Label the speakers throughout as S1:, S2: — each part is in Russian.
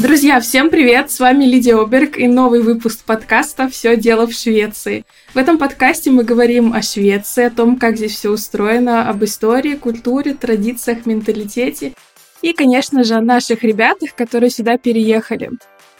S1: Друзья, всем привет! С вами Лидия Оберг и новый выпуск подкаста «Все дело в Швеции». В этом подкасте мы говорим о Швеции, о том, как здесь все устроено, об истории, культуре, традициях, менталитете и, конечно же, о наших ребятах, которые сюда переехали.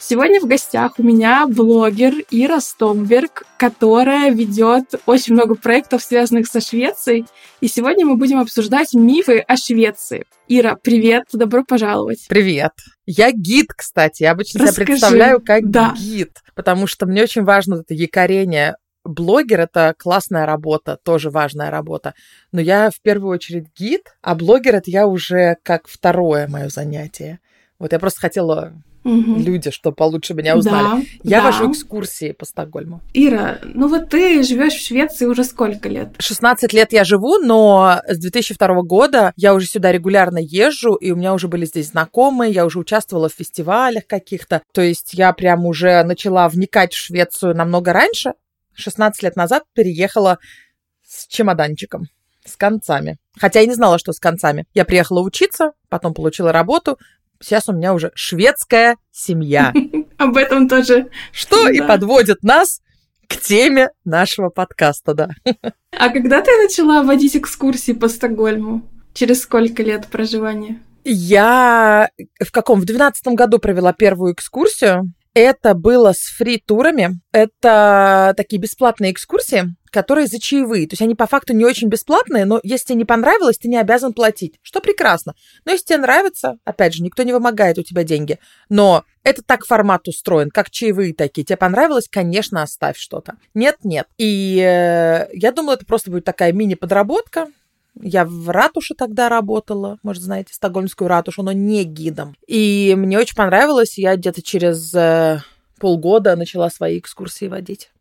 S1: Сегодня в гостях у меня блогер Ира Стомберг, которая ведет очень много проектов, связанных со Швецией. И сегодня мы будем обсуждать мифы о Швеции. Ира, привет, добро пожаловать.
S2: Привет. Я гид, кстати. Я обычно Расскажи. себя представляю как да. гид, потому что мне очень важно это якорение блогер — это классная работа, тоже важная работа. Но я в первую очередь гид, а блогер — это я уже как второе мое занятие. Вот я просто хотела угу. люди, что получше меня узнали. Да, я да. вожу экскурсии по Стокгольму.
S1: Ира, ну вот ты живешь в Швеции уже сколько лет?
S2: 16 лет я живу, но с 2002 года я уже сюда регулярно езжу, и у меня уже были здесь знакомые, я уже участвовала в фестивалях каких-то. То есть я прям уже начала вникать в Швецию намного раньше. 16 лет назад переехала с чемоданчиком с концами. Хотя я не знала, что с концами. Я приехала учиться, потом получила работу, Сейчас у меня уже шведская семья.
S1: Об этом тоже.
S2: Что и подводит нас к теме нашего подкаста, да.
S1: А когда ты начала водить экскурсии по Стокгольму? Через сколько лет проживания?
S2: Я в каком? В двенадцатом году провела первую экскурсию. Это было с фри-турами. Это такие бесплатные экскурсии, которые за чаевые. То есть они по факту не очень бесплатные, но если тебе не понравилось, ты не обязан платить. Что прекрасно. Но если тебе нравится, опять же, никто не вымогает у тебя деньги. Но это так формат устроен, как чаевые такие. Тебе понравилось, конечно, оставь что-то. Нет, нет. И э, я думала, это просто будет такая мини-подработка. Я в ратуше тогда работала, может, знаете, стокгольмскую ратушу, но не гидом. И мне очень понравилось. Я где-то через э, полгода начала свои экскурсии водить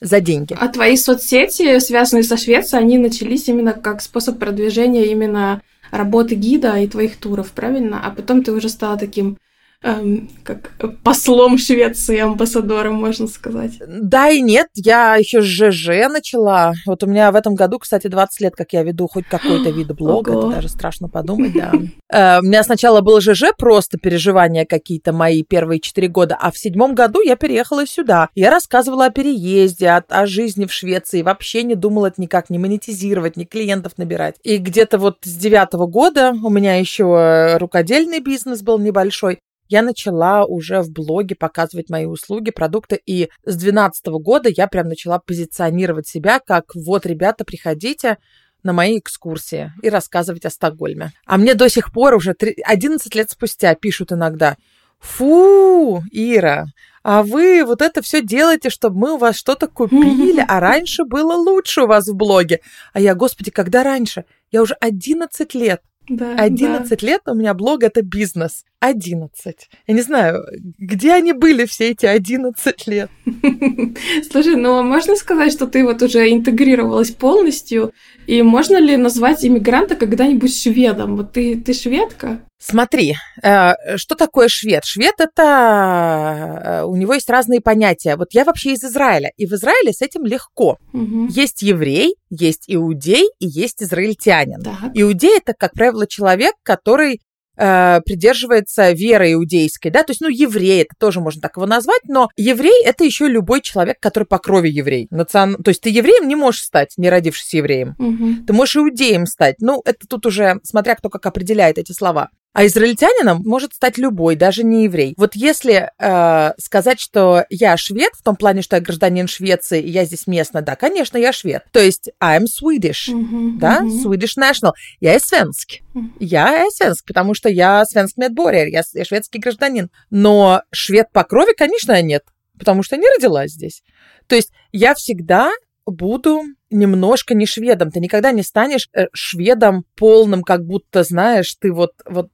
S2: за деньги.
S1: А твои соцсети, связанные со Швецией, они начались именно как способ продвижения именно работы гида и твоих туров, правильно? А потом ты уже стала таким эм, как послом Швеции, амбассадором, можно сказать.
S2: Да и нет, я еще с ЖЖ начала. Вот у меня в этом году, кстати, 20 лет, как я веду хоть какой-то вид блога, Ого. это даже страшно подумать, да. Э, у меня сначала был ЖЖ, просто переживания какие-то мои первые 4 года, а в седьмом году я переехала сюда. Я рассказывала о переезде, о, о жизни в Швеции, вообще не думала это никак не монетизировать, ни клиентов набирать. И где-то вот с девятого года у меня еще рукодельный бизнес был небольшой я начала уже в блоге показывать мои услуги, продукты, и с 2012 года я прям начала позиционировать себя как вот, ребята, приходите, на мои экскурсии и рассказывать о Стокгольме. А мне до сих пор уже 3, 11 лет спустя пишут иногда, фу, Ира, а вы вот это все делаете, чтобы мы у вас что-то купили, а раньше было лучше у вас в блоге. А я, господи, когда раньше? Я уже 11 лет. Да, 11 да. лет у меня блог это бизнес. 11. Я не знаю, где они были все эти 11 лет?
S1: Слушай, ну можно сказать, что ты вот уже интегрировалась полностью, и можно ли назвать иммигранта когда-нибудь шведом? Вот ты, ты шведка?
S2: Смотри, э, что такое швед? Швед это... Э, у него есть разные понятия. Вот я вообще из Израиля, и в Израиле с этим легко. Угу. Есть еврей, есть иудей и есть израильтянин. Так. Иудей это, как правило, человек, который э, придерживается веры иудейской, да, то есть, ну, еврей, это тоже можно так его назвать, но еврей это еще любой человек, который по крови еврей. Национ... То есть ты евреем не можешь стать, не родившись евреем. Угу. Ты можешь иудеем стать. Ну, это тут уже, смотря кто как определяет эти слова. А израильтянином может стать любой, даже не еврей. Вот если э, сказать, что я швед, в том плане, что я гражданин Швеции, и я здесь местно, да, конечно, я швед. То есть I'm Swedish, uh-huh, да, uh-huh. Swedish national. Я свенск. Uh-huh. Я свенск, потому что я свенск медборер, я, я шведский гражданин. Но швед по крови, конечно, нет, потому что не родилась здесь. То есть я всегда буду немножко не шведом. Ты никогда не станешь э, шведом полным, как будто, знаешь, ты вот, вот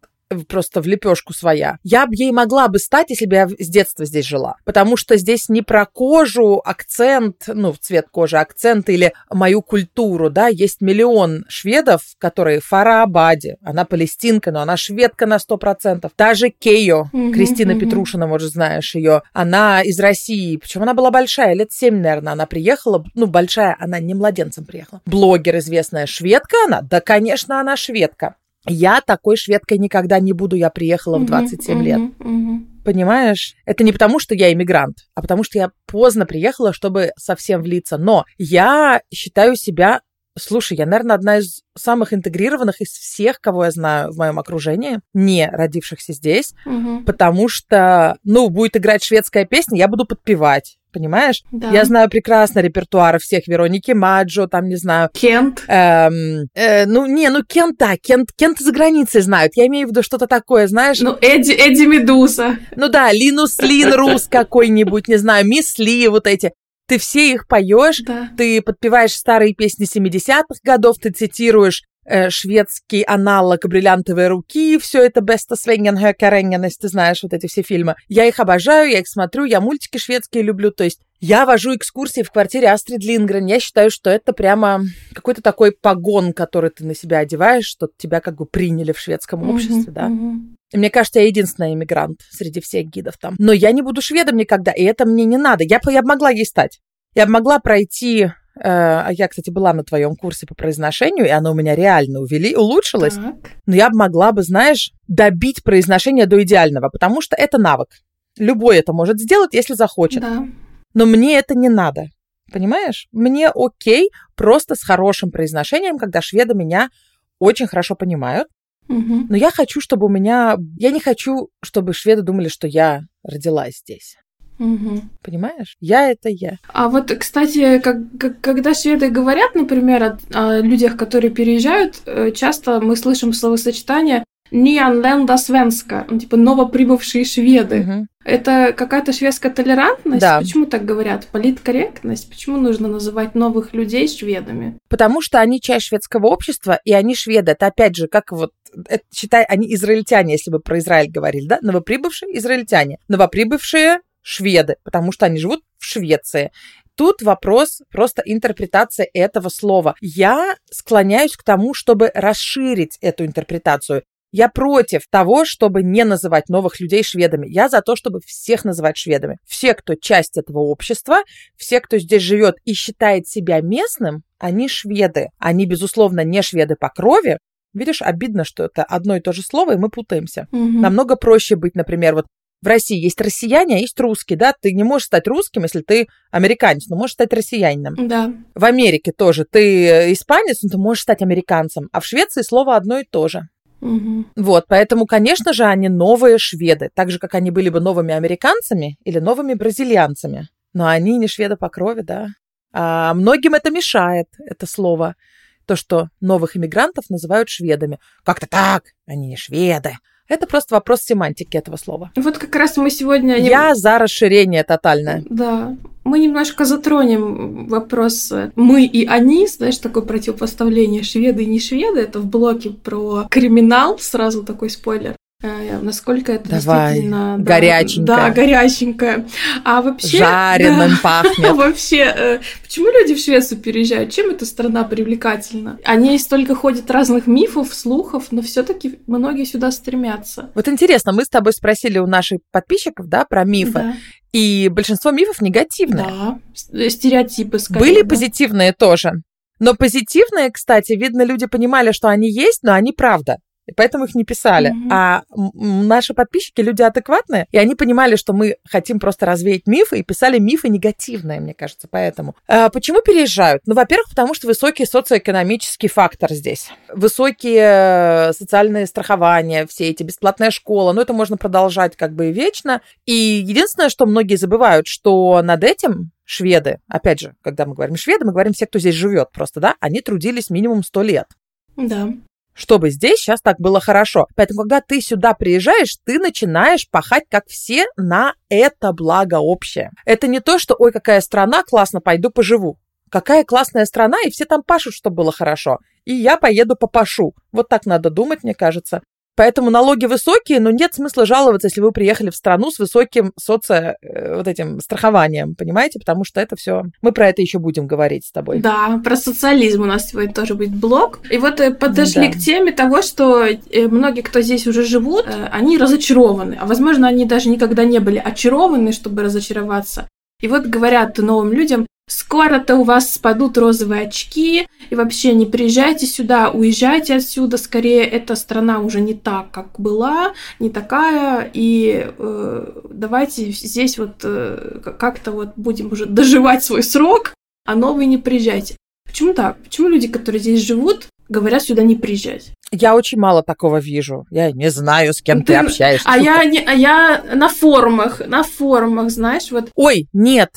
S2: просто в лепешку своя. Я бы ей могла бы стать, если бы я с детства здесь жила. Потому что здесь не про кожу, акцент, ну, цвет кожи, акцент или мою культуру, да, есть миллион шведов, которые Фара Абади, она палестинка, но она шведка на сто процентов. Та же Кейо, mm-hmm, Кристина mm-hmm. Петрушина, может, знаешь ее, она из России, причем она была большая, лет семь, наверное, она приехала, ну, большая, она не младенцем приехала. Блогер известная, шведка она? Да, конечно, она шведка. Я такой шведкой никогда не буду, я приехала в 27 лет. Понимаешь? Это не потому, что я иммигрант, а потому что я поздно приехала, чтобы совсем влиться. Но я считаю себя Слушай, я, наверное, одна из самых интегрированных из всех, кого я знаю в моем окружении, не родившихся здесь, угу. потому что, ну, будет играть шведская песня, я буду подпевать. Понимаешь? Да. Я знаю прекрасно репертуар всех Вероники Маджо, там, не знаю.
S1: Кент.
S2: Эм, э, ну, не, ну, Кент, да, Кент, Кент за границей знают. Я имею в виду что-то такое, знаешь.
S1: Ну, Эдди, Эдди Медуза.
S2: Ну да, Линус Лин Рус какой-нибудь, не знаю, Мисс Ли, вот эти. Ты все их поешь, да. ты подпеваешь старые песни 70-х годов, ты цитируешь э, шведский аналог «Бриллиантовой руки», все это «Беста Свенген Hökarängen», если ты знаешь вот эти все фильмы. Я их обожаю, я их смотрю, я мультики шведские люблю, то есть я вожу экскурсии в квартире Астрид Лингрен. Я считаю, что это прямо какой-то такой погон, который ты на себя одеваешь, что тебя как бы приняли в шведском обществе, mm-hmm, да. Mm-hmm. Мне кажется, я единственная иммигрант среди всех гидов там. Но я не буду шведом никогда, и это мне не надо. Я, я могла ей стать. Я могла пройти э, а я, кстати, была на твоем курсе по произношению, и оно у меня реально увели, улучшилось. Так. Но я могла бы, знаешь, добить произношение до идеального, потому что это навык. Любой это может сделать, если захочет. Да. Но мне это не надо. Понимаешь? Мне окей просто с хорошим произношением, когда шведы меня очень хорошо понимают. Угу. Но я хочу, чтобы у меня... Я не хочу, чтобы шведы думали, что я родилась здесь. Угу. Понимаешь? Я это я.
S1: А вот, кстати, как, как, когда шведы говорят, например, о, о людях, которые переезжают, э, часто мы слышим словосочетание Ньянленда свенска, ну, типа новоприбывшие шведы. Угу. Это какая-то шведская толерантность? Да. Почему так говорят? Политкорректность? Почему нужно называть новых людей шведами?
S2: Потому что они часть шведского общества, и они шведы. Это опять же, как вот, это, считай, они израильтяне, если бы про Израиль говорили, да? Новоприбывшие израильтяне. Новоприбывшие шведы, потому что они живут в Швеции. Тут вопрос просто интерпретации этого слова. Я склоняюсь к тому, чтобы расширить эту интерпретацию. Я против того, чтобы не называть новых людей шведами. Я за то, чтобы всех называть шведами. Все, кто часть этого общества, все, кто здесь живет и считает себя местным, они шведы. Они, безусловно, не шведы по крови, Видишь, обидно, что это одно и то же слово, и мы путаемся. Угу. Намного проще быть, например, вот в России есть россияне, а есть русские, да? Ты не можешь стать русским, если ты американец, но можешь стать россиянином.
S1: Да.
S2: В Америке тоже. Ты испанец, но ты можешь стать американцем. А в Швеции слово одно и то же. Угу. Вот, поэтому, конечно же, они новые шведы, так же, как они были бы новыми американцами или новыми бразильянцами. Но они не шведы по крови, да. А многим это мешает, это слово. То, что новых иммигрантов называют шведами. Как-то так, они не шведы. Это просто вопрос семантики этого слова.
S1: Вот как раз мы сегодня...
S2: Я за расширение тотальное.
S1: Да. Мы немножко затронем вопрос «мы и они», знаешь, такое противопоставление шведы и не шведы. Это в блоке про криминал, сразу такой спойлер. Э, насколько это
S2: Давай, действительно... Да, горяченькое.
S1: Да, горяченькое. А вообще...
S2: Жареным да, пахнет.
S1: Вообще, э, почему люди в Швецию переезжают? Чем эта страна привлекательна? О ней столько ходит разных мифов, слухов, но все таки многие сюда стремятся.
S2: Вот интересно, мы с тобой спросили у наших подписчиков, да, про мифы. Да. И большинство мифов негативные.
S1: Да, стереотипы скорее.
S2: Были да. позитивные тоже. Но позитивные, кстати, видно, люди понимали, что они есть, но они правда и поэтому их не писали. Mm-hmm. А наши подписчики люди адекватные, и они понимали, что мы хотим просто развеять мифы, и писали мифы негативные, мне кажется, поэтому. А почему переезжают? Ну, во-первых, потому что высокий социоэкономический фактор здесь. Высокие э, социальные страхования, все эти бесплатная школа, ну, это можно продолжать как бы вечно. И единственное, что многие забывают, что над этим шведы, опять же, когда мы говорим шведы, мы говорим все, кто здесь живет просто, да, они трудились минимум 100 лет.
S1: Да
S2: чтобы здесь сейчас так было хорошо. Поэтому, когда ты сюда приезжаешь, ты начинаешь пахать, как все, на это благо общее. Это не то, что, ой, какая страна, классно, пойду поживу. Какая классная страна, и все там пашут, чтобы было хорошо. И я поеду попашу. Вот так надо думать, мне кажется. Поэтому налоги высокие, но нет смысла жаловаться, если вы приехали в страну с высоким соци... Э, вот этим страхованием, понимаете? Потому что это все... Мы про это еще будем говорить с тобой.
S1: Да, про социализм у нас сегодня тоже будет блог. И вот э, подошли да. к теме того, что э, многие, кто здесь уже живут, они разочарованы. А возможно, они даже никогда не были очарованы, чтобы разочароваться. И вот говорят новым людям, скоро-то у вас спадут розовые очки, и вообще не приезжайте сюда, уезжайте отсюда, скорее эта страна уже не так, как была, не такая, и э, давайте здесь вот э, как-то вот будем уже доживать свой срок, а новые не приезжайте. Почему так? Почему люди, которые здесь живут, говорят сюда не приезжать?
S2: Я очень мало такого вижу. Я не знаю, с кем ты, ты общаешься.
S1: А я, не, а я на форумах, на форумах, знаешь, вот.
S2: Ой, нет,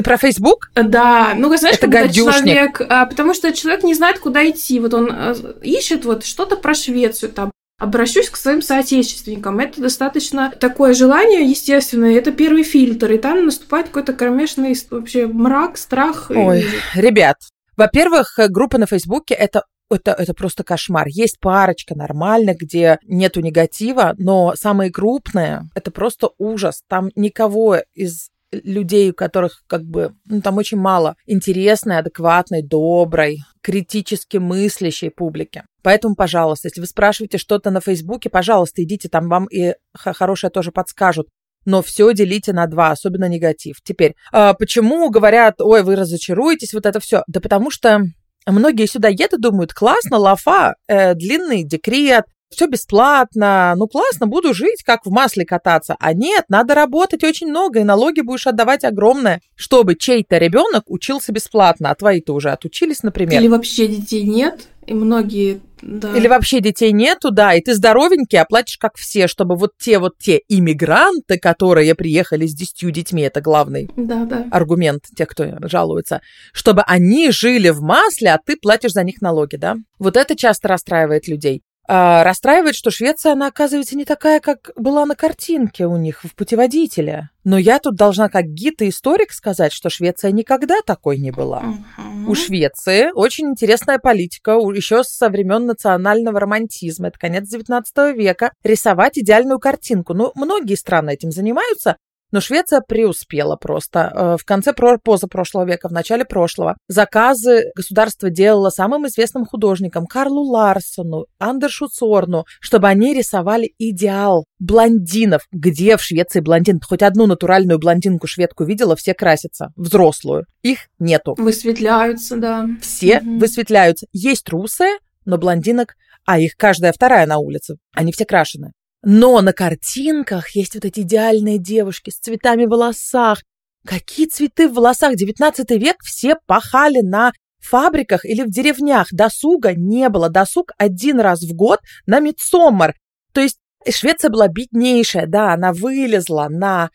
S2: ты про Facebook?
S1: Да, ну, знаешь, Это когда гадюшник. человек... А, потому что человек не знает, куда идти. Вот он а, ищет вот что-то про Швецию, там, обращусь к своим соотечественникам. Это достаточно такое желание, естественно, это первый фильтр, и там наступает какой-то кромешный вообще мрак, страх.
S2: Ой, и... ребят, во-первых, группа на Фейсбуке это это, это просто кошмар. Есть парочка нормальных, где нету негатива, но самые крупные — это просто ужас. Там никого из людей, у которых как бы, ну, там очень мало интересной, адекватной, доброй, критически мыслящей публики. Поэтому, пожалуйста, если вы спрашиваете что-то на Фейсбуке, пожалуйста, идите, там вам и хорошее тоже подскажут. Но все делите на два, особенно негатив. Теперь, э, почему говорят, ой, вы разочаруетесь, вот это все? Да потому что многие сюда едут думают, классно, лафа, э, длинный декрет, все бесплатно, ну классно, буду жить, как в масле кататься. А нет, надо работать очень много, и налоги будешь отдавать огромное, чтобы чей-то ребенок учился бесплатно, а твои-то уже отучились, например.
S1: Или вообще детей нет, и многие да.
S2: Или вообще детей нету, да, и ты здоровенький, оплатишь как все, чтобы вот те вот те иммигранты, которые приехали с десятью детьми, это главный
S1: да, да.
S2: аргумент тех, кто жалуется, чтобы они жили в масле, а ты платишь за них налоги, да? Вот это часто расстраивает людей. А, расстраивает, что Швеция, она оказывается не такая, как была на картинке у них в путеводителе. Но я тут должна как гид и историк сказать, что Швеция никогда такой не была. Uh-huh. У Швеции очень интересная политика, еще со времен национального романтизма, это конец 19 века, рисовать идеальную картинку. Ну, многие страны этим занимаются, но Швеция преуспела просто. Э, в конце позапрошлого века, в начале прошлого, заказы государство делало самым известным художникам Карлу Ларсону, Андершу Цорну, чтобы они рисовали идеал блондинов. Где в Швеции блондин? Хоть одну натуральную блондинку-шведку видела, все красятся, взрослую. Их нету.
S1: Высветляются, да.
S2: Все угу. высветляются. Есть русые, но блондинок а их каждая вторая на улице. Они все крашены. Но на картинках есть вот эти идеальные девушки с цветами в волосах. Какие цветы в волосах? 19 век все пахали на фабриках или в деревнях. Досуга не было. Досуг один раз в год на Мидсоммар. То есть Швеция была беднейшая, да, она вылезла на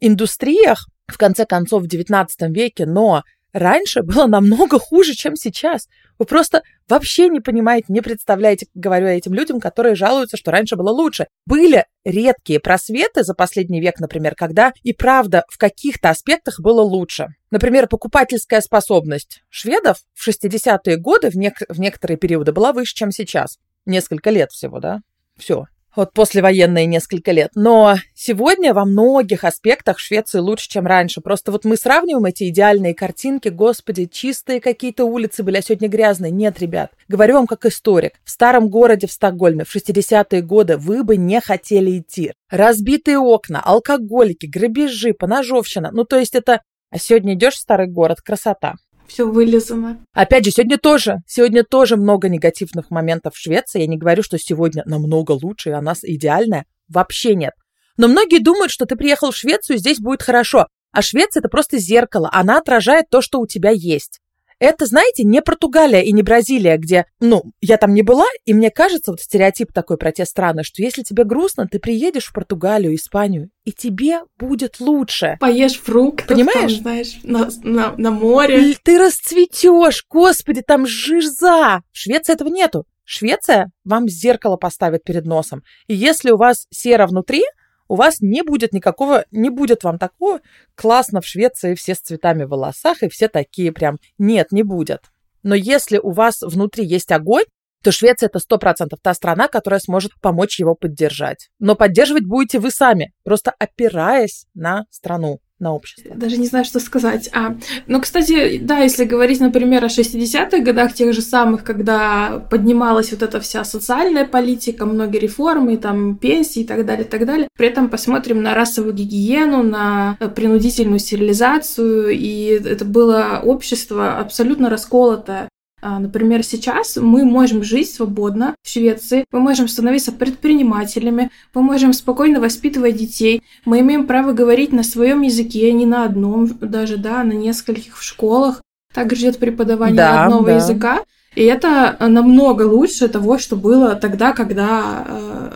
S2: индустриях в конце концов в 19 веке, но раньше было намного хуже, чем сейчас. Вы просто вообще не понимаете, не представляете, говорю я этим людям, которые жалуются, что раньше было лучше. Были редкие просветы за последний век, например, когда и правда в каких-то аспектах было лучше. Например, покупательская способность шведов в 60-е годы в, нек- в некоторые периоды была выше, чем сейчас. Несколько лет всего, да? Все вот послевоенные несколько лет. Но сегодня во многих аспектах Швеции лучше, чем раньше. Просто вот мы сравниваем эти идеальные картинки. Господи, чистые какие-то улицы были, а сегодня грязные. Нет, ребят. Говорю вам как историк. В старом городе в Стокгольме в 60-е годы вы бы не хотели идти. Разбитые окна, алкоголики, грабежи, поножовщина. Ну, то есть это... А сегодня идешь в старый город, красота
S1: все вылезано.
S2: Опять же, сегодня тоже, сегодня тоже много негативных моментов в Швеции. Я не говорю, что сегодня намного лучше, и она идеальная. Вообще нет. Но многие думают, что ты приехал в Швецию, здесь будет хорошо. А Швеция это просто зеркало. Она отражает то, что у тебя есть. Это, знаете, не Португалия и не Бразилия, где, ну, я там не была, и мне кажется, вот стереотип такой про те страны, что если тебе грустно, ты приедешь в Португалию, Испанию, и тебе будет лучше.
S1: Поешь фруктов,
S2: Понимаешь?
S1: Там, знаешь, на, на, на море.
S2: Ты расцветешь, господи, там жиза. В Швеции этого нету. Швеция вам зеркало поставит перед носом. И если у вас сера внутри, у вас не будет никакого, не будет вам такого классно в Швеции все с цветами в волосах и все такие прям. Нет, не будет. Но если у вас внутри есть огонь, то Швеция это сто процентов та страна, которая сможет помочь его поддержать. Но поддерживать будете вы сами, просто опираясь на страну на общество.
S1: Даже не знаю, что сказать. А, ну, кстати, да, если говорить, например, о 60-х годах, тех же самых, когда поднималась вот эта вся социальная политика, многие реформы, там, пенсии и так далее, и так далее. При этом посмотрим на расовую гигиену, на принудительную стерилизацию, и это было общество абсолютно расколотое. А, например, сейчас мы можем жить свободно в Швеции, мы можем становиться предпринимателями, мы можем спокойно воспитывать детей, мы имеем право говорить на своем языке, не на одном, даже да, на нескольких в школах. Также идет преподавание да, одного да. языка. И это намного лучше того, что было тогда, когда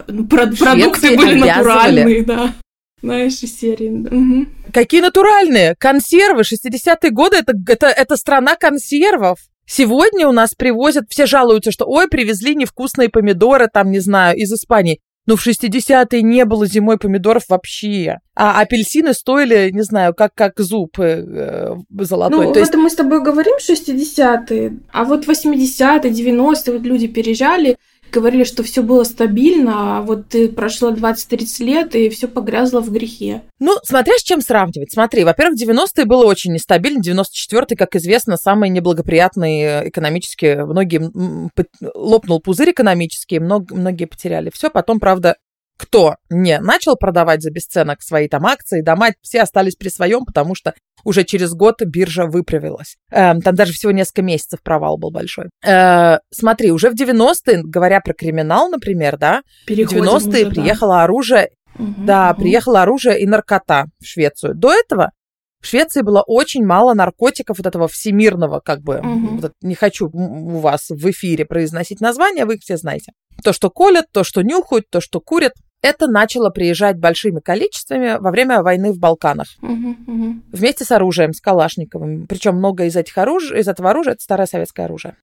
S1: э, продукты были натуральные, да. Знаешь, из серии. Угу.
S2: Какие натуральные? Консервы, 60-е годы, это, это, это страна консервов. Сегодня у нас привозят, все жалуются, что ой, привезли невкусные помидоры, там, не знаю, из Испании. Но в 60-е не было зимой помидоров вообще. А апельсины стоили, не знаю, как, как зуб э, золотой.
S1: Ну, То есть... это мы с тобой говорим 60-е, а вот 80-е, 90-е вот люди переезжали, говорили, что все было стабильно, а вот прошло 20-30 лет, и все погрязло в грехе.
S2: Ну, смотря с чем сравнивать. Смотри, во-первых, 90-е было очень нестабильно, 94-й, как известно, самый неблагоприятный экономически, многие лопнул пузырь экономический, многие потеряли все. Потом, правда, кто не начал продавать за бесценок свои там акции, дома, все остались при своем, потому что уже через год биржа выправилась. Э, там даже всего несколько месяцев провал был большой. Э, смотри, уже в 90-е, говоря про криминал, например, да, Переходим в 90-е уже, приехало да. оружие, угу, да, угу. приехало оружие и наркота в Швецию. До этого в Швеции было очень мало наркотиков вот этого всемирного, как бы, угу. вот, не хочу у вас в эфире произносить названия, вы их все знаете. То, что колят, то, что нюхают, то, что курят. Это начало приезжать большими количествами во время войны в Балканах. Угу, угу. Вместе с оружием, с Калашниковым. Причем много из этих оружий, из этого оружия это старое советское оружие.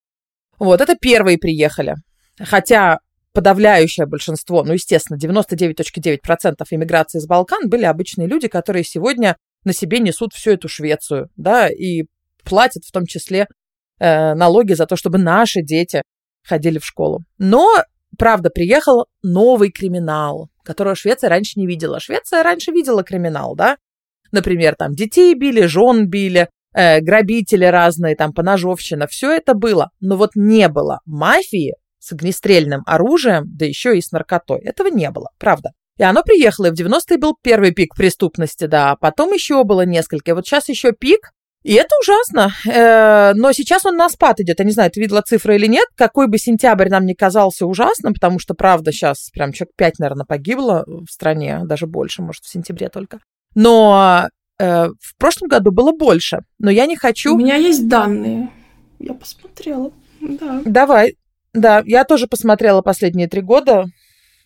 S2: Вот, это первые приехали. Хотя подавляющее большинство, ну, естественно, 99.9% иммиграции из Балкан были обычные люди, которые сегодня на себе несут всю эту Швецию, да, и платят в том числе э, налоги за то, чтобы наши дети ходили в школу. Но, правда, приехал новый криминал, которого Швеция раньше не видела. Швеция раньше видела криминал, да? Например, там детей били, жен били, э, грабители разные, там поножовщина, все это было. Но вот не было мафии с огнестрельным оружием, да еще и с наркотой. Этого не было, правда. И оно приехало, и в 90-е был первый пик преступности, да, потом еще было несколько. И вот сейчас еще пик, и это ужасно. Э, но сейчас он на спад идет. Я не знаю, ты видела цифры или нет. Какой бы сентябрь нам не казался ужасным, потому что, правда, сейчас прям человек 5, наверное, погибло в стране, даже больше, может, в сентябре только. Но э, в прошлом году было больше. Но я не хочу...
S1: У меня есть данные. Я посмотрела. Да.
S2: Давай. Да, я тоже посмотрела последние три года.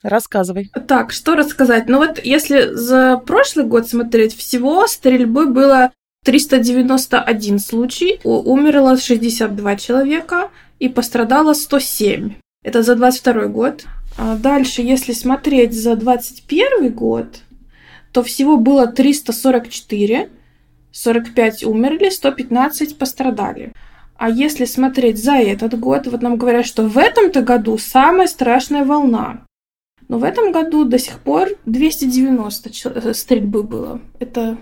S2: Рассказывай.
S1: Так, что рассказать? Ну вот если за прошлый год смотреть, всего стрельбы было 391 случай, умерло 62 человека и пострадало 107. Это за 22 год. А дальше, если смотреть за 21 год, то всего было 344, 45 умерли, 115 пострадали. А если смотреть за этот год, вот нам говорят, что в этом-то году самая страшная волна. Но в этом году до сих пор 290 стрельбы было. Это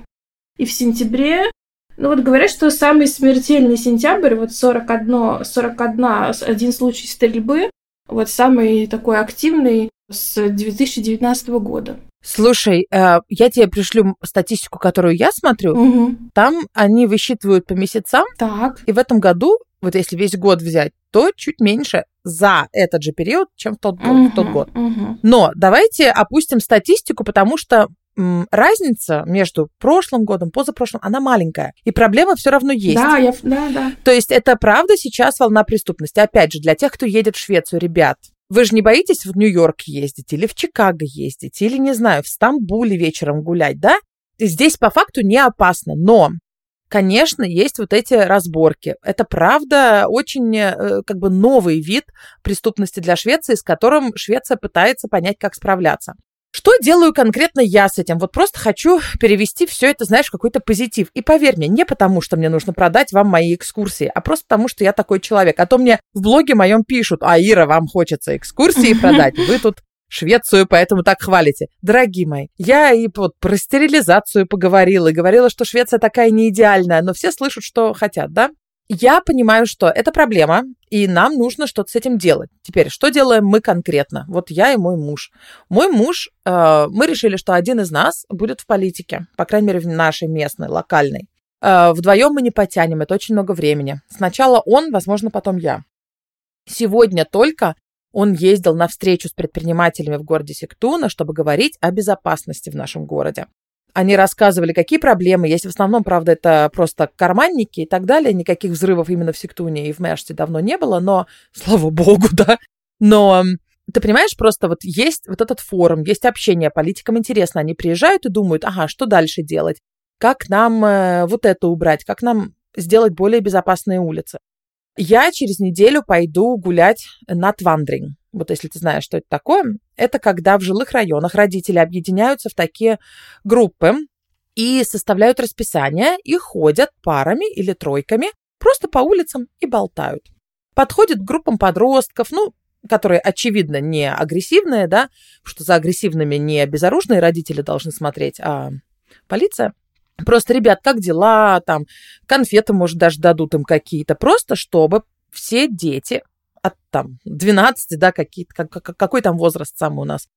S1: и в сентябре ну вот говорят, что самый смертельный сентябрь, вот 41, 41 один случай стрельбы, вот самый такой активный с 2019 года.
S2: Слушай, э, я тебе пришлю статистику, которую я смотрю. Угу. Там они высчитывают по месяцам.
S1: Так.
S2: И в этом году, вот если весь год взять, то чуть меньше за этот же период, чем в тот, угу, в тот год. Угу. Но давайте опустим статистику, потому что разница между прошлым годом, позапрошлым, она маленькая. И проблема все равно есть.
S1: Да, я, да, да.
S2: То есть это правда сейчас волна преступности. Опять же, для тех, кто едет в Швецию, ребят, вы же не боитесь в Нью-Йорк ездить или в Чикаго ездить, или, не знаю, в Стамбуле вечером гулять, да? Здесь по факту не опасно, но конечно, есть вот эти разборки. Это правда очень э, как бы новый вид преступности для Швеции, с которым Швеция пытается понять, как справляться. Что делаю конкретно я с этим? Вот просто хочу перевести все это, знаешь, в какой-то позитив. И поверь мне, не потому, что мне нужно продать вам мои экскурсии, а просто потому, что я такой человек. А то мне в блоге моем пишут, а Ира, вам хочется экскурсии продать, вы тут Швецию, поэтому так хвалите. Дорогие мои, я и вот про стерилизацию поговорила, и говорила, что Швеция такая не идеальная, но все слышат, что хотят, да? Я понимаю, что это проблема, и нам нужно что-то с этим делать. Теперь, что делаем мы конкретно? Вот я и мой муж. Мой муж, э, мы решили, что один из нас будет в политике, по крайней мере, в нашей местной, локальной. Э, вдвоем мы не потянем, это очень много времени. Сначала он, возможно, потом я. Сегодня только он ездил на встречу с предпринимателями в городе Сектуна, чтобы говорить о безопасности в нашем городе. Они рассказывали, какие проблемы есть. В основном, правда, это просто карманники и так далее. Никаких взрывов именно в Сектуне и в Мэште давно не было, но, слава богу, да. Но ты понимаешь, просто вот есть вот этот форум, есть общение, политикам интересно. Они приезжают и думают, ага, что дальше делать? Как нам э, вот это убрать? Как нам сделать более безопасные улицы? Я через неделю пойду гулять на Твандринг вот если ты знаешь, что это такое, это когда в жилых районах родители объединяются в такие группы и составляют расписание и ходят парами или тройками просто по улицам и болтают. Подходят к группам подростков, ну, которые, очевидно, не агрессивные, да, что за агрессивными не безоружные родители должны смотреть, а полиция. Просто, ребят, как дела, там, конфеты, может, даже дадут им какие-то, просто чтобы все дети от там 12, да, какие-то, как, какой там возраст самый у нас.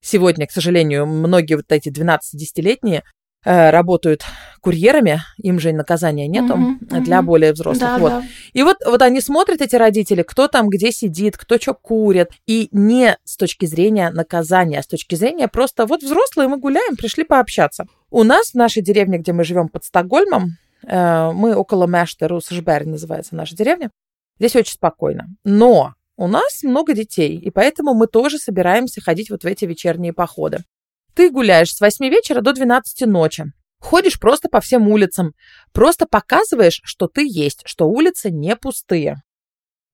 S2: Сегодня, к сожалению, многие вот эти 12-10-летние э, работают курьерами, им же наказания нету mm-hmm, для более взрослых. Да, вот. Да. И вот, вот они смотрят, эти родители, кто там где сидит, кто что курит, и не с точки зрения наказания, а с точки зрения просто вот взрослые, мы гуляем, пришли пообщаться. У нас в нашей деревне, где мы живем под Стокгольмом, э, мы около Мэштеру, Сашберг называется наша деревня, Здесь очень спокойно. Но у нас много детей, и поэтому мы тоже собираемся ходить вот в эти вечерние походы. Ты гуляешь с 8 вечера до 12 ночи. Ходишь просто по всем улицам. Просто показываешь, что ты есть, что улицы не пустые.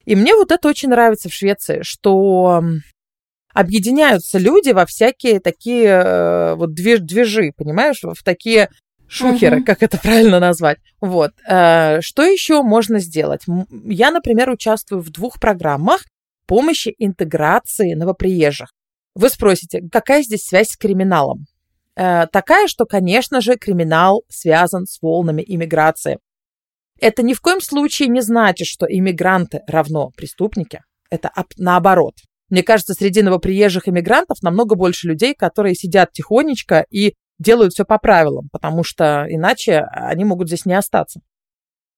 S2: И мне вот это очень нравится в Швеции, что объединяются люди во всякие такие э, вот движи, понимаешь, в такие шухеры, угу. как это правильно назвать. Вот. Э, что еще можно сделать? Я, например, участвую в двух программах помощи интеграции новоприезжих. Вы спросите, какая здесь связь с криминалом? Э, такая, что, конечно же, криминал связан с волнами иммиграции. Это ни в коем случае не значит, что иммигранты равно преступники. Это наоборот. Мне кажется, среди новоприезжих иммигрантов намного больше людей, которые сидят тихонечко и делают все по правилам, потому что иначе они могут здесь не остаться.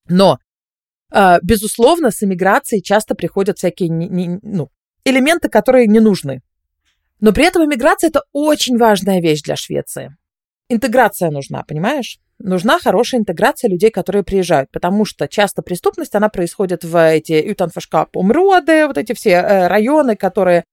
S2: Но, э, безусловно, с иммиграцией часто приходят всякие ну, элементы, которые не нужны. Но при этом иммиграция – это очень важная вещь для Швеции. Интеграция нужна, понимаешь? Нужна хорошая интеграция людей, которые приезжают, потому что часто преступность, она происходит в эти Ютанфашкап умроды, вот эти все э, районы, которые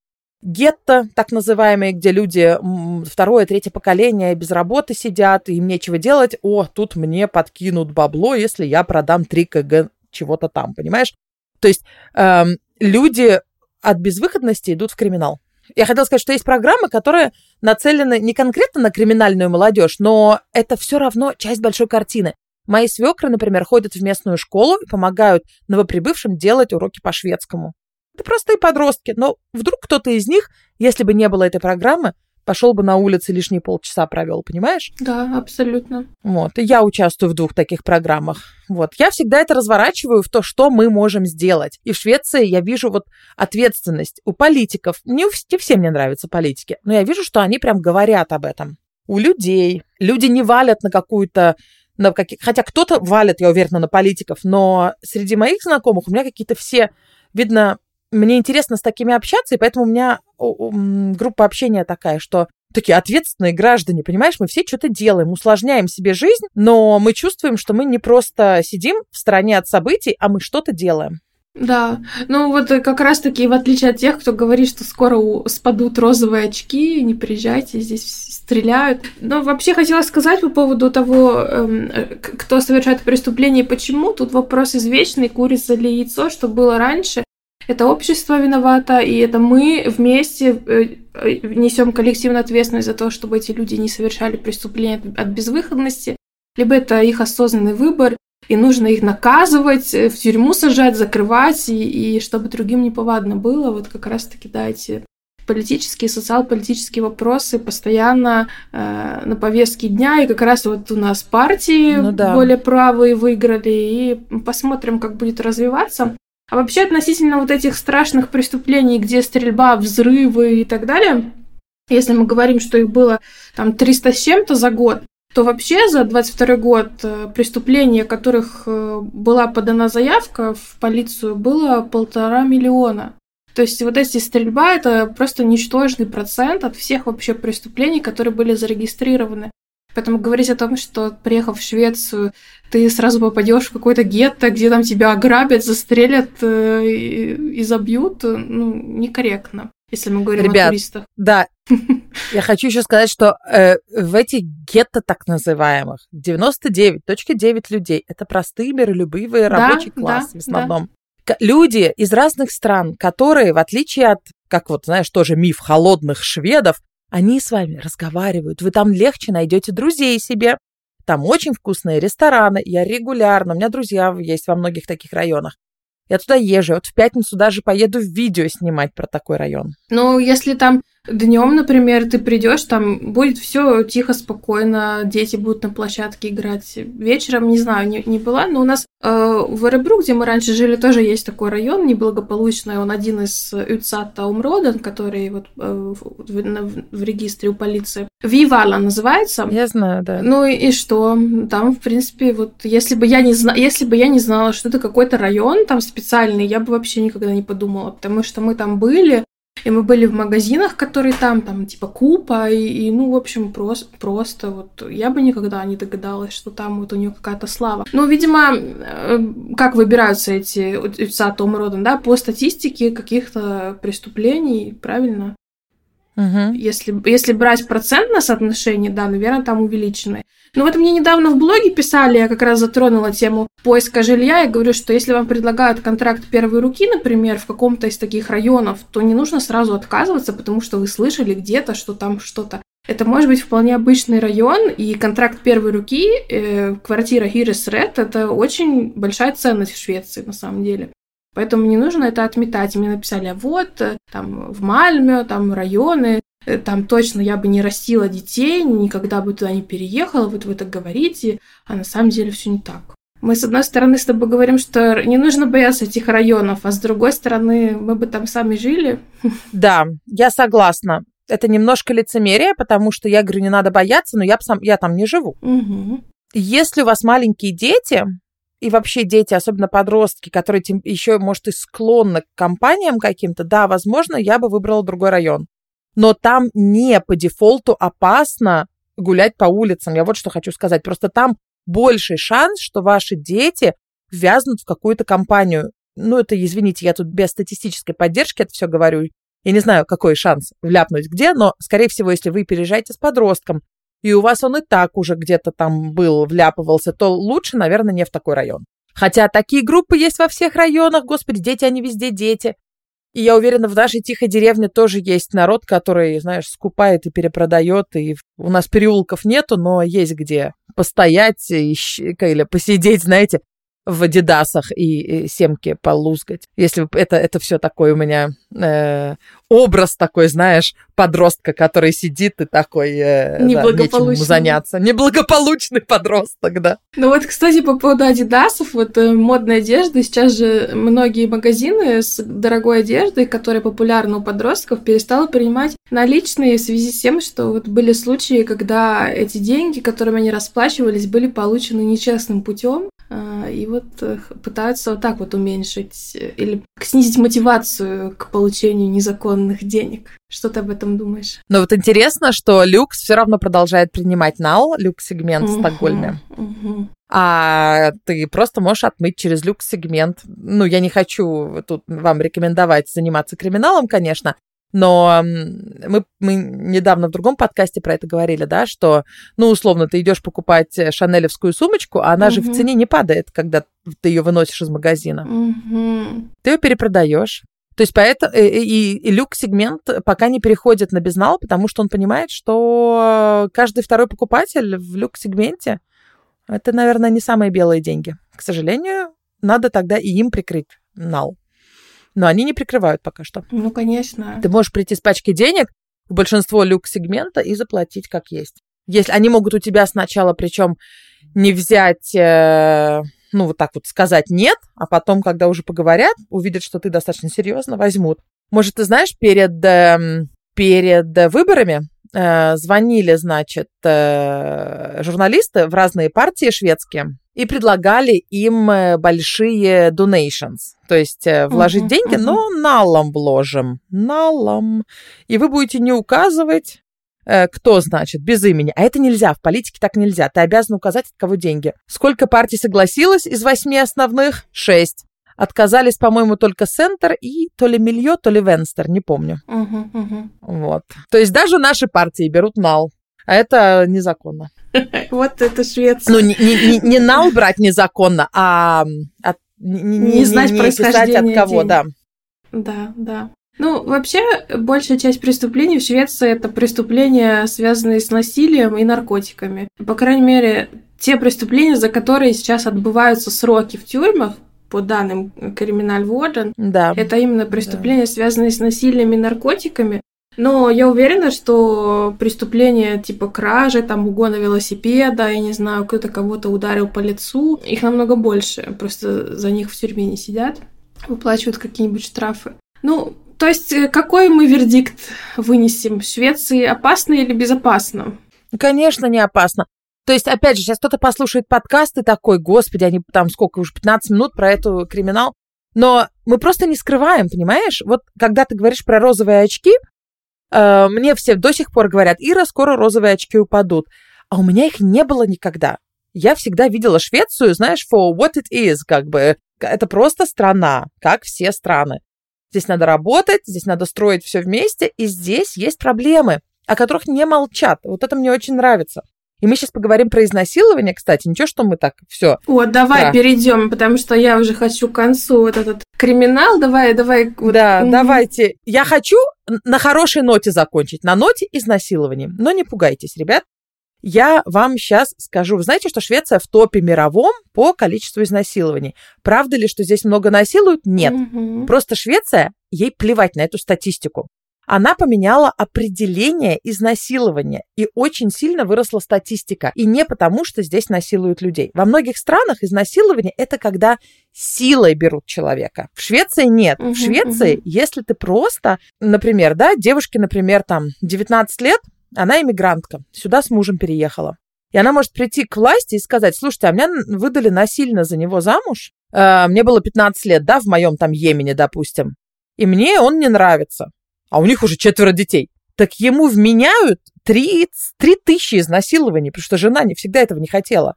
S2: гетто, так называемые, где люди второе, третье поколение без работы сидят, им нечего делать. О, тут мне подкинут бабло, если я продам 3 кг чего-то там, понимаешь? То есть эм, люди от безвыходности идут в криминал. Я хотела сказать, что есть программы, которые нацелены не конкретно на криминальную молодежь, но это все равно часть большой картины. Мои свекры, например, ходят в местную школу и помогают новоприбывшим делать уроки по шведскому. Это простые подростки, но вдруг кто-то из них, если бы не было этой программы, пошел бы на улице лишние полчаса провел, понимаешь?
S1: Да, абсолютно.
S2: Вот, и я участвую в двух таких программах. Вот, я всегда это разворачиваю в то, что мы можем сделать. И в Швеции я вижу вот ответственность у политиков. Не, не всем мне нравятся политики, но я вижу, что они прям говорят об этом. У людей. Люди не валят на какую-то на каких... Хотя кто-то валит, я уверена, на политиков, но среди моих знакомых у меня какие-то все, видно, мне интересно с такими общаться, и поэтому у меня группа общения такая, что такие ответственные граждане, понимаешь, мы все что-то делаем, усложняем себе жизнь, но мы чувствуем, что мы не просто сидим в стороне от событий, а мы что-то делаем.
S1: Да, ну вот как раз-таки, в отличие от тех, кто говорит, что скоро спадут розовые очки, не приезжайте, здесь стреляют. Но вообще хотела сказать по поводу того, эм, кто совершает преступление и почему. Тут вопрос извечный, курица или яйцо, что было раньше. Это общество виновато, и это мы вместе э, э, несем коллективную ответственность за то, чтобы эти люди не совершали преступления от безвыходности, либо это их осознанный выбор, и нужно их наказывать, э, в тюрьму сажать, закрывать, и, и чтобы другим неповадно было, вот как раз-таки, да, эти политические, социал-политические вопросы постоянно э, на повестке дня, и как раз вот у нас партии ну, да. более правые выиграли, и посмотрим, как будет развиваться. А вообще относительно вот этих страшных преступлений, где стрельба, взрывы и так далее, если мы говорим, что их было там 300 с чем-то за год, то вообще за 22 год э, преступлений, о которых э, была подана заявка в полицию, было полтора миллиона. То есть вот эти стрельба – это просто ничтожный процент от всех вообще преступлений, которые были зарегистрированы. Поэтому говорить о том, что приехав в Швецию, ты сразу попадешь в какой-то гетто, где там тебя ограбят, застрелят э, и, и забьют, ну, некорректно если мы говорим
S2: Ребят,
S1: о туристах.
S2: Да, я хочу еще сказать, что э, в этих гетто так называемых 99.9 людей это простые миролюбивые да, рабочий класс да, в основном. Да. Люди из разных стран, которые, в отличие от, как вот, знаешь, тоже миф холодных шведов, они с вами разговаривают. Вы там легче найдете друзей себе. Там очень вкусные рестораны. Я регулярно, у меня друзья есть во многих таких районах. Я туда езжу. Вот в пятницу даже поеду видео снимать про такой район.
S1: Ну, если там Днем, например, ты придешь, там будет все тихо, спокойно, дети будут на площадке играть. Вечером, не знаю, не, не была, но у нас э, в Эребру, где мы раньше жили, тоже есть такой район неблагополучный. Он один из Юцата Умроден, который вот э, в, в, в регистре у полиции. Вивала называется.
S2: Я знаю, да.
S1: Ну и, и что? Там, в принципе, вот если бы я не знала, если бы я не знала, что это какой-то район там специальный, я бы вообще никогда не подумала, потому что мы там были, и мы были в магазинах, которые там, там, типа Купа, и, и ну, в общем, просто, просто вот я бы никогда не догадалась, что там вот у нее какая-то слава. Ну, видимо, э, как выбираются эти лица Том Роден, да, по статистике каких-то преступлений, правильно?
S2: Угу.
S1: Если, если брать процентное соотношение, да, наверное, там увеличены. Ну вот мне недавно в блоге писали, я как раз затронула тему поиска жилья, и говорю, что если вам предлагают контракт первой руки, например, в каком-то из таких районов, то не нужно сразу отказываться, потому что вы слышали где-то, что там что-то. Это может быть вполне обычный район, и контракт первой руки, э, квартира Хирис Ред, это очень большая ценность в Швеции, на самом деле. Поэтому не нужно это отметать. Мне написали, а вот, э, там, в Мальме, там, районы, э, там точно я бы не растила детей, никогда бы туда не переехала, вот вы так говорите, а на самом деле все не так. Мы, с одной стороны, с тобой говорим, что не нужно бояться этих районов, а с другой стороны, мы бы там сами жили.
S2: Да, я согласна. Это немножко лицемерие, потому что я говорю, не надо бояться, но я, сам, я там не живу.
S1: Угу.
S2: Если у вас маленькие дети, и вообще дети, особенно подростки, которые еще, может, и склонны к компаниям каким-то, да, возможно, я бы выбрала другой район. Но там не по дефолту опасно гулять по улицам. Я вот что хочу сказать. Просто там больший шанс, что ваши дети ввязнут в какую-то компанию. Ну, это, извините, я тут без статистической поддержки это все говорю. Я не знаю, какой шанс вляпнуть где, но, скорее всего, если вы переезжаете с подростком, и у вас он и так уже где-то там был, вляпывался, то лучше, наверное, не в такой район. Хотя такие группы есть во всех районах, господи, дети, они везде дети. И я уверена, в нашей тихой деревне тоже есть народ, который, знаешь, скупает и перепродает. И у нас переулков нету, но есть где постоять или посидеть, знаете, в адидасах и, и семке полузгать. Если это, это все такое у меня э, образ такой, знаешь, подростка, который сидит и такой э, да, нечем заняться. Неблагополучный подросток, да.
S1: Ну вот, кстати, по поводу адидасов, вот э, модной одежды, сейчас же многие магазины с дорогой одеждой, которая популярна у подростков, перестали принимать наличные в связи с тем, что вот были случаи, когда эти деньги, которыми они расплачивались, были получены нечестным путем, и вот э, пытаются вот так вот уменьшить э, или снизить мотивацию к получению незаконных денег. Что ты об этом думаешь?
S2: Ну вот интересно, что люкс все равно продолжает принимать нал, люкс-сегмент в Стокгольме. А ты просто можешь отмыть через люкс-сегмент. Ну, я не хочу тут вам рекомендовать заниматься криминалом, конечно, но мы, мы недавно в другом подкасте про это говорили, да, что, ну, условно, ты идешь покупать э, шанелевскую сумочку, а она угу. же в цене не падает, когда ты ее выносишь из магазина.
S1: Угу.
S2: Ты ее перепродаешь. То есть поэтому э, и, и люк-сегмент пока не переходит на безнал, потому что он понимает, что каждый второй покупатель в люк-сегменте это, наверное, не самые белые деньги. К сожалению, надо тогда и им прикрыть нал. Но они не прикрывают пока что.
S1: Ну, конечно.
S2: Ты можешь прийти с пачкой денег в большинство люкс-сегмента и заплатить как есть. Если они могут у тебя сначала, причем не взять, э, ну, вот так вот сказать нет, а потом, когда уже поговорят, увидят, что ты достаточно серьезно, возьмут. Может, ты знаешь, перед, э, перед выборами звонили, значит, э, журналисты в разные партии шведские и предлагали им э, большие donations, то есть э, вложить uh-huh, деньги, uh-huh. но налом вложим, налом. И вы будете не указывать, э, кто, значит, без имени. А это нельзя, в политике так нельзя. Ты обязан указать, от кого деньги. Сколько партий согласилось из восьми основных? Шесть. Отказались, по-моему, только Центр и то ли Мильё, то ли Венстер, не помню.
S1: Угу, угу.
S2: Вот. То есть даже наши партии берут нал. А это незаконно.
S1: Вот это Швеция.
S2: Ну, не, не, не нал брать незаконно, а от,
S1: не, не, не знать не, происхождение
S2: от кого, да.
S1: Да, да. Ну, вообще, большая часть преступлений в Швеции это преступления, связанные с насилием и наркотиками. По крайней мере, те преступления, за которые сейчас отбываются сроки в тюрьмах, по данным Криминальводен,
S2: да.
S1: это именно преступления, да. связанные с насилием и наркотиками. Но я уверена, что преступления типа кражи, там угона велосипеда, я не знаю, кто-то кого-то ударил по лицу, их намного больше. Просто за них в тюрьме не сидят, выплачивают какие-нибудь штрафы. Ну, то есть э, какой мы вердикт вынесем? В Швеции опасно или безопасно?
S2: Конечно, не опасно. То есть, опять же, сейчас кто-то послушает подкаст и такой, господи, они там сколько, уже 15 минут про эту криминал. Но мы просто не скрываем, понимаешь? Вот когда ты говоришь про розовые очки, Э, мне все до сих пор говорят, Ира, скоро розовые очки упадут. А у меня их не было никогда. Я всегда видела Швецию, знаешь, for what it is, как бы. Это просто страна, как все страны. Здесь надо работать, здесь надо строить все вместе, и здесь есть проблемы, о которых не молчат. Вот это мне очень нравится. И мы сейчас поговорим про изнасилование, кстати. Ничего, что мы так все.
S1: О, давай да. перейдем, потому что я уже хочу к концу вот этот криминал. Давай, давай.
S2: Вот. Да, mm-hmm. давайте. Я хочу на хорошей ноте закончить, на ноте изнасилования. Но не пугайтесь, ребят. Я вам сейчас скажу. Вы знаете, что Швеция в топе мировом по количеству изнасилований. Правда ли, что здесь много насилуют? Нет. Mm-hmm. Просто Швеция, ей плевать на эту статистику она поменяла определение изнасилования, и очень сильно выросла статистика. И не потому, что здесь насилуют людей. Во многих странах изнасилование – это когда силой берут человека. В Швеции нет. Угу, в Швеции, угу. если ты просто, например, да, девушке, например, там 19 лет, она иммигрантка, сюда с мужем переехала. И она может прийти к власти и сказать, слушайте, а меня выдали насильно за него замуж, э, мне было 15 лет, да, в моем там Йемене, допустим, и мне он не нравится а у них уже четверо детей. Так ему вменяют три, три тысячи изнасилований, потому что жена не всегда этого не хотела.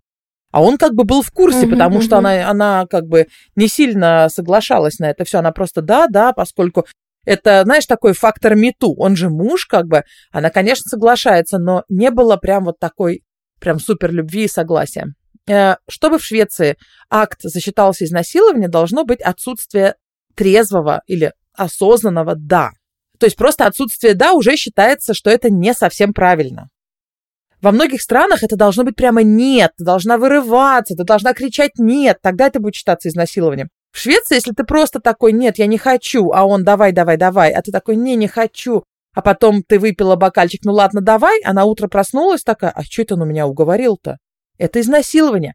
S2: А он как бы был в курсе, потому что она, она как бы не сильно соглашалась на это все. Она просто да, да, поскольку это, знаешь, такой фактор мету. Он же муж, как бы. Она, конечно, соглашается, но не было прям вот такой прям супер любви и согласия. Э, чтобы в Швеции акт засчитался изнасилование, должно быть отсутствие трезвого или осознанного «да». То есть просто отсутствие «да» уже считается, что это не совсем правильно. Во многих странах это должно быть прямо «нет», ты должна вырываться, ты должна кричать «нет», тогда это будет считаться изнасилованием. В Швеции, если ты просто такой «нет, я не хочу», а он «давай, давай, давай», а ты такой «не, не хочу», а потом ты выпила бокальчик, ну ладно, давай, а на утро проснулась такая, а что это он у меня уговорил-то? Это изнасилование.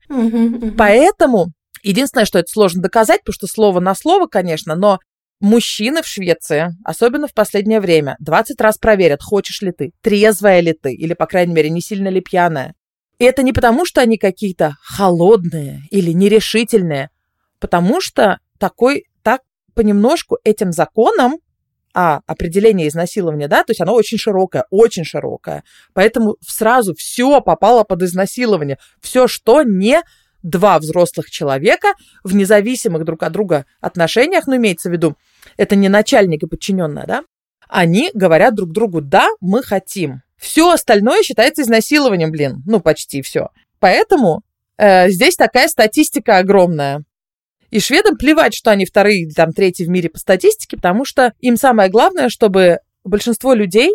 S2: Поэтому единственное, что это сложно доказать, потому что слово на слово, конечно, но Мужчины в Швеции, особенно в последнее время, 20 раз проверят, хочешь ли ты, трезвая ли ты, или, по крайней мере, не сильно ли пьяная. И это не потому, что они какие-то холодные или нерешительные, потому что такой, так понемножку этим законом, а определение изнасилования, да, то есть оно очень широкое, очень широкое. Поэтому сразу все попало под изнасилование. Все, что не два взрослых человека в независимых друг от друга отношениях, ну, имеется в виду, это не начальник и подчиненная, да, они говорят друг другу, да, мы хотим. Все остальное считается изнасилованием, блин, ну, почти все. Поэтому э, здесь такая статистика огромная. И шведам плевать, что они вторые или там третьи в мире по статистике, потому что им самое главное, чтобы большинство людей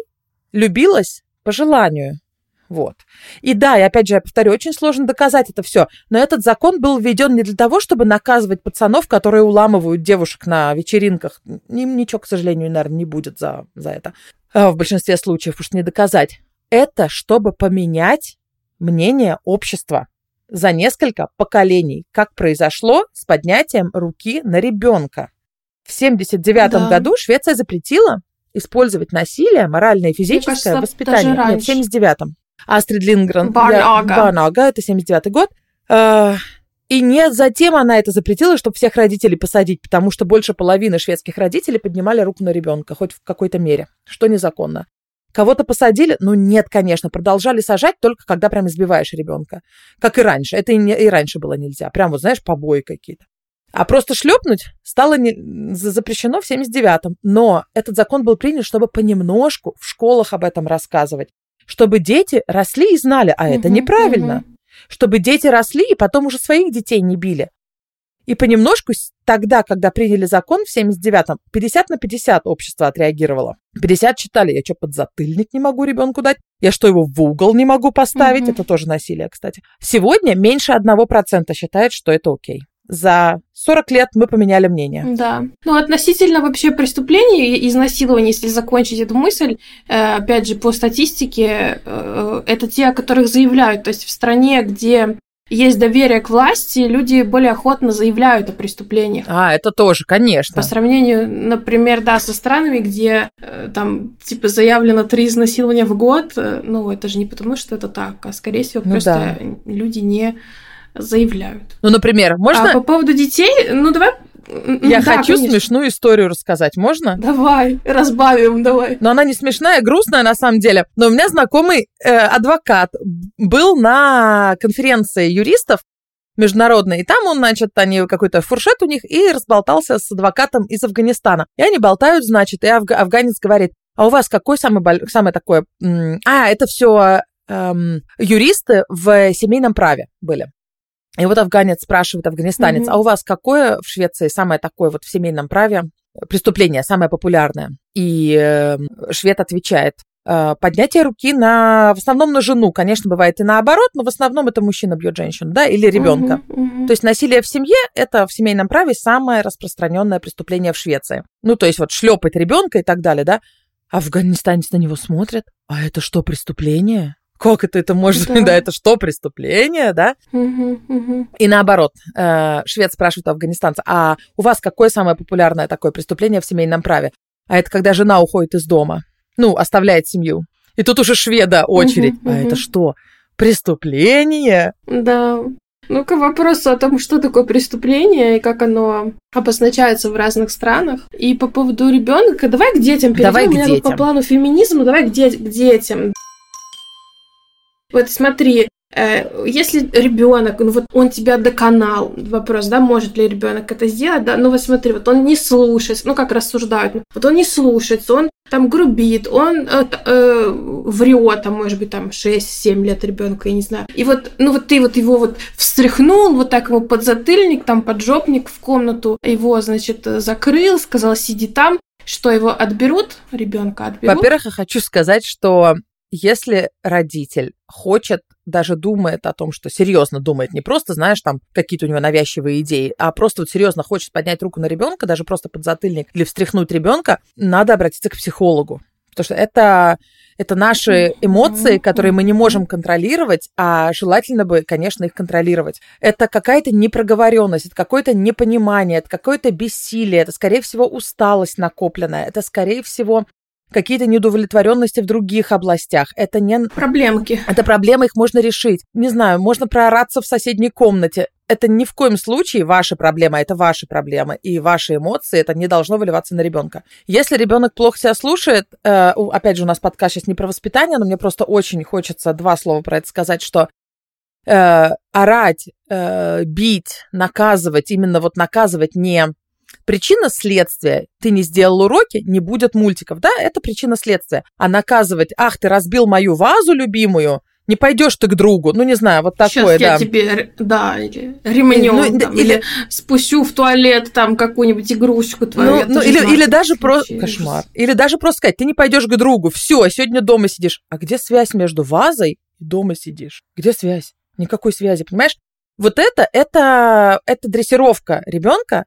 S2: любилось по желанию. Вот. И да, и опять же, я повторю, очень сложно доказать это все. Но этот закон был введен не для того, чтобы наказывать пацанов, которые уламывают девушек на вечеринках. Им ничего, к сожалению, наверное, не будет за, за это. А, в большинстве случаев, уж не доказать. Это чтобы поменять мнение общества за несколько поколений, как произошло с поднятием руки на ребенка. В 79 да. году Швеция запретила использовать насилие, моральное и физическое кажется, воспитание. Нет, в 79-м. Астрид Лингрен.
S1: Барнага.
S2: Барнага, это 79-й год. Э, и не затем она это запретила, чтобы всех родителей посадить, потому что больше половины шведских родителей поднимали руку на ребенка, хоть в какой-то мере, что незаконно. Кого-то посадили? Ну нет, конечно, продолжали сажать только когда прям избиваешь ребенка. Как и раньше. Это и, не, и раньше было нельзя. Прям вот, знаешь, побои какие-то. А просто шлепнуть стало не, запрещено в 79-м. Но этот закон был принят, чтобы понемножку в школах об этом рассказывать. Чтобы дети росли и знали, а это неправильно. Чтобы дети росли и потом уже своих детей не били. И понемножку тогда, когда приняли закон в 79-м, 50 на 50 общество отреагировало. 50 читали, я что, подзатыльник не могу ребенку дать? Я что, его в угол не могу поставить? Mm-hmm. Это тоже насилие, кстати. Сегодня меньше 1% считает, что это окей за 40 лет мы поменяли мнение.
S1: Да. Ну, относительно вообще преступлений и изнасилований, если закончить эту мысль, э, опять же, по статистике, э, это те, о которых заявляют. То есть в стране, где есть доверие к власти, люди более охотно заявляют о преступлениях.
S2: А, это тоже, конечно.
S1: По сравнению, например, да, со странами, где э, там, типа, заявлено три изнасилования в год, ну, это же не потому, что это так, а, скорее всего, ну, просто да. люди не заявляют.
S2: Ну, например, можно...
S1: А по поводу детей, ну, давай
S2: я да, хочу конечно. смешную историю рассказать, можно?
S1: Давай, разбавим, давай.
S2: Но она не смешная, грустная на самом деле. Но у меня знакомый э, адвокат был на конференции юристов международной, и там он, значит, они какой-то фуршет у них, и разболтался с адвокатом из Афганистана. И они болтают, значит, и афг... афганец говорит, а у вас какой самый, боль... самый такой... А, это все эм, юристы в семейном праве были. И вот афганец спрашивает, афганистанец, mm-hmm. а у вас какое в Швеции самое такое вот в семейном праве преступление, самое популярное? И э, швед отвечает, э, поднятие руки на, в основном на жену, конечно, бывает и наоборот, но в основном это мужчина бьет женщину, да, или ребенка. Uh-huh, uh-huh. То есть насилие в семье это в семейном праве самое распространенное преступление в Швеции. Ну, то есть вот шлепать ребенка и так далее, да. Афганистанец на него смотрит, а это что, преступление? Как это, это может да. да, это что, преступление, да?
S1: Угу, угу.
S2: И наоборот, э, швед спрашивает у афганистанца, а у вас какое самое популярное такое преступление в семейном праве? А это когда жена уходит из дома, ну, оставляет семью. И тут уже шведа очередь. Угу, а угу. это что, преступление?
S1: Да. Ну, к вопросу о том, что такое преступление и как оно обозначается в разных странах. И по поводу ребенка, давай к детям перейдем.
S2: Давай к
S1: У меня
S2: детям.
S1: по плану феминизма, давай к, де- к детям. Вот смотри, э, если ребенок, ну вот он тебя доконал, вопрос, да, может ли ребенок это сделать, да, ну вот смотри, вот он не слушается, ну как рассуждают, вот он не слушается, он там грубит, он э, э, врет, там, может быть, там 6-7 лет ребенка, я не знаю. И вот, ну вот ты вот его вот встряхнул, вот так ему под затыльник, там поджопник в комнату, его, значит, закрыл, сказал, сиди там, что его отберут, ребенка отберут.
S2: Во-первых, я хочу сказать, что если родитель хочет, даже думает о том, что серьезно думает, не просто, знаешь, там какие-то у него навязчивые идеи, а просто вот серьезно хочет поднять руку на ребенка, даже просто под затыльник или встряхнуть ребенка, надо обратиться к психологу. Потому что это, это наши эмоции, которые мы не можем контролировать, а желательно бы, конечно, их контролировать. Это какая-то непроговоренность, это какое-то непонимание, это какое-то бессилие, это, скорее всего, усталость накопленная, это, скорее всего, какие-то неудовлетворенности в других областях. Это не...
S1: Проблемки.
S2: Это проблемы, их можно решить. Не знаю, можно проораться в соседней комнате. Это ни в коем случае ваша проблема, это ваши проблемы. И ваши эмоции, это не должно выливаться на ребенка. Если ребенок плохо себя слушает, э, опять же, у нас подкаст сейчас не про воспитание, но мне просто очень хочется два слова про это сказать, что э, орать, э, бить, наказывать, именно вот наказывать не Причина следствия. Ты не сделал уроки, не будет мультиков. Да, это причина следствия. А наказывать, ах, ты разбил мою вазу любимую, не пойдешь ты к другу, ну не знаю, вот такое,
S1: Сейчас да. я тебе, да, или ремнем, ну, там, или, или спущу в туалет там какую-нибудь игрушку твою.
S2: Ну, ну или, или даже просто кошмар, или даже просто сказать, ты не пойдешь к другу, все, сегодня дома сидишь. А где связь между вазой и дома сидишь. Где связь? Никакой связи, понимаешь? Вот это, это, это дрессировка ребенка,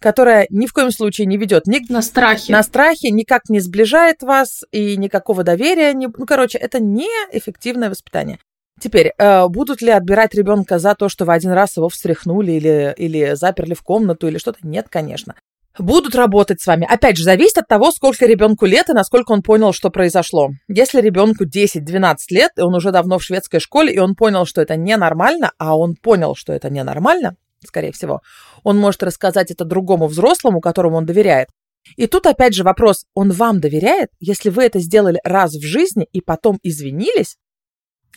S2: которая ни в коем случае не ведет ни
S1: на страхе.
S2: На страхе, никак не сближает вас и никакого доверия. Не, ну, короче, это неэффективное воспитание. Теперь, э, будут ли отбирать ребенка за то, что вы один раз его встряхнули или, или заперли в комнату или что-то? Нет, конечно. Будут работать с вами. Опять же, зависит от того, сколько ребенку лет и насколько он понял, что произошло. Если ребенку 10-12 лет, и он уже давно в шведской школе, и он понял, что это ненормально, а он понял, что это ненормально, скорее всего, он может рассказать это другому взрослому, которому он доверяет. И тут опять же вопрос, он вам доверяет? Если вы это сделали раз в жизни и потом извинились,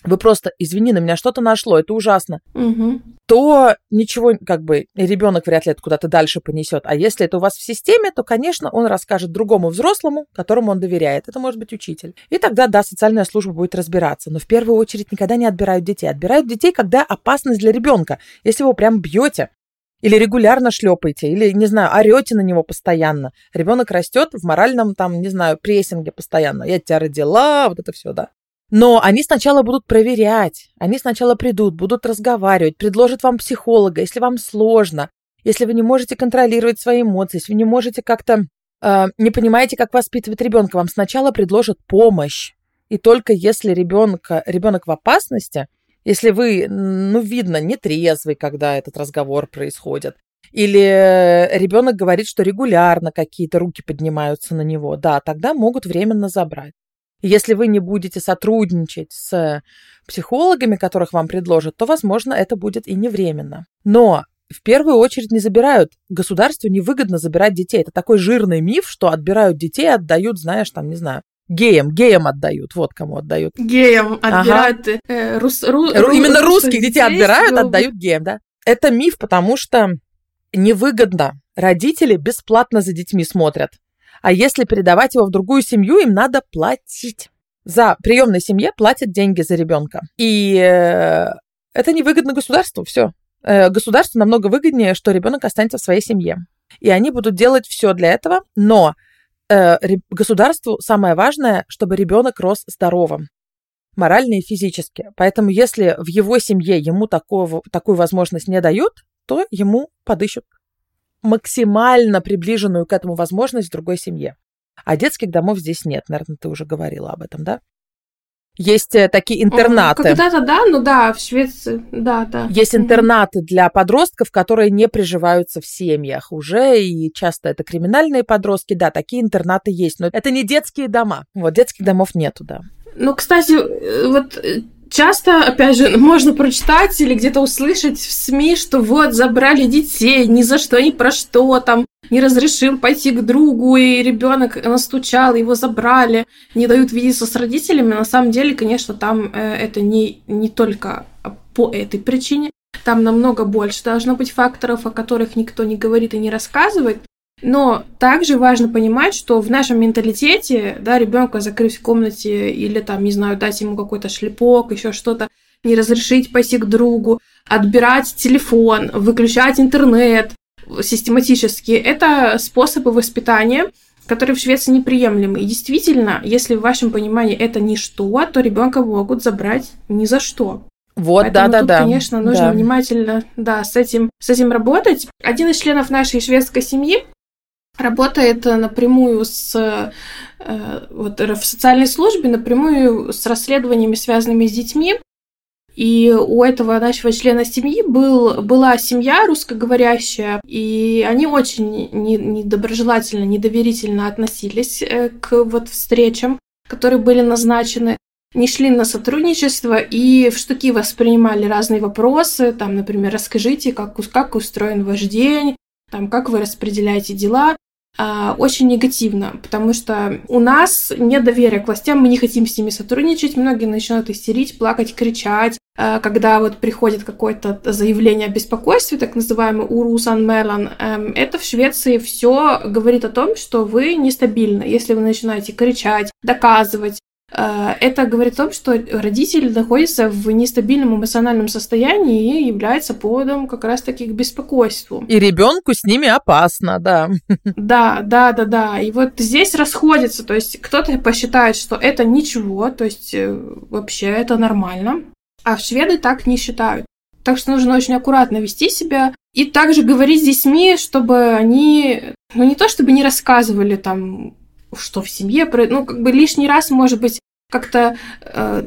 S2: вы просто, извини, на меня что-то нашло, это ужасно,
S1: угу.
S2: то ничего, как бы, ребенок вряд ли это куда-то дальше понесет. А если это у вас в системе, то, конечно, он расскажет другому взрослому, которому он доверяет. Это может быть учитель. И тогда, да, социальная служба будет разбираться. Но в первую очередь никогда не отбирают детей. Отбирают детей, когда опасность для ребенка. Если вы его прям бьете, или регулярно шлепаете, или, не знаю, орете на него постоянно. Ребенок растет в моральном, там, не знаю, прессинге постоянно. Я тебя родила, вот это все, да. Но они сначала будут проверять, они сначала придут, будут разговаривать, предложат вам психолога, если вам сложно, если вы не можете контролировать свои эмоции, если вы не можете как-то, э, не понимаете, как воспитывать ребенка, вам сначала предложат помощь. И только если ребенка, ребенок в опасности, если вы, ну, видно, нетрезвый, когда этот разговор происходит, или ребенок говорит, что регулярно какие-то руки поднимаются на него, да, тогда могут временно забрать. Если вы не будете сотрудничать с психологами, которых вам предложат, то, возможно, это будет и не временно. Но в первую очередь не забирают. Государству невыгодно забирать детей. Это такой жирный миф, что отбирают детей, отдают, знаешь, там, не знаю, геям, геям отдают, вот кому отдают.
S1: Геям отбирают. Ага. Э, рус, ру,
S2: ру, Именно русских детей отбирают, отдают геям, да. Это миф, потому что невыгодно. Родители бесплатно за детьми смотрят. А если передавать его в другую семью, им надо платить. За приемной семье платят деньги за ребенка. И э, это невыгодно государству, все. Э, государству намного выгоднее, что ребенок останется в своей семье. И они будут делать все для этого, но э, государству самое важное, чтобы ребенок рос здоровым морально и физически. Поэтому если в его семье ему такого, такую возможность не дают, то ему подыщут максимально приближенную к этому возможность в другой семье. А детских домов здесь нет, наверное, ты уже говорила об этом, да? Есть э, такие интернаты.
S1: Когда-то да, ну да, в Швеции, да, да.
S2: Есть интернаты для подростков, которые не приживаются в семьях уже, и часто это криминальные подростки, да, такие интернаты есть, но это не детские дома. Вот, детских домов нету, да.
S1: Ну, кстати, э, вот э, часто, опять же, можно прочитать или где-то услышать в СМИ, что вот забрали детей, ни за что, ни про что, там не разрешил пойти к другу, и ребенок настучал, его забрали, не дают видеться с родителями. На самом деле, конечно, там э, это не, не только по этой причине. Там намного больше должно быть факторов, о которых никто не говорит и не рассказывает. Но также важно понимать, что в нашем менталитете, да, ребенка закрыть в комнате или там, не знаю, дать ему какой-то шлепок, еще что-то, не разрешить пойти к другу, отбирать телефон, выключать интернет систематически, это способы воспитания, которые в Швеции неприемлемы. И действительно, если в вашем понимании это ничто, то ребенка могут забрать ни за что.
S2: Вот,
S1: Поэтому
S2: да,
S1: тут,
S2: да, да.
S1: конечно, нужно
S2: да.
S1: внимательно, да, с этим, с этим работать. Один из членов нашей шведской семьи работает напрямую с э, вот в социальной службе напрямую с расследованиями, связанными с детьми. И у этого нашего члена семьи был, была семья русскоговорящая, и они очень недоброжелательно, недоверительно относились э, к вот встречам, которые были назначены, не шли на сотрудничество и в штуки воспринимали разные вопросы, там, например, расскажите, как, как устроен ваш день, там, как вы распределяете дела. А, очень негативно, потому что у нас нет доверия к властям, мы не хотим с ними сотрудничать, многие начинают истерить, плакать, кричать, а, когда вот приходит какое-то заявление о беспокойстве, так называемый урусан мелан, эм, это в Швеции все говорит о том, что вы нестабильны. Если вы начинаете кричать, доказывать, это говорит о том, что родитель находится в нестабильном эмоциональном состоянии и является поводом как раз-таки к беспокойству.
S2: И ребенку с ними опасно, да.
S1: Да, да, да, да. И вот здесь расходится, то есть кто-то посчитает, что это ничего, то есть э, вообще это нормально, а шведы так не считают. Так что нужно очень аккуратно вести себя и также говорить с детьми, чтобы они, ну не то чтобы не рассказывали там что в семье, ну, как бы лишний раз, может быть, как-то э,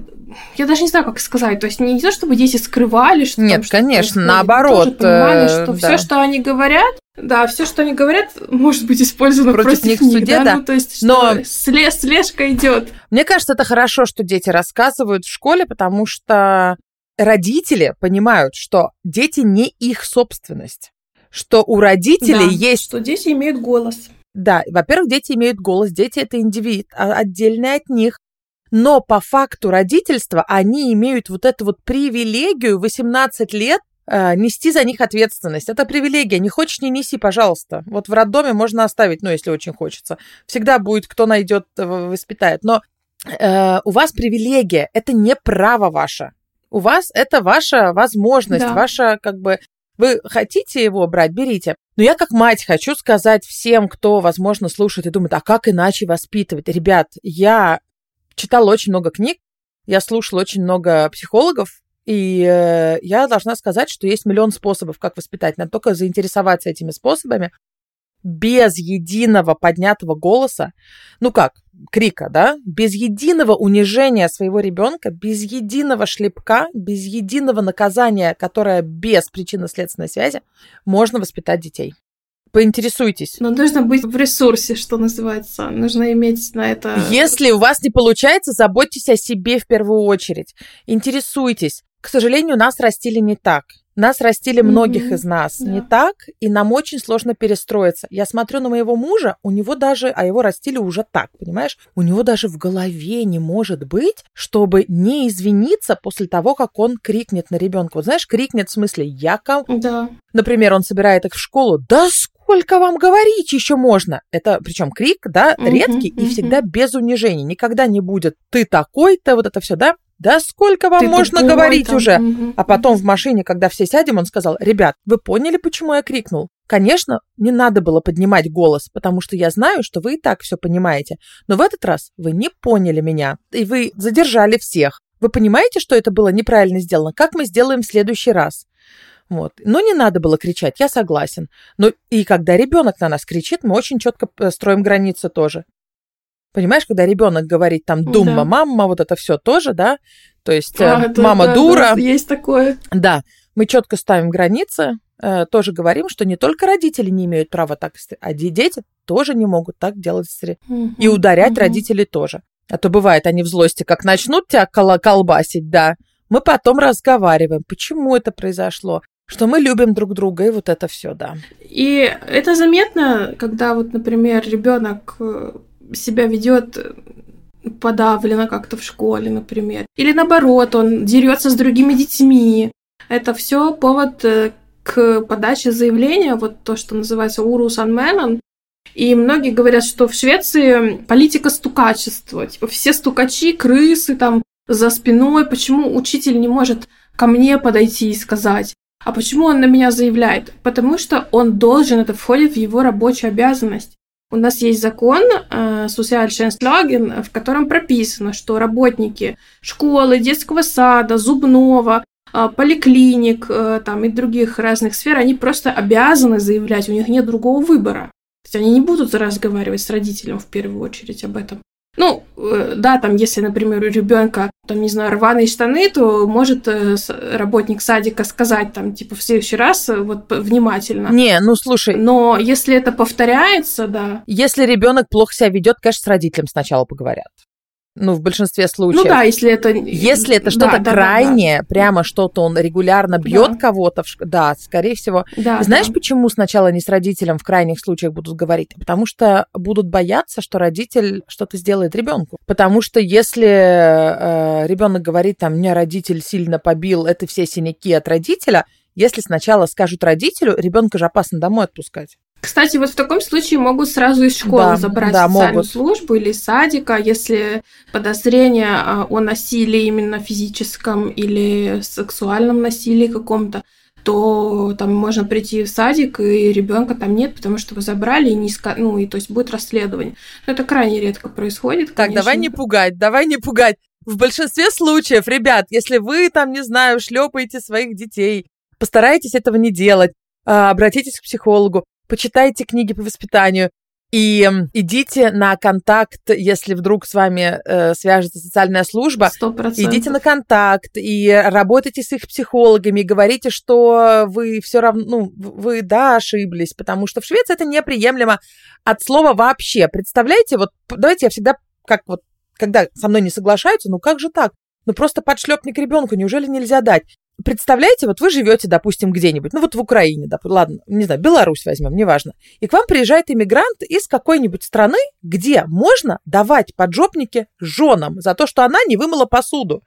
S1: я даже не знаю, как сказать. То есть не то, чтобы дети скрывали, что
S2: Нет,
S1: там,
S2: конечно, наоборот. Тоже
S1: понимали, что да. все, что они говорят, да, все, что они говорят, может быть использовано против, против них в суде, да? да. Ну, то есть, что Но слеж, слежка идет.
S2: Мне кажется, это хорошо, что дети рассказывают в школе, потому что родители понимают, что дети не их собственность, что у родителей да, есть...
S1: Что дети имеют голос.
S2: Да, во-первых, дети имеют голос, дети это индивид, а отдельный от них. Но по факту родительства они имеют вот эту вот привилегию 18 лет э, нести за них ответственность. Это привилегия. Не хочешь, не неси, пожалуйста. Вот в роддоме можно оставить, ну, если очень хочется. Всегда будет, кто найдет, э, воспитает. Но э, у вас привилегия. Это не право ваше. У вас это ваша возможность, да. ваша как бы вы хотите его брать, берите. Но я как мать хочу сказать всем, кто, возможно, слушает и думает, а как иначе воспитывать? Ребят, я читала очень много книг, я слушала очень много психологов, и э, я должна сказать, что есть миллион способов, как воспитать. Надо только заинтересоваться этими способами без единого поднятого голоса. Ну как, крика, да, без единого унижения своего ребенка, без единого шлепка, без единого наказания, которое без причинно-следственной связи, можно воспитать детей. Поинтересуйтесь.
S1: Но нужно быть в ресурсе, что называется. Нужно иметь на это...
S2: Если у вас не получается, заботьтесь о себе в первую очередь. Интересуйтесь. К сожалению, нас растили не так. Нас растили многих mm-hmm. из нас да. не так, и нам очень сложно перестроиться. Я смотрю на моего мужа, у него даже, а его растили уже так, понимаешь? У него даже в голове не может быть, чтобы не извиниться после того, как он крикнет на ребенка. Вот знаешь, крикнет в смысле я ком...
S1: Да.
S2: Например, он собирает их в школу. Да сколько вам говорить еще можно? Это причем крик, да, mm-hmm, редкий mm-hmm. и всегда без унижения. Никогда не будет ты такой-то, вот это все, да? Да сколько вам Ты можно говорить там. уже? Угу. А потом в машине, когда все сядем, он сказал, ребят, вы поняли, почему я крикнул? Конечно, не надо было поднимать голос, потому что я знаю, что вы и так все понимаете. Но в этот раз вы не поняли меня, и вы задержали всех. Вы понимаете, что это было неправильно сделано? Как мы сделаем в следующий раз? Вот. Но не надо было кричать, я согласен. Но и когда ребенок на нас кричит, мы очень четко э, строим границы тоже. Понимаешь, когда ребенок говорит там думма, да. мама, вот это все тоже, да? То есть а, мама да, дура.
S1: Да, есть такое.
S2: Да, мы четко ставим границы, э, тоже говорим, что не только родители не имеют права так, а дети тоже не могут так делать. Угу, и ударять угу. родители тоже. А то бывает, они в злости как начнут тебя кол- колбасить, да, мы потом разговариваем, почему это произошло, что мы любим друг друга, и вот это все, да.
S1: И это заметно, когда вот, например, ребенок э, себя ведет подавленно как-то в школе, например. Или наоборот, он дерется с другими детьми. Это все повод э, к подаче заявления, вот то, что называется урус анменан. И многие говорят, что в Швеции политика стукачества. Типа все стукачи, крысы там за спиной. Почему учитель не может ко мне подойти и сказать? А почему он на меня заявляет? Потому что он должен, это входит в его рабочую обязанность. У нас есть закон э, Socialtjänstlagen, в котором прописано, что работники школы, детского сада, зубного, э, поликлиник э, там, и других разных сфер, они просто обязаны заявлять, у них нет другого выбора. То есть они не будут разговаривать с родителем в первую очередь об этом. Ну, э, да, там, если, например, у ребенка, там, не знаю, рваные штаны, то может э, работник садика сказать, там, типа, в следующий раз э, вот внимательно.
S2: Не, ну слушай.
S1: Но если это повторяется, да.
S2: Если ребенок плохо себя ведет, конечно, с родителем сначала поговорят. Ну, в большинстве случаев.
S1: Ну да, если это...
S2: Если это что-то да, крайнее, да, да. прямо что-то он регулярно бьет да. кого-то, да, скорее всего. Да, Знаешь, да. почему сначала не с родителем в крайних случаях будут говорить? Потому что будут бояться, что родитель что-то сделает ребенку. Потому что если э, ребенок говорит, там, меня родитель сильно побил, это все синяки от родителя, если сначала скажут родителю, ребенка же опасно домой отпускать.
S1: Кстати, вот в таком случае могут сразу из школы да, забрать да, социальную могут. службу или из садика, если подозрение а, о насилии именно физическом или сексуальном насилии каком-то то там можно прийти в садик, и ребенка там нет, потому что вы забрали, и не иска... ну, и то есть будет расследование. Но это крайне редко происходит.
S2: Так, конечно. давай не пугать, давай не пугать. В большинстве случаев, ребят, если вы там, не знаю, шлепаете своих детей, постарайтесь этого не делать, а, обратитесь к психологу, почитайте книги по воспитанию, и идите на контакт, если вдруг с вами э, свяжется социальная служба.
S1: 100%.
S2: Идите на контакт и работайте с их психологами, и говорите, что вы все равно, ну, вы, да, ошиблись, потому что в Швеции это неприемлемо от слова вообще. Представляете, вот давайте я всегда, как вот, когда со мной не соглашаются, ну как же так? Ну просто подшлепник ребенку неужели нельзя дать? Представляете, вот вы живете, допустим, где-нибудь, ну вот в Украине, да, ладно, не знаю, Беларусь возьмем, неважно, и к вам приезжает иммигрант из какой-нибудь страны, где можно давать поджопники женам за то, что она не вымыла посуду.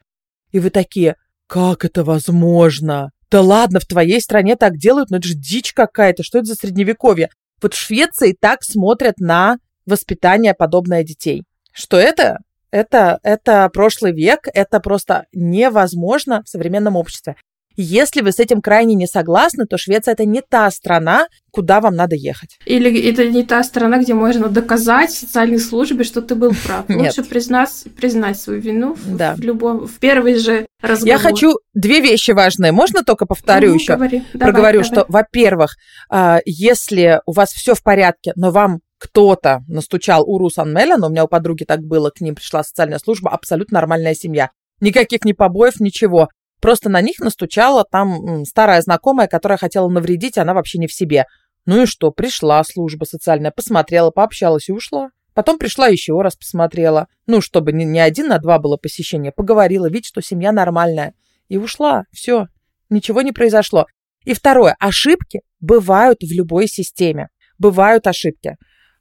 S2: И вы такие, как это возможно? Да ладно, в твоей стране так делают, но это же дичь какая-то, что это за средневековье? Вот в Швеции так смотрят на воспитание подобное детей, что это это, это прошлый век, это просто невозможно в современном обществе. Если вы с этим крайне не согласны, то Швеция это не та страна, куда вам надо ехать.
S1: Или это не та страна, где можно доказать социальной службе, что ты был прав. Нет. Лучше признать, признать свою вину да. в любом, в первый же разговор.
S2: Я хочу две вещи важные. Можно только повторю ну, еще? Говори. Проговорю, давай, что, во-первых, а, если у вас все в порядке, но вам кто-то настучал Уру Санмелян, у меня у подруги так было, к ним пришла социальная служба, абсолютно нормальная семья. Никаких ни побоев, ничего. Просто на них настучала там старая знакомая, которая хотела навредить, она вообще не в себе. Ну и что, пришла служба социальная, посмотрела, пообщалась и ушла. Потом пришла еще раз посмотрела. Ну, чтобы не, не один на два было посещение. Поговорила, видит, что семья нормальная. И ушла. Все. Ничего не произошло. И второе. Ошибки бывают в любой системе. Бывают ошибки.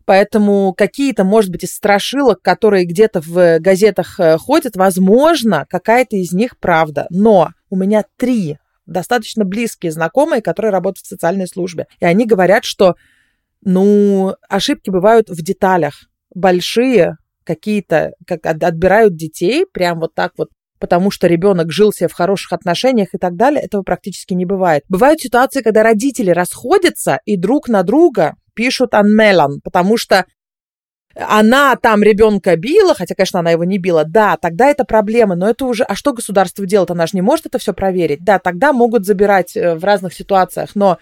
S2: Поэтому какие-то, может быть, из страшилок, которые где-то в газетах э, ходят, возможно, какая-то из них правда. Но у меня три достаточно близкие знакомые, которые работают в социальной службе. И они говорят, что, ну, ошибки бывают в деталях. Большие какие-то, как отбирают детей, прям вот так вот потому что ребенок жил себе в хороших отношениях и так далее, этого практически не бывает. Бывают ситуации, когда родители расходятся и друг на друга пишут Анмелан, потому что она там ребенка била, хотя, конечно, она его не била, да, тогда это проблема, но это уже, а что государство делает? Она же не может это все проверить. Да, тогда могут забирать э, в разных ситуациях, но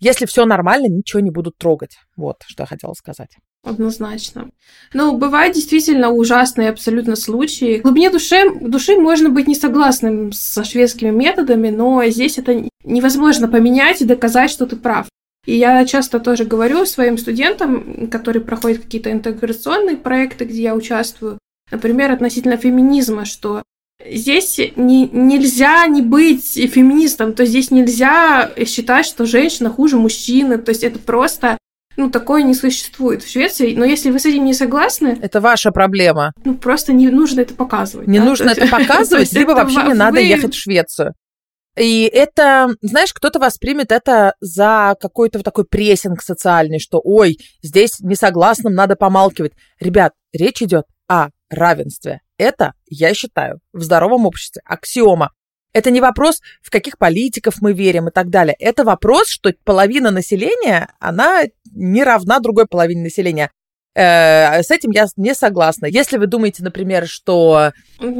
S2: если все нормально, ничего не будут трогать. Вот, что я хотела сказать.
S1: Однозначно. Ну, бывают действительно ужасные абсолютно случаи. В глубине души, души можно быть не согласным со шведскими методами, но здесь это невозможно поменять и доказать, что ты прав. И я часто тоже говорю своим студентам, которые проходят какие-то интеграционные проекты, где я участвую, например, относительно феминизма, что здесь не, нельзя не быть феминистом, то здесь нельзя считать, что женщина хуже мужчины, то есть это просто ну, такое не существует в Швеции. Но если вы с этим не согласны...
S2: Это ваша проблема.
S1: Ну, просто не нужно это показывать.
S2: Не да? нужно это показывать, либо вообще не надо ехать в Швецию. И это, знаешь, кто-то воспримет это за какой-то вот такой прессинг социальный, что, ой, здесь несогласным надо помалкивать. Ребят, речь идет о равенстве. Это, я считаю, в здоровом обществе аксиома. Это не вопрос, в каких политиков мы верим и так далее. Это вопрос, что половина населения, она не равна другой половине населения. Э, с этим я не согласна. Если вы думаете, например, что...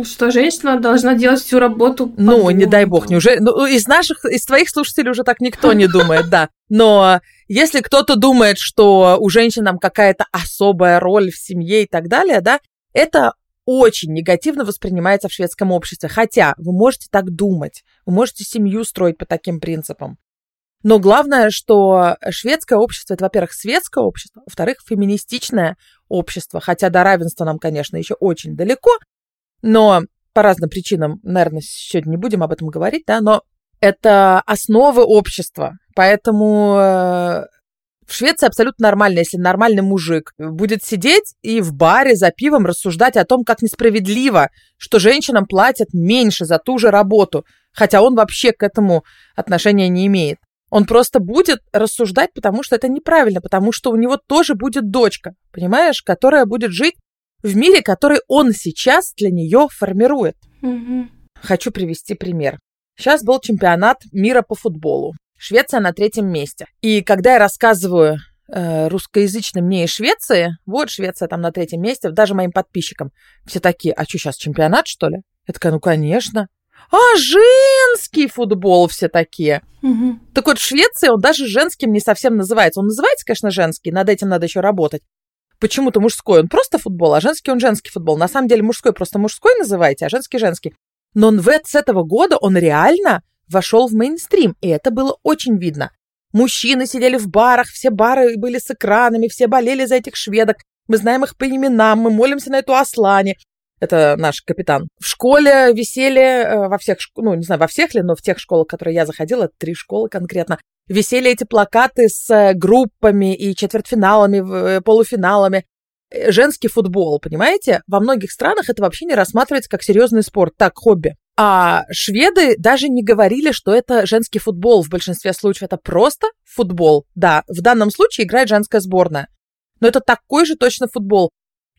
S1: Что женщина должна делать всю работу.
S2: Ну, дому. не дай бог, неужели... Ну, из наших, из твоих слушателей уже так никто не думает, да. Но если кто-то думает, что у женщин там какая-то особая роль в семье и так далее, да, это очень негативно воспринимается в шведском обществе. Хотя вы можете так думать, вы можете семью строить по таким принципам. Но главное, что шведское общество, это, во-первых, светское общество, во-вторых, феминистичное общество, хотя до равенства нам, конечно, еще очень далеко, но по разным причинам, наверное, сегодня не будем об этом говорить, да, но это основы общества, поэтому э, в Швеции абсолютно нормально, если нормальный мужик будет сидеть и в баре за пивом рассуждать о том, как несправедливо, что женщинам платят меньше за ту же работу, хотя он вообще к этому отношения не имеет. Он просто будет рассуждать, потому что это неправильно, потому что у него тоже будет дочка, понимаешь, которая будет жить в мире, который он сейчас для нее формирует.
S1: Угу.
S2: Хочу привести пример. Сейчас был чемпионат мира по футболу. Швеция на третьем месте. И когда я рассказываю э, русскоязычным мне из Швеции, вот Швеция там на третьем месте, даже моим подписчикам, все такие, а что сейчас, чемпионат, что ли? Я такая, ну, конечно. А, женский футбол все такие.
S1: Угу.
S2: Так вот, в Швеции он даже женским не совсем называется. Он называется, конечно, женский, над этим надо еще работать. Почему-то мужской он просто футбол, а женский он женский футбол. На самом деле мужской просто мужской называете, а женский женский. Но он в, с этого года он реально вошел в мейнстрим, и это было очень видно. Мужчины сидели в барах, все бары были с экранами, все болели за этих шведок. Мы знаем их по именам, мы молимся на эту Аслане. Это наш капитан. В школе висели э, во всех, ну, не знаю, во всех ли, но в тех школах, в которые я заходила, три школы конкретно, висели эти плакаты с э, группами и четвертьфиналами, э, полуфиналами. Женский футбол, понимаете? Во многих странах это вообще не рассматривается как серьезный спорт, так, хобби. А шведы даже не говорили, что это женский футбол в большинстве случаев. Это просто футбол. Да, в данном случае играет женская сборная. Но это такой же точно футбол.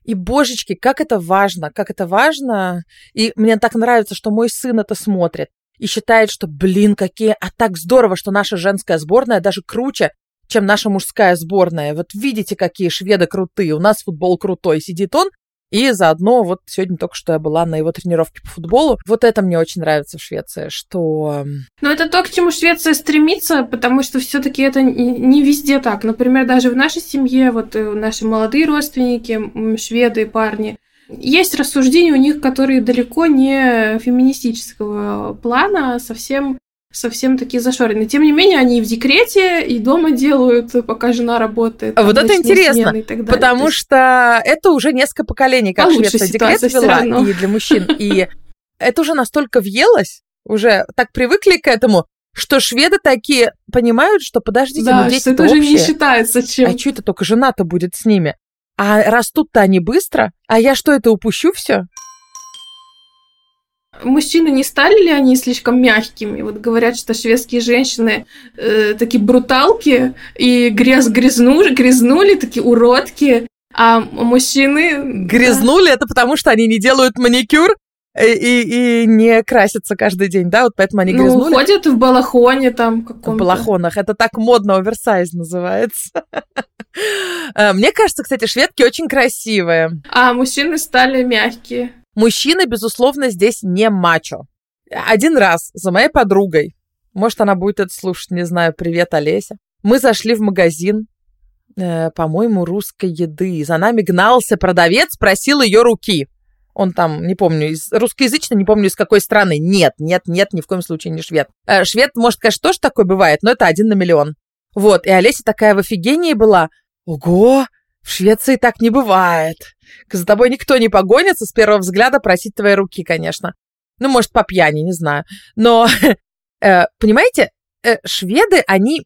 S2: И, божечки, как это важно, как это важно. И мне так нравится, что мой сын это смотрит и считает, что, блин, какие... А так здорово, что наша женская сборная даже круче, чем наша мужская сборная. Вот видите, какие шведы крутые. У нас футбол крутой. Сидит он и заодно вот сегодня только что я была на его тренировке по футболу. Вот это мне очень нравится в Швеции, что...
S1: Ну, это то, к чему Швеция стремится, потому что все таки это не везде так. Например, даже в нашей семье, вот э, наши молодые родственники, шведы, парни, есть рассуждения у них, которые далеко не феминистического плана, а совсем совсем такие зашорены. Тем не менее, они и в декрете, и дома делают, пока жена работает.
S2: А вот это интересно, потому есть... что это уже несколько поколений, как Швеция декрет вела и для мужчин. И это уже настолько въелось, уже так привыкли к этому, что шведы такие понимают, что подождите,
S1: да,
S2: ну дети
S1: это уже не считается чем.
S2: А что это только жена-то будет с ними? А растут-то они быстро, а я что, это упущу все?
S1: Мужчины не стали ли они слишком мягкими? Вот говорят, что шведские женщины э, такие бруталки и гряз грязнули, грязнули, такие уродки, а мужчины...
S2: Грязнули, да. это потому что они не делают маникюр? И, и, не красятся каждый день, да? Вот поэтому они грязнули.
S1: Ну, ходят в балахоне там каком-то.
S2: В балахонах. Это так модно, оверсайз называется. Э, мне кажется, кстати, шведки очень красивые.
S1: А мужчины стали мягкие.
S2: Мужчины, безусловно, здесь не мачо. Один раз за моей подругой, может, она будет это слушать, не знаю, привет, Олеся, мы зашли в магазин, э, по-моему, русской еды. За нами гнался продавец, просил ее руки. Он там, не помню, из, русскоязычно, не помню, из какой страны. Нет, нет, нет, ни в коем случае не швед. Э, швед, может, конечно, тоже такое бывает, но это один на миллион. Вот, и Олеся такая в офигении была. Ого, в Швеции так не бывает. За тобой никто не погонится с первого взгляда просить твоей руки, конечно. Ну, может, по пьяни, не знаю. Но, э, понимаете, э, шведы, они,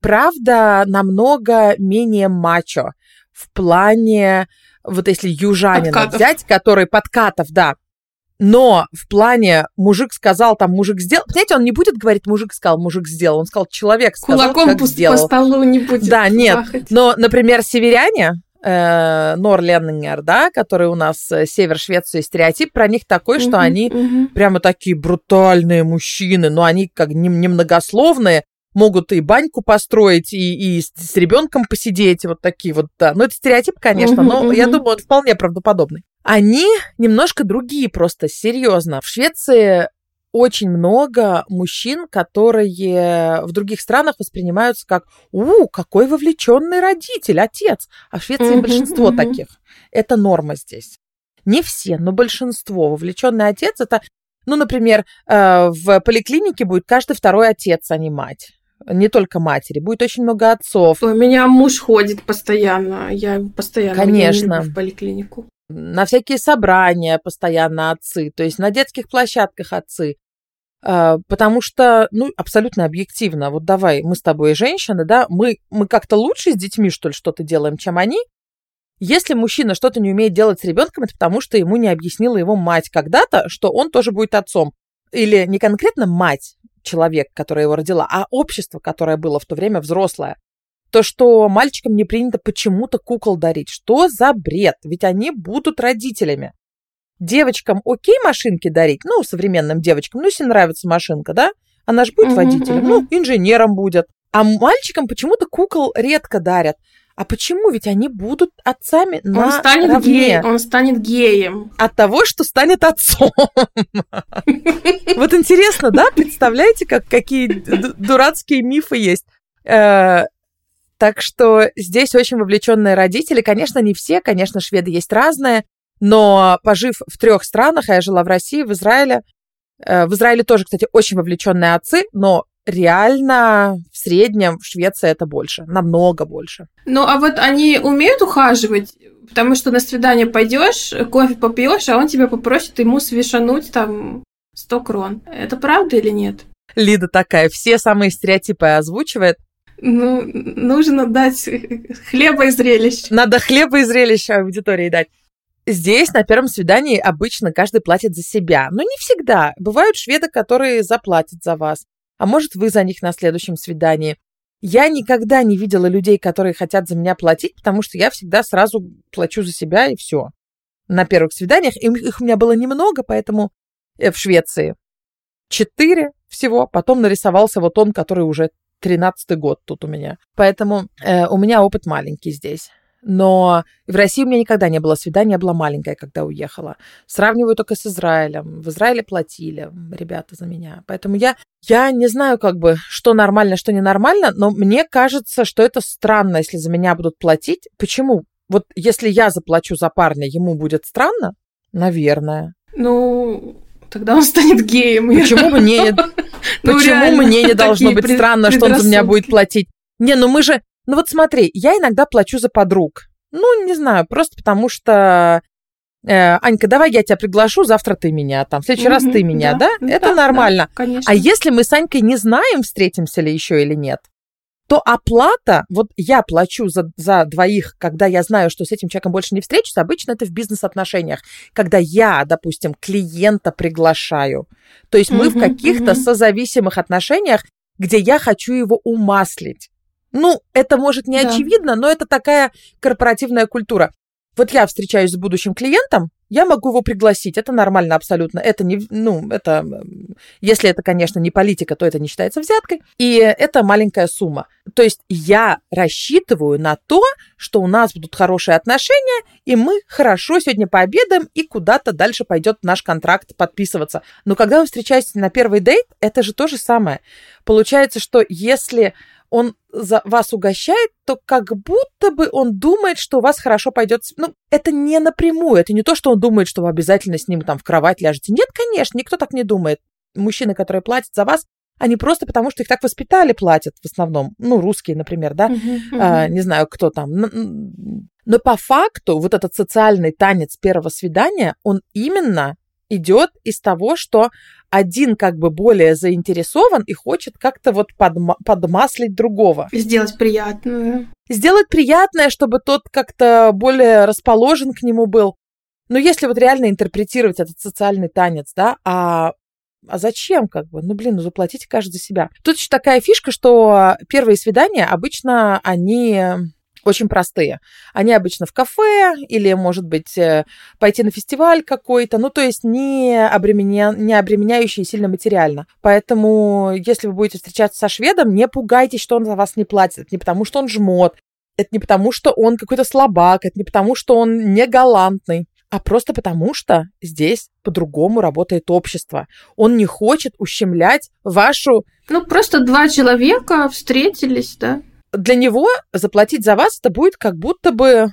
S2: правда, намного менее мачо в плане, вот если южанина подкатов. взять, который подкатов, да, но в плане мужик сказал, там мужик сделал. Понимаете, он не будет говорить мужик сказал, мужик сделал. Он сказал, человек сказал,
S1: Кулаком как сделал. по столу не будет
S2: Да, нет. Но, например, северяне, э, да, которые у нас э, север Швеции, стереотип про них такой, что они прямо такие брутальные мужчины, но они как немногословные, могут и баньку построить, и, и с, с ребенком посидеть, вот такие вот, да. Ну, это стереотип, конечно, но я думаю, он вполне правдоподобный. Они немножко другие просто, серьезно. В Швеции очень много мужчин, которые в других странах воспринимаются как «У, какой вовлеченный родитель, отец!» А в Швеции mm-hmm, большинство mm-hmm. таких. Это норма здесь. Не все, но большинство. Вовлеченный отец – это, ну, например, э, в поликлинике будет каждый второй отец, а не мать не только матери, будет очень много отцов.
S1: У меня муж ходит постоянно, я постоянно
S2: Конечно.
S1: в поликлинику
S2: на всякие собрания постоянно отцы, то есть на детских площадках отцы. А, потому что, ну, абсолютно объективно, вот давай, мы с тобой женщины, да, мы, мы как-то лучше с детьми, что ли, что-то делаем, чем они. Если мужчина что-то не умеет делать с ребенком, это потому что ему не объяснила его мать когда-то, что он тоже будет отцом. Или не конкретно мать, человек, которая его родила, а общество, которое было в то время взрослое. То, что мальчикам не принято почему-то кукол дарить. Что за бред? Ведь они будут родителями. Девочкам окей машинки дарить, ну, современным девочкам, ну, если нравится машинка, да? Она же будет водителем, ну, инженером будет. А мальчикам почему-то кукол редко дарят. А почему? Ведь они будут отцами
S1: он на станет равне. Гей, он станет геем.
S2: От того, что станет отцом. Вот интересно, да? Представляете, как какие дурацкие мифы есть? Так что здесь очень вовлеченные родители. Конечно, не все, конечно, шведы есть разные, но пожив в трех странах, а я жила в России, в Израиле, э, в Израиле тоже, кстати, очень вовлеченные отцы, но реально в среднем в Швеции это больше, намного больше.
S1: Ну, а вот они умеют ухаживать? Потому что на свидание пойдешь, кофе попьешь, а он тебя попросит ему свешануть там 100 крон. Это правда или нет?
S2: Лида такая, все самые стереотипы озвучивает.
S1: Ну, нужно дать хлеба и зрелищ.
S2: Надо хлеба и зрелищ аудитории дать. Здесь на первом свидании обычно каждый платит за себя, но не всегда. Бывают шведы, которые заплатят за вас а может, вы за них на следующем свидании. Я никогда не видела людей, которые хотят за меня платить, потому что я всегда сразу плачу за себя и все. На первых свиданиях их у меня было немного, поэтому э, в Швеции четыре всего, потом нарисовался вот он, который уже тринадцатый год тут у меня. Поэтому э, у меня опыт маленький здесь. Но в России у меня никогда не было свидания, я была маленькая, когда уехала. Сравниваю только с Израилем. В Израиле платили ребята за меня. Поэтому я, я не знаю, как бы, что нормально, что ненормально, но мне кажется, что это странно, если за меня будут платить. Почему? Вот если я заплачу за парня, ему будет странно? Наверное.
S1: Ну, тогда он станет геем.
S2: Почему мне, ну, почему мне не должно быть странно, что он за меня будет платить? Не, ну мы же, ну вот смотри, я иногда плачу за подруг. Ну, не знаю, просто потому что э, Анька, давай я тебя приглашу, завтра ты меня, там, в следующий mm-hmm, раз ты меня, да? да? Это да, нормально. Да,
S1: конечно.
S2: А если мы с Анькой не знаем, встретимся ли еще или нет, то оплата, вот я плачу за, за двоих, когда я знаю, что с этим человеком больше не встречусь, обычно это в бизнес-отношениях, когда я, допустим, клиента приглашаю. То есть мы mm-hmm, в каких-то mm-hmm. созависимых отношениях, где я хочу его умаслить. Ну, это может не да. очевидно, но это такая корпоративная культура. Вот я встречаюсь с будущим клиентом, я могу его пригласить, это нормально абсолютно. Это не, ну, это, если это, конечно, не политика, то это не считается взяткой. И это маленькая сумма. То есть я рассчитываю на то, что у нас будут хорошие отношения, и мы хорошо сегодня пообедаем, и куда-то дальше пойдет наш контракт подписываться. Но когда вы встречаетесь на первый дейт, это же то же самое. Получается, что если он за вас угощает, то как будто бы он думает, что у вас хорошо пойдет. Ну, это не напрямую, это не то, что он думает, что вы обязательно с ним там в кровать ляжете. Нет, конечно, никто так не думает. Мужчины, которые платят за вас, они просто потому, что их так воспитали, платят в основном. Ну, русские, например, да. Uh-huh, uh-huh. А, не знаю, кто там. Но по факту вот этот социальный танец первого свидания, он именно идет из того, что один как бы более заинтересован и хочет как-то вот подма- подмаслить другого.
S1: Сделать приятное.
S2: Сделать приятное, чтобы тот как-то более расположен к нему был. Но если вот реально интерпретировать этот социальный танец, да, а а зачем, как бы? Ну, блин, ну заплатите каждый за себя. Тут еще такая фишка, что первые свидания обычно они очень простые. Они обычно в кафе или, может быть, э, пойти на фестиваль какой-то, ну, то есть не, обременя... не обременяющие сильно материально. Поэтому, если вы будете встречаться со шведом, не пугайтесь, что он за вас не платит. Это не потому, что он жмот, это не потому, что он какой-то слабак, это не потому, что он не галантный, а просто потому, что здесь по-другому работает общество. Он не хочет ущемлять вашу...
S1: Ну, просто два человека встретились, да?
S2: Для него заплатить за вас это будет как будто бы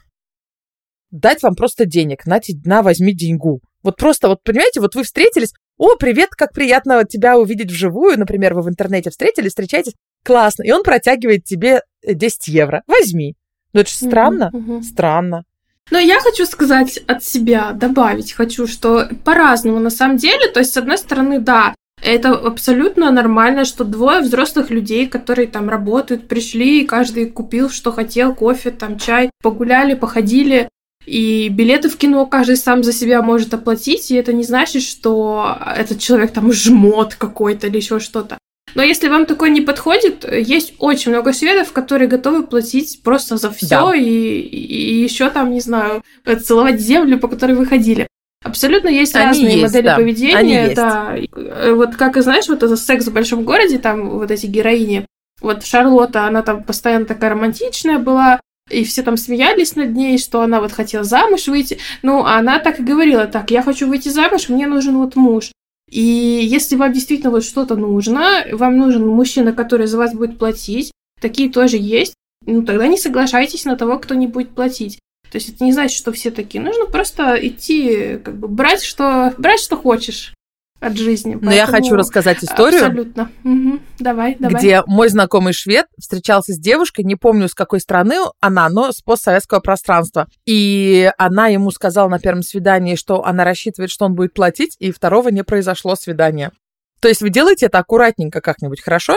S2: дать вам просто денег. На, на возьми деньгу. Вот просто, вот понимаете, вот вы встретились, о, привет, как приятно тебя увидеть вживую, например, вы в интернете встретились, встречаетесь, классно, и он протягивает тебе 10 евро, возьми. Ну это же странно, uh-huh. странно.
S1: Но я хочу сказать от себя, добавить хочу, что по-разному на самом деле. То есть, с одной стороны, да, это абсолютно нормально, что двое взрослых людей, которые там работают, пришли, и каждый купил, что хотел, кофе, там, чай, погуляли, походили, и билеты в кино каждый сам за себя может оплатить, и это не значит, что этот человек там жмот какой-то или еще что-то. Но если вам такое не подходит, есть очень много шведов, которые готовы платить просто за все да. и, и еще там, не знаю, целовать землю, по которой вы ходили. Абсолютно есть Они разные есть, модели да. поведения. Они да. Есть. Вот как и знаешь, вот это секс в большом городе, там вот эти героини. Вот Шарлотта, она там постоянно такая романтичная была, и все там смеялись над ней, что она вот хотела замуж выйти. Ну, а она так и говорила, так, я хочу выйти замуж, мне нужен вот муж. И если вам действительно вот что-то нужно, вам нужен мужчина, который за вас будет платить, такие тоже есть, ну тогда не соглашайтесь на того, кто не будет платить. То есть это не значит, что все такие. Нужно просто идти, как бы брать, что, брать, что хочешь от жизни.
S2: Но Поэтому... я хочу рассказать историю.
S1: Абсолютно. Угу. Давай, давай.
S2: Где мой знакомый швед встречался с девушкой, не помню, с какой страны она, но с постсоветского пространства. И она ему сказала на первом свидании, что она рассчитывает, что он будет платить, и второго не произошло свидания. То есть вы делаете это аккуратненько как-нибудь, хорошо?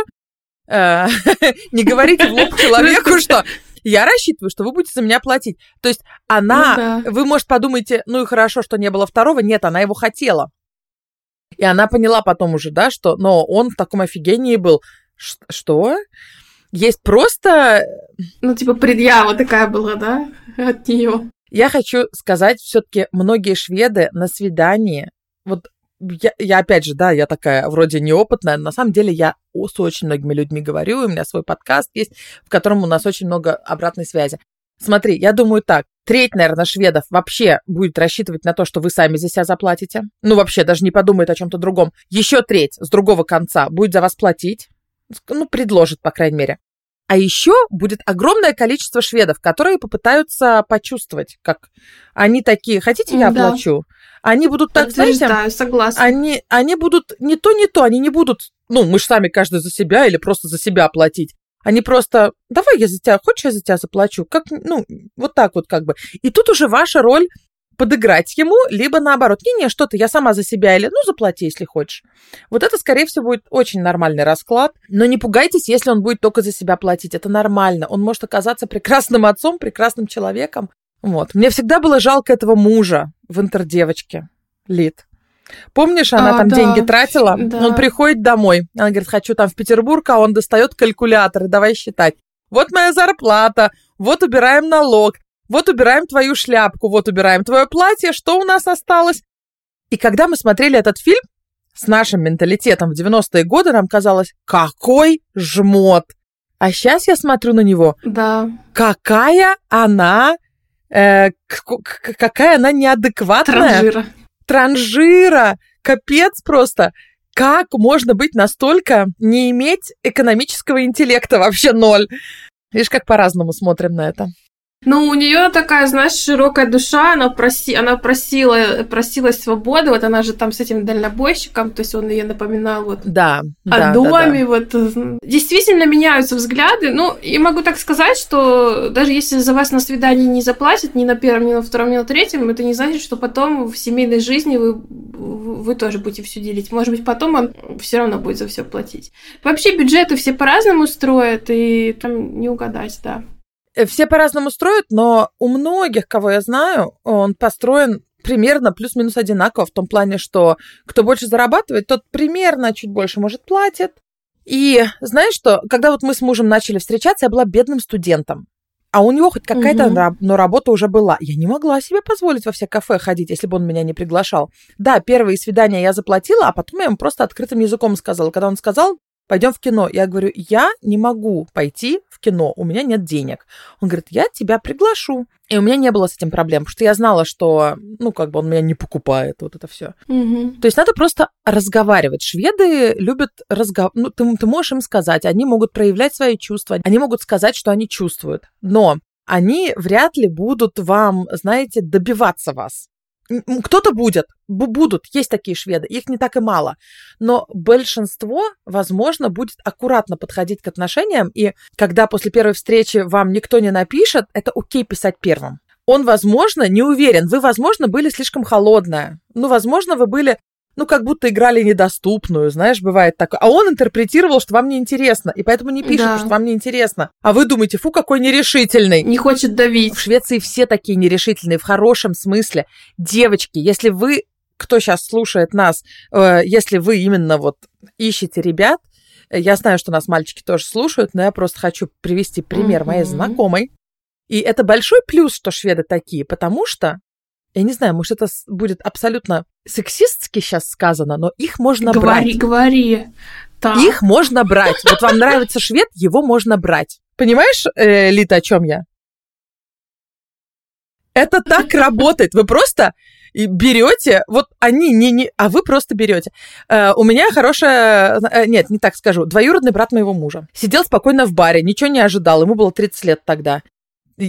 S2: Э, не говорите в лоб человеку, что я рассчитываю, что вы будете за меня платить. То есть она, ну, да. вы, может, подумаете, ну и хорошо, что не было второго. Нет, она его хотела. И она поняла потом уже, да, что, но он в таком офигении был. Ш- что? Есть просто...
S1: Ну, типа, предъява такая была, да, от нее.
S2: Я хочу сказать, все-таки многие шведы на свидании, вот я, я опять же, да, я такая вроде неопытная, на самом деле я с очень многими людьми говорю, у меня свой подкаст есть, в котором у нас очень много обратной связи. Смотри, я думаю так, треть, наверное, шведов вообще будет рассчитывать на то, что вы сами за себя заплатите. Ну, вообще, даже не подумает о чем-то другом. Еще треть с другого конца будет за вас платить. Ну, предложит, по крайней мере. А еще будет огромное количество шведов, которые попытаются почувствовать, как они такие, хотите, я да. Они будут так, знаете...
S1: Да, согласна.
S2: Они, они будут не то, не то, они не будут, ну, мы же сами каждый за себя или просто за себя платить. Они просто, давай я за тебя, хочешь, я за тебя заплачу? Как, ну, вот так вот как бы. И тут уже ваша роль подыграть ему, либо наоборот, не-не, что ты, я сама за себя, или ну заплати, если хочешь. Вот это, скорее всего, будет очень нормальный расклад, но не пугайтесь, если он будет только за себя платить, это нормально. Он может оказаться прекрасным отцом, прекрасным человеком. Вот. Мне всегда было жалко этого мужа в интердевочке, Лид. Помнишь, она а, там да. деньги тратила? Да. Он приходит домой. Она говорит, хочу там в Петербург, а он достает калькулятор и давай считать. Вот моя зарплата, вот убираем налог, вот убираем твою шляпку, вот убираем твое платье, что у нас осталось? И когда мы смотрели этот фильм, с нашим менталитетом в 90-е годы нам казалось, какой жмот. А сейчас я смотрю на него.
S1: Да.
S2: Какая она, э, какая она неадекватная.
S1: Транжира.
S2: Транжира. Капец просто. Как можно быть настолько не иметь экономического интеллекта вообще ноль? Видишь, как по-разному смотрим на это.
S1: Ну, у нее такая, знаешь, широкая душа, она, проси, она просила, просила свободы, вот она же там с этим дальнобойщиком, то есть он ее напоминал вот
S2: да,
S1: о
S2: да,
S1: доме, да, да. вот. Действительно меняются взгляды, ну, и могу так сказать, что даже если за вас на свидании не заплатят ни на первом, ни на втором, ни на третьем, это не значит, что потом в семейной жизни вы, вы тоже будете все делить. Может быть, потом он все равно будет за все платить. Вообще бюджеты все по-разному строят, и там не угадать, да.
S2: Э, все по-разному строят, но у многих, кого я знаю, он построен примерно плюс-минус одинаково в том плане, что кто больше зарабатывает, тот примерно чуть больше, может, платит. И знаешь что, когда вот мы с мужем начали встречаться, я была бедным студентом. А у него хоть какая-то, угу. но работа уже была. Я не могла себе позволить во все кафе ходить, если бы он меня не приглашал. Да, первые свидания я заплатила, а потом я ему просто открытым языком сказала. Когда он сказал, пойдем в кино. Я говорю, я не могу пойти в кино, у меня нет денег. Он говорит, я тебя приглашу. И у меня не было с этим проблем, потому что я знала, что, ну, как бы он меня не покупает, вот это все.
S1: Угу.
S2: То есть надо просто разговаривать. Шведы любят разговаривать. Ну, ты, ты можешь им сказать, они могут проявлять свои чувства, они могут сказать, что они чувствуют. Но они вряд ли будут вам, знаете, добиваться вас. Кто-то будет, будут, есть такие шведы, их не так и мало. Но большинство, возможно, будет аккуратно подходить к отношениям, и когда после первой встречи вам никто не напишет, это окей писать первым. Он, возможно, не уверен. Вы, возможно, были слишком холодная. Ну, возможно, вы были ну, как будто играли недоступную, знаешь, бывает такое. А он интерпретировал, что вам неинтересно, и поэтому не пишет, да. что вам неинтересно. А вы думаете, фу, какой нерешительный.
S1: Не хочет давить.
S2: В Швеции все такие нерешительные, в хорошем смысле. Девочки, если вы кто сейчас слушает нас, э, если вы именно вот ищете ребят, я знаю, что нас мальчики тоже слушают, но я просто хочу привести пример mm-hmm. моей знакомой. И это большой плюс, что шведы такие, потому что, я не знаю, может, это будет абсолютно сексистски сейчас сказано, но их можно
S1: говори,
S2: брать.
S1: Говори, говори.
S2: Так. Их можно брать. Вот вам нравится швед, его можно брать. Понимаешь, э, Лита, о чем я? Это так работает. Вы просто берете, вот они не, не, а вы просто берете. Э, у меня хорошая, э, нет, не так скажу, двоюродный брат моего мужа. Сидел спокойно в баре, ничего не ожидал, ему было 30 лет тогда.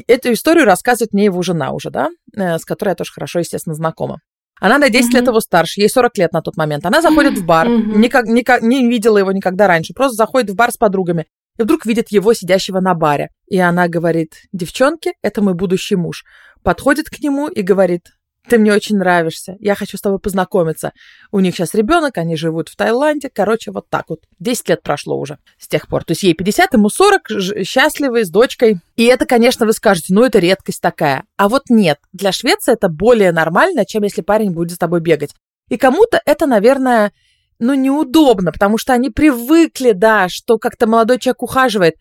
S2: Эту историю рассказывает мне его жена уже, да, э, с которой я тоже хорошо, естественно, знакома. Она на 10 mm-hmm. лет его старше, ей 40 лет на тот момент. Она заходит в бар, mm-hmm. никак, никак, не видела его никогда раньше, просто заходит в бар с подругами. И вдруг видит его сидящего на баре. И она говорит, девчонки, это мой будущий муж. Подходит к нему и говорит, ты мне очень нравишься, я хочу с тобой познакомиться. У них сейчас ребенок, они живут в Таиланде, короче, вот так вот. 10 лет прошло уже с тех пор. То есть ей 50, ему 40, счастливые, с дочкой. И это, конечно, вы скажете, ну, это редкость такая. А вот нет, для Швеции это более нормально, чем если парень будет с тобой бегать. И кому-то это, наверное, ну, неудобно, потому что они привыкли, да, что как-то молодой человек ухаживает.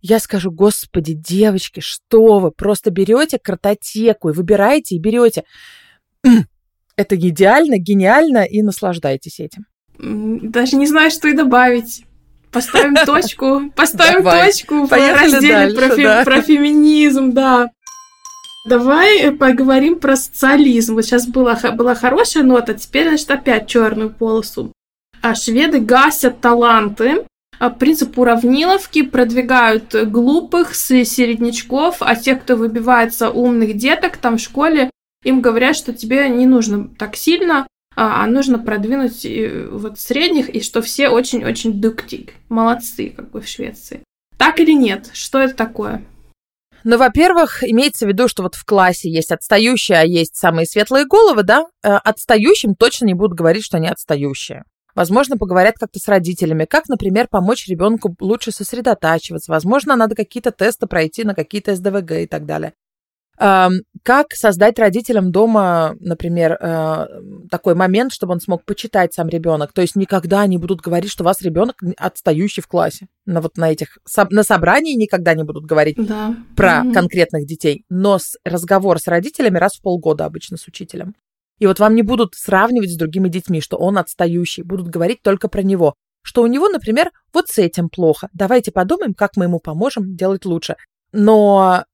S2: Я скажу, господи, девочки, что вы, просто берете картотеку и выбираете и берете. Это идеально, гениально, и наслаждайтесь этим.
S1: Даже не знаю, что и добавить. Поставим точку, поставим точку в разделе про феминизм, да. Давай поговорим про социализм. Вот сейчас была, была хорошая нота, теперь, значит, опять черную полосу. А шведы гасят таланты, а принцип уравниловки продвигают глупых с середнячков, а тех, кто выбивается умных деток, там в школе им говорят, что тебе не нужно так сильно, а, а нужно продвинуть э, вот средних, и что все очень-очень дуктик. Молодцы, как бы в Швеции. Так или нет? Что это такое?
S2: Ну, во-первых, имеется в виду, что вот в классе есть отстающие, а есть самые светлые головы, да? Э, отстающим точно не будут говорить, что они отстающие. Возможно, поговорят как-то с родителями, как, например, помочь ребенку лучше сосредотачиваться. Возможно, надо какие-то тесты пройти на какие-то СДВГ и так далее. Как создать родителям дома, например, э, такой момент, чтобы он смог почитать сам ребенок? То есть никогда не будут говорить, что у вас ребенок отстающий в классе. На вот на этих на собрании никогда не будут говорить да. про mm-hmm. конкретных детей, но с, разговор с родителями раз в полгода обычно с учителем. И вот вам не будут сравнивать с другими детьми, что он отстающий, будут говорить только про него что у него, например, вот с этим плохо. Давайте подумаем, как мы ему поможем делать лучше. Но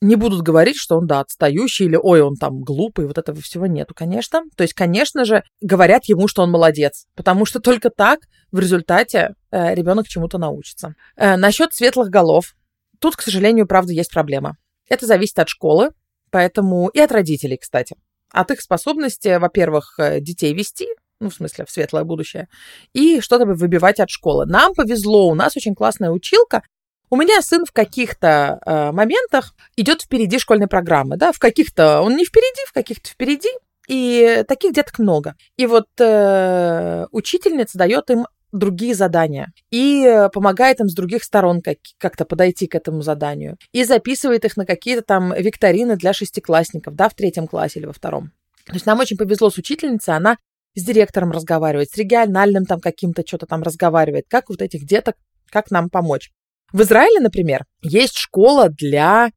S2: не будут говорить, что он, да, отстающий или, ой, он там глупый, вот этого всего нету, конечно. То есть, конечно же, говорят ему, что он молодец, потому что только так в результате э, ребенок чему-то научится. Э, насчет светлых голов. Тут, к сожалению, правда, есть проблема. Это зависит от школы, поэтому и от родителей, кстати. От их способности, во-первых, э, детей вести, ну, в смысле, в светлое будущее, и что-то выбивать от школы. Нам повезло, у нас очень классная училка, у меня сын в каких-то э, моментах идет впереди школьной программы, да, в каких-то он не впереди, в каких-то впереди, и таких деток много. И вот э, учительница дает им другие задания и помогает им с других сторон как- как-то подойти к этому заданию и записывает их на какие-то там викторины для шестиклассников, да, в третьем классе или во втором. То есть нам очень повезло с учительницей, она с директором разговаривает, с региональным там каким-то что-то там разговаривает, как вот этих деток, как нам помочь. В Израиле, например, есть школа для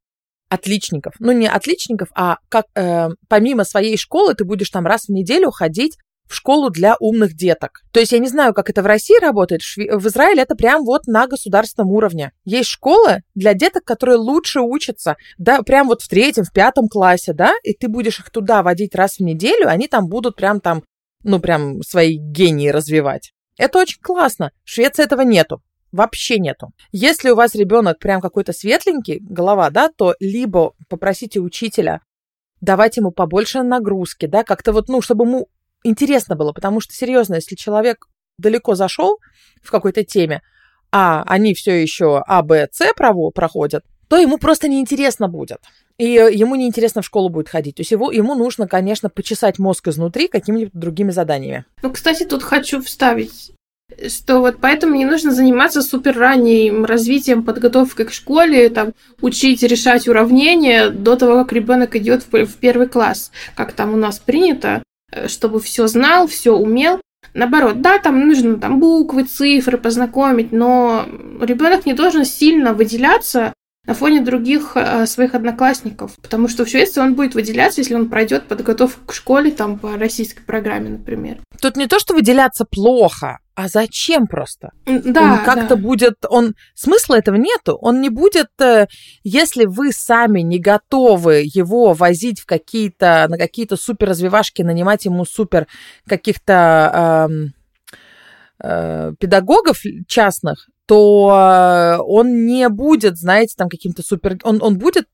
S2: отличников. Ну, не отличников, а как э, помимо своей школы ты будешь там раз в неделю ходить в школу для умных деток. То есть я не знаю, как это в России работает. В Израиле это прям вот на государственном уровне. Есть школы для деток, которые лучше учатся, да, прям вот в третьем, в пятом классе, да, и ты будешь их туда водить раз в неделю, они там будут прям там, ну, прям свои гении развивать. Это очень классно. В Швеции этого нету. Вообще нету. Если у вас ребенок прям какой-то светленький, голова, да, то либо попросите учителя давать ему побольше нагрузки, да, как-то вот, ну, чтобы ему интересно было, потому что, серьезно, если человек далеко зашел в какой-то теме, а они все еще А, Б, С проходят, то ему просто неинтересно будет. И ему неинтересно в школу будет ходить. То есть его, ему нужно, конечно, почесать мозг изнутри какими-нибудь другими заданиями.
S1: Ну, кстати, тут хочу вставить что вот поэтому не нужно заниматься супер ранним развитием, подготовкой к школе, там, учить решать уравнения до того, как ребенок идет в, первый класс, как там у нас принято. э, чтобы все знал, все умел. Наоборот, да, там нужно там буквы, цифры познакомить, но ребенок не должен сильно выделяться на фоне других э, своих одноклассников, потому что в Швеции он будет выделяться, если он пройдет подготовку к школе там по российской программе, например.
S2: Тут не то, что выделяться плохо, а зачем просто?
S1: Да,
S2: он как-то
S1: да.
S2: будет, он смысла этого нету. Он не будет, э, если вы сами не готовы его возить в какие-то на какие-то супер развивашки, нанимать ему супер каких-то эм, э, педагогов частных, то он не будет, знаете, там каким-то супер... Он, он будет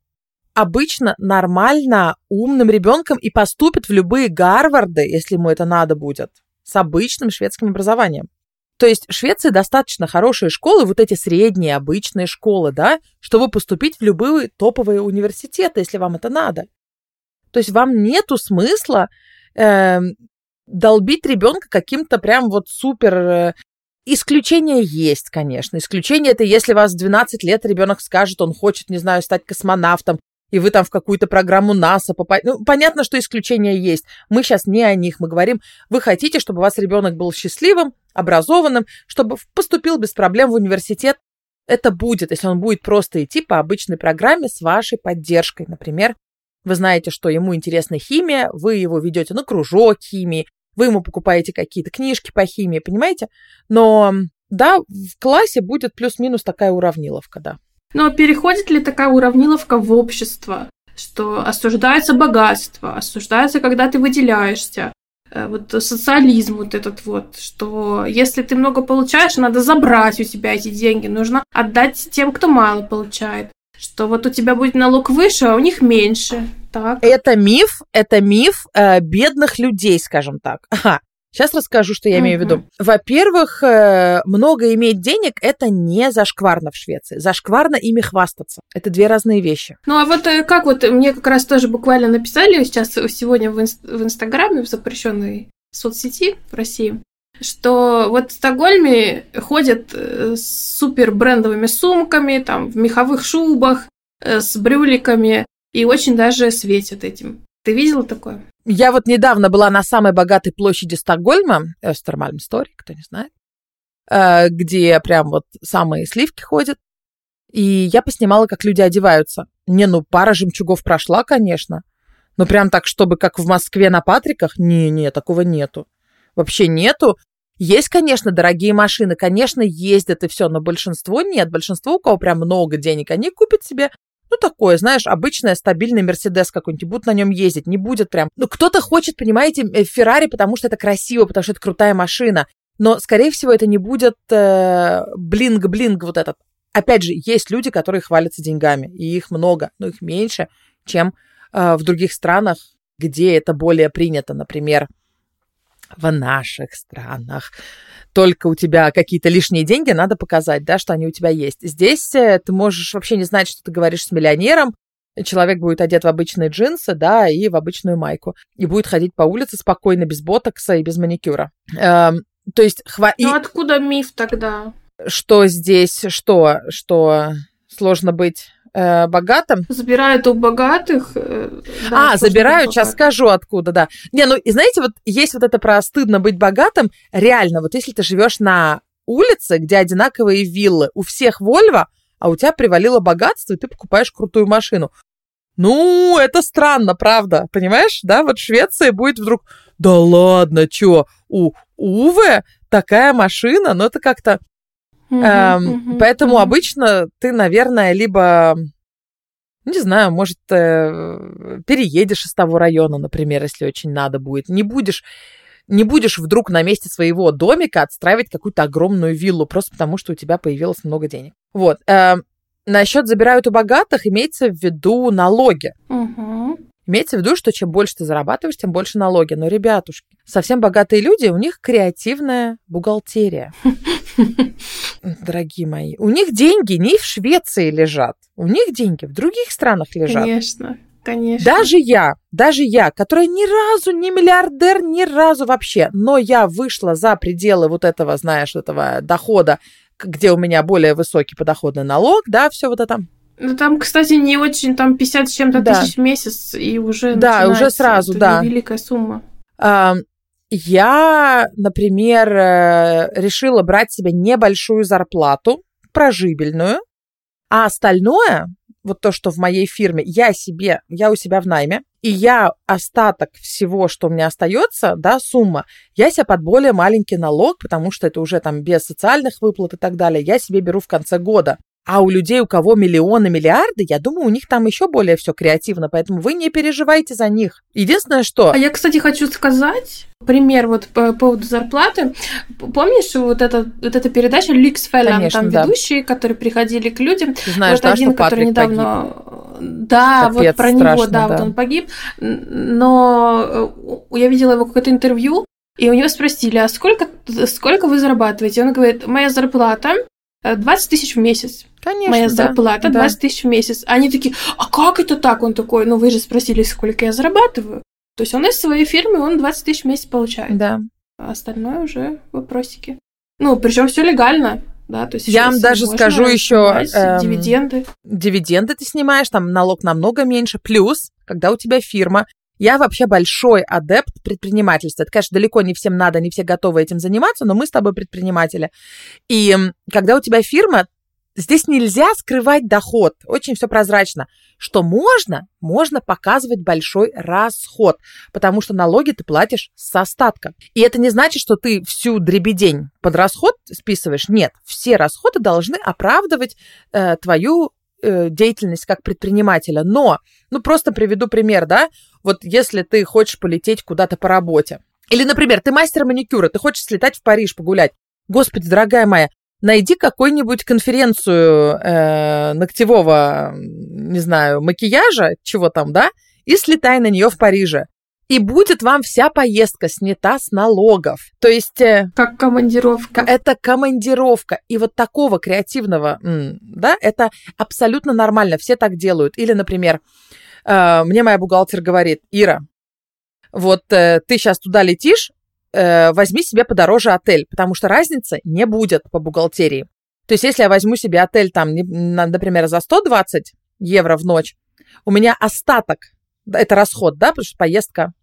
S2: обычно нормально умным ребенком и поступит в любые Гарварды, если ему это надо будет, с обычным шведским образованием. То есть в Швеции достаточно хорошие школы, вот эти средние, обычные школы, да, чтобы поступить в любые топовые университеты, если вам это надо. То есть вам нету смысла э, долбить ребенка каким-то прям вот супер... Э, Исключения есть, конечно. Исключение это если вас в 12 лет ребенок скажет, он хочет, не знаю, стать космонавтом, и вы там в какую-то программу НАСА попасть. Ну, понятно, что исключения есть. Мы сейчас не о них, мы говорим, вы хотите, чтобы у вас ребенок был счастливым, образованным, чтобы поступил без проблем в университет. Это будет, если он будет просто идти по обычной программе с вашей поддержкой. Например, вы знаете, что ему интересна химия, вы его ведете на кружок химии, вы ему покупаете какие-то книжки по химии, понимаете? Но да, в классе будет плюс-минус такая уравниловка, да.
S1: Но переходит ли такая уравниловка в общество, что осуждается богатство, осуждается, когда ты выделяешься, вот социализм вот этот вот, что если ты много получаешь, надо забрать у тебя эти деньги, нужно отдать тем, кто мало получает, что вот у тебя будет налог выше, а у них меньше. Так.
S2: Это миф, это миф э, бедных людей, скажем так. Сейчас расскажу, что я имею в виду. Во-первых, э, много иметь денег – это не зашкварно в Швеции. Зашкварно ими хвастаться. Это две разные вещи.
S1: Ну, а вот э, как вот, мне как раз тоже буквально написали сейчас сегодня в, инст- в Инстаграме, в запрещенной соцсети в России, что вот в Стокгольме ходят э, с супер брендовыми сумками, там, в меховых шубах, э, с брюликами, и очень даже светят этим. Ты видела такое?
S2: Я вот недавно была на самой богатой площади Стокгольма, Östermalm Story, кто не знает, э, где прям вот самые сливки ходят. И я поснимала, как люди одеваются. Не, ну пара жемчугов прошла, конечно. Но прям так, чтобы как в Москве на Патриках, не-не, такого нету. Вообще нету. Есть, конечно, дорогие машины, конечно, ездят и все, но большинство нет. Большинство, у кого прям много денег, они купят себе ну, такое, знаешь, обычное стабильный Мерседес какой-нибудь, будут на нем ездить, не будет прям... Ну, кто-то хочет, понимаете, э, Феррари, потому что это красиво, потому что это крутая машина, но, скорее всего, это не будет э, блинг-блинг вот этот. Опять же, есть люди, которые хвалятся деньгами, и их много, но их меньше, чем э, в других странах, где это более принято, например, в наших странах. Только у тебя какие-то лишние деньги, надо показать, да, что они у тебя есть. Здесь э, ты можешь вообще не знать, что ты говоришь с миллионером, человек будет одет в обычные джинсы, да, и в обычную майку, и будет ходить по улице спокойно, без ботокса и без маникюра. Эм, то есть... Хва...
S1: Ну, откуда миф тогда?
S2: Что здесь, что, что сложно быть э, богатым.
S1: Забирают у богатых. Э,
S2: да, а, забирают, сейчас скажу откуда, да. Не, ну и знаете, вот есть вот это про стыдно быть богатым. Реально, вот если ты живешь на улице, где одинаковые виллы, у всех Вольво, а у тебя привалило богатство, и ты покупаешь крутую машину. Ну, это странно, правда, понимаешь? Да, вот в Швеции будет вдруг, да ладно, чё, у Уве такая машина, но это как-то Mm-hmm, эм, mm-hmm, поэтому mm-hmm. обычно ты, наверное, либо, не знаю, может, э, переедешь из того района, например, если очень надо будет. Не будешь, не будешь вдруг на месте своего домика отстраивать какую-то огромную виллу, просто потому что у тебя появилось много денег. Вот. Э, насчет забирают у богатых имеется в виду налоги.
S1: Mm-hmm.
S2: Имеется в виду, что чем больше ты зарабатываешь, тем больше налоги. Но, ребятушки, совсем богатые люди, у них креативная бухгалтерия. Дорогие мои, у них деньги не в Швеции лежат, у них деньги в других странах лежат.
S1: Конечно. Конечно.
S2: Даже я, даже я, которая ни разу не миллиардер, ни разу вообще, но я вышла за пределы вот этого, знаешь, этого дохода, где у меня более высокий подоходный налог, да, все вот это.
S1: Ну, там, кстати, не очень, там 50 с чем-то да. тысяч в месяц, и уже
S2: Да, уже сразу,
S1: это
S2: да.
S1: великая сумма.
S2: Я, например, э, решила брать себе небольшую зарплату, прожибельную, а остальное, вот то, что в моей фирме, я себе, я у себя в найме, и я остаток всего, что у меня остается, да, сумма, я себе под более маленький налог, потому что это уже там без социальных выплат и так далее, я себе беру в конце года. А у людей, у кого миллионы, миллиарды, я думаю, у них там еще более все креативно, поэтому вы не переживайте за них. Единственное, что...
S1: А я, кстати, хочу сказать пример вот по поводу зарплаты. Помнишь вот, это, вот эта передача Ликс Фэллон, там да. ведущие, которые приходили к людям.
S2: Ты знаешь,
S1: вот
S2: да,
S1: один,
S2: что
S1: который недавно...
S2: Погиб.
S1: Да, Капец, вот про страшно, него, да, да, вот он погиб. Но э, я видела его какое-то интервью, и у него спросили, а сколько, сколько вы зарабатываете? Он говорит, моя зарплата 20 тысяч в месяц.
S2: Конечно,
S1: Моя
S2: да,
S1: зарплата 20 тысяч в месяц. Они такие, а как это так? Он такой, ну вы же спросили, сколько я зарабатываю. То есть он из своей фирмы, он 20 тысяч в месяц получает.
S2: Да.
S1: А остальное уже вопросики. Ну, причем все легально. Да, то есть
S2: я вам даже скажу еще
S1: эм, дивиденды.
S2: Дивиденды ты снимаешь, там налог намного меньше. Плюс, когда у тебя фирма, я вообще большой адепт предпринимательства. Это, конечно, далеко не всем надо, не все готовы этим заниматься, но мы с тобой предприниматели. И когда у тебя фирма, здесь нельзя скрывать доход. Очень все прозрачно. Что можно? Можно показывать большой расход, потому что налоги ты платишь с остатка. И это не значит, что ты всю дребедень под расход списываешь. Нет, все расходы должны оправдывать э, твою э, деятельность как предпринимателя. Но, ну просто приведу пример, да, вот если ты хочешь полететь куда-то по работе. Или, например, ты мастер маникюра, ты хочешь слетать в Париж погулять. Господи, дорогая моя, найди какую-нибудь конференцию э, ногтевого, не знаю, макияжа, чего там, да, и слетай на нее в Париже и будет вам вся поездка снята с налогов. То есть... Э,
S1: как командировка.
S2: Это командировка. И вот такого креативного, да, это абсолютно нормально. Все так делают. Или, например, э, мне моя бухгалтер говорит, Ира, вот э, ты сейчас туда летишь, возьми себе подороже отель, потому что разницы не будет по бухгалтерии. То есть, если я возьму себе отель, там, например, за 120 евро в ночь, у меня остаток это расход, да, потому что поездка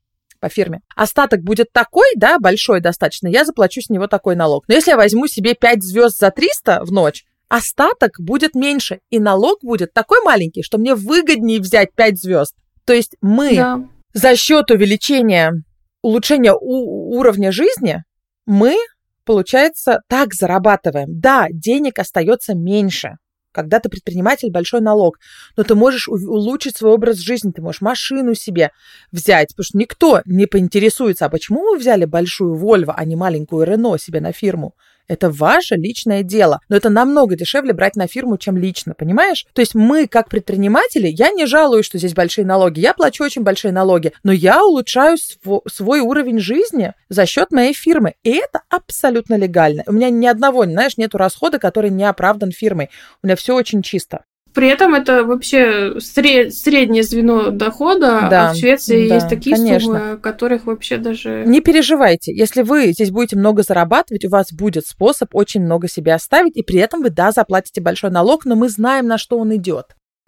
S2: по фирме. Остаток будет такой, да, большой достаточно, я заплачу с него такой налог. Но если я возьму себе 5 звезд за 300 в ночь, остаток будет меньше, и налог будет такой маленький, что мне выгоднее взять 5 звезд. То есть мы да. за счет увеличения, улучшения у- уровня жизни, мы, получается, так зарабатываем. Да, денег остается меньше, когда ты предприниматель, большой налог. Но ты можешь улучшить свой образ жизни, ты можешь машину себе взять, потому что никто не поинтересуется, а почему вы взяли большую Вольво, а не маленькую Рено себе на фирму? Это ваше личное дело. Но это намного дешевле брать на фирму, чем лично, понимаешь? То есть мы, как предприниматели, я не жалуюсь, что здесь большие налоги. Я плачу очень большие налоги, но я улучшаю св- свой уровень жизни за счет моей фирмы. И это абсолютно легально. У меня ни одного, знаешь, нету расхода, который не оправдан фирмой. У меня все очень чисто.
S1: При этом это вообще сред... среднее звено дохода,
S2: да,
S1: а в Швеции
S2: да,
S1: есть такие
S2: конечно.
S1: суммы, которых вообще даже...
S2: Не переживайте, если вы здесь будете много зарабатывать, у вас будет способ очень много себе оставить, и при этом вы, да, заплатите большой налог, но мы знаем, на что он идет.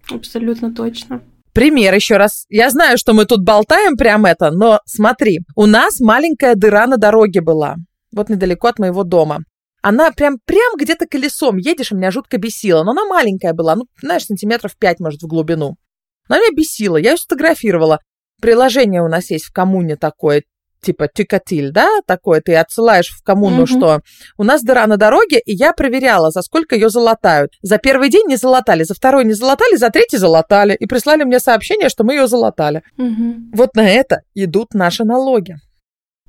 S1: Абсолютно точно.
S2: Пример еще раз. Я знаю, что мы тут болтаем прям это, но смотри, у нас маленькая дыра на дороге была, вот недалеко от моего дома. Она прям, прям где-то колесом едешь, и меня жутко бесила. Но она маленькая была, ну, знаешь, сантиметров 5, может, в глубину. Она меня бесила, я ее сфотографировала. Приложение у нас есть в коммуне такое, типа Тикатиль, да, такое, ты отсылаешь в коммуну, mm-hmm. что у нас дыра на дороге, и я проверяла, за сколько ее залатают. За первый день не залатали, за второй не залатали, за третий залатали. И прислали мне сообщение, что мы ее залатали.
S1: Mm-hmm.
S2: Вот на это идут наши налоги.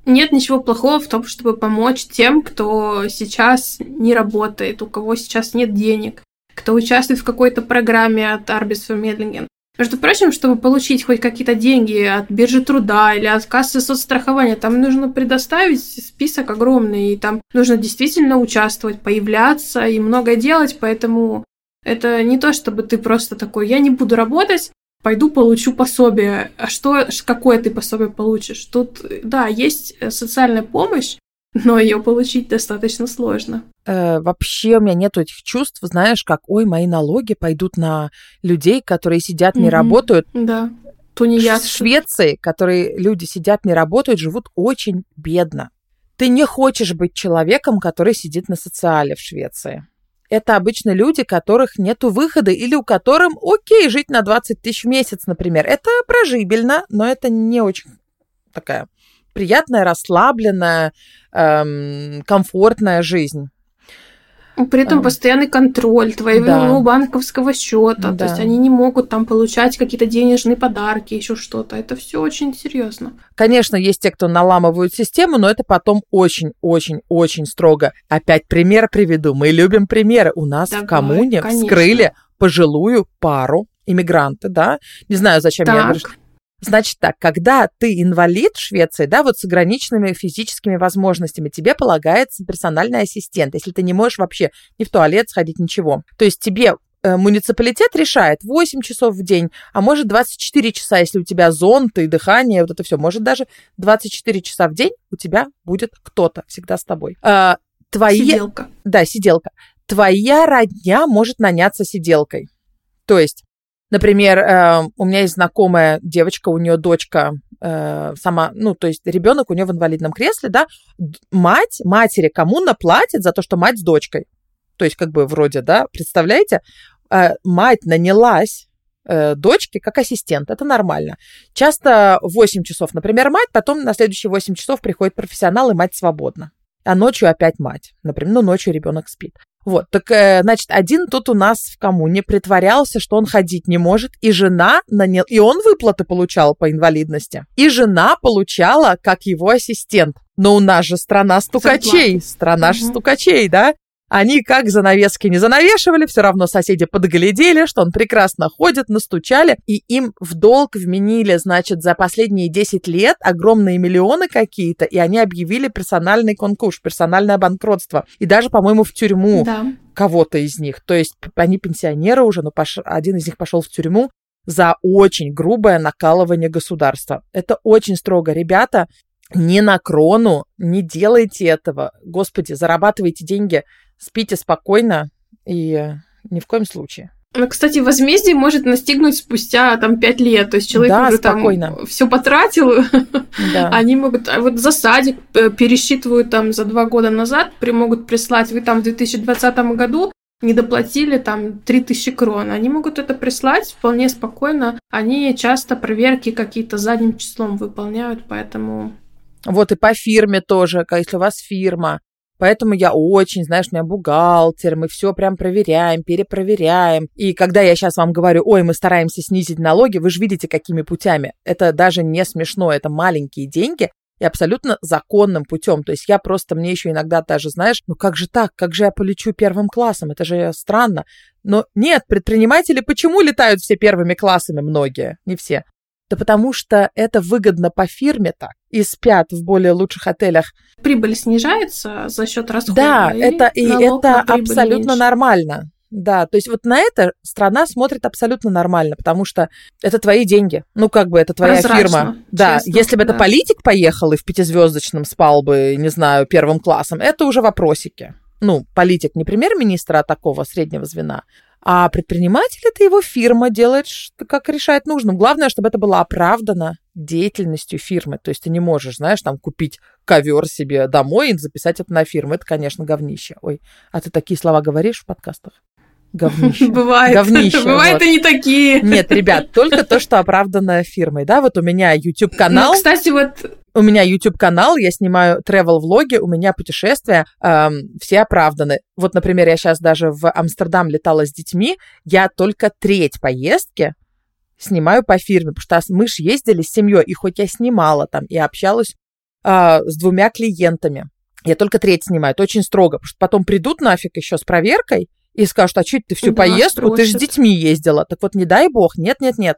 S1: Нет ничего плохого в том, чтобы помочь тем, кто сейчас не работает, у кого сейчас нет денег, кто участвует в какой-то программе от Arbeitsvermittlingen. Между прочим, чтобы получить хоть какие-то деньги от биржи труда или от кассы соцстрахования, там нужно предоставить список огромный, и там нужно действительно участвовать, появляться и много делать, поэтому это не то, чтобы ты просто такой, я не буду работать, пойду получу пособие. А что, какое ты пособие получишь? Тут, да, есть э, социальная помощь, но ее получить достаточно сложно.
S2: Э, вообще у меня нет этих чувств, знаешь, как, ой, мои налоги пойдут на людей, которые сидят, не mm-hmm. работают.
S1: Да. Тунеядцы.
S2: В Швеции, которые люди сидят, не работают, живут очень бедно. Ты не хочешь быть человеком, который сидит на социале в Швеции. Это обычно люди, которых нет выхода или у которых окей жить на 20 тысяч в месяц, например. Это прожибельно, но это не очень такая приятная, расслабленная, эм, комфортная жизнь.
S1: При этом а. постоянный контроль твоего да. ну, банковского счета. Да. То есть они не могут там получать какие-то денежные подарки, еще что-то. Это все очень серьезно.
S2: Конечно, есть те, кто наламывают систему, но это потом очень-очень-очень строго. Опять пример приведу. Мы любим примеры. У нас Давай, в коммуне конечно. вскрыли пожилую пару иммигранты, да? Не знаю, зачем так. я говорю. Значит так, когда ты инвалид в Швеции, да, вот с ограниченными физическими возможностями, тебе полагается персональный ассистент, если ты не можешь вообще ни в туалет сходить, ничего. То есть тебе э, муниципалитет решает 8 часов в день, а может 24 часа, если у тебя зонт и дыхание, вот это все. Может даже 24 часа в день у тебя будет кто-то всегда с тобой. А,
S1: твои... Сиделка.
S2: Да, сиделка. Твоя родня может наняться сиделкой. То есть Например, э, у меня есть знакомая девочка, у нее дочка э, сама, ну, то есть ребенок у нее в инвалидном кресле, да, мать, матери коммуна платит за то, что мать с дочкой. То есть, как бы вроде, да, представляете, э, мать нанялась э, дочке как ассистент. Это нормально. Часто 8 часов, например, мать, потом на следующие 8 часов приходит профессионал, и мать свободна. А ночью опять мать. Например, ну, ночью ребенок спит. Вот, так, э, значит, один тут у нас в коммуне притворялся, что он ходить не может, и жена нанял, и он выплаты получал по инвалидности, и жена получала как его ассистент. Но у нас же страна стукачей, страна угу. же стукачей, да? Они как занавески не занавешивали, все равно соседи подглядели, что он прекрасно ходит, настучали, и им в долг вменили, значит, за последние 10 лет огромные миллионы какие-то, и они объявили персональный конкурс, персональное банкротство. И даже, по-моему, в тюрьму да. кого-то из них. То есть они пенсионеры уже, но пош... один из них пошел в тюрьму за очень грубое накалывание государства. Это очень строго. Ребята, не на крону, не делайте этого. Господи, зарабатывайте деньги спите спокойно и ни в коем случае.
S1: Ну, кстати, возмездие может настигнуть спустя там пять лет. То есть человек да, уже спокойно. там все потратил. Да. Они могут а вот за садик э, пересчитывают там за два года назад, при могут прислать, вы там в 2020 году не доплатили там 3000 крон. Они могут это прислать вполне спокойно. Они часто проверки какие-то задним числом выполняют, поэтому...
S2: Вот и по фирме тоже, если у вас фирма, Поэтому я очень, знаешь, у меня бухгалтер, мы все прям проверяем, перепроверяем. И когда я сейчас вам говорю, ой, мы стараемся снизить налоги, вы же видите, какими путями. Это даже не смешно, это маленькие деньги, и абсолютно законным путем. То есть я просто, мне еще иногда даже, знаешь, ну как же так, как же я полечу первым классом, это же странно. Но нет, предприниматели почему летают все первыми классами многие, не все? Да потому что это выгодно по фирме так. И спят в более лучших отелях.
S1: Прибыль снижается за счет расходов.
S2: Да, это, и это абсолютно меньше. нормально. Да, то есть вот на это страна смотрит абсолютно нормально, потому что это твои деньги. Ну, как бы это твоя Прозрачно, фирма. Да, честно, если бы да. это политик поехал и в пятизвездочном спал бы, не знаю, первым классом, это уже вопросики. Ну, политик не премьер-министра, а такого среднего звена. А предприниматель – это его фирма, делает, как решает нужным. Главное, чтобы это было оправдано деятельностью фирмы. То есть ты не можешь, знаешь, там купить ковер себе домой и записать это на фирму. Это, конечно, говнище. Ой, а ты такие слова говоришь в подкастах? Говнище.
S1: Бывает.
S2: Говнище.
S1: Бывает вот. и не такие.
S2: Нет, ребят, только то, что оправдано фирмой. Да, вот у меня YouTube-канал.
S1: Ну, кстати, вот
S2: у меня YouTube-канал, я снимаю travel-влоги, у меня путешествия, эм, все оправданы. Вот, например, я сейчас даже в Амстердам летала с детьми, я только треть поездки снимаю по фирме, потому что мы же ездили с семьей, и хоть я снимала там и общалась э, с двумя клиентами, я только треть снимаю, это очень строго, потому что потом придут нафиг еще с проверкой и скажут, а что ты всю да, поездку, строчат. ты же с детьми ездила. Так вот, не дай бог, нет-нет-нет.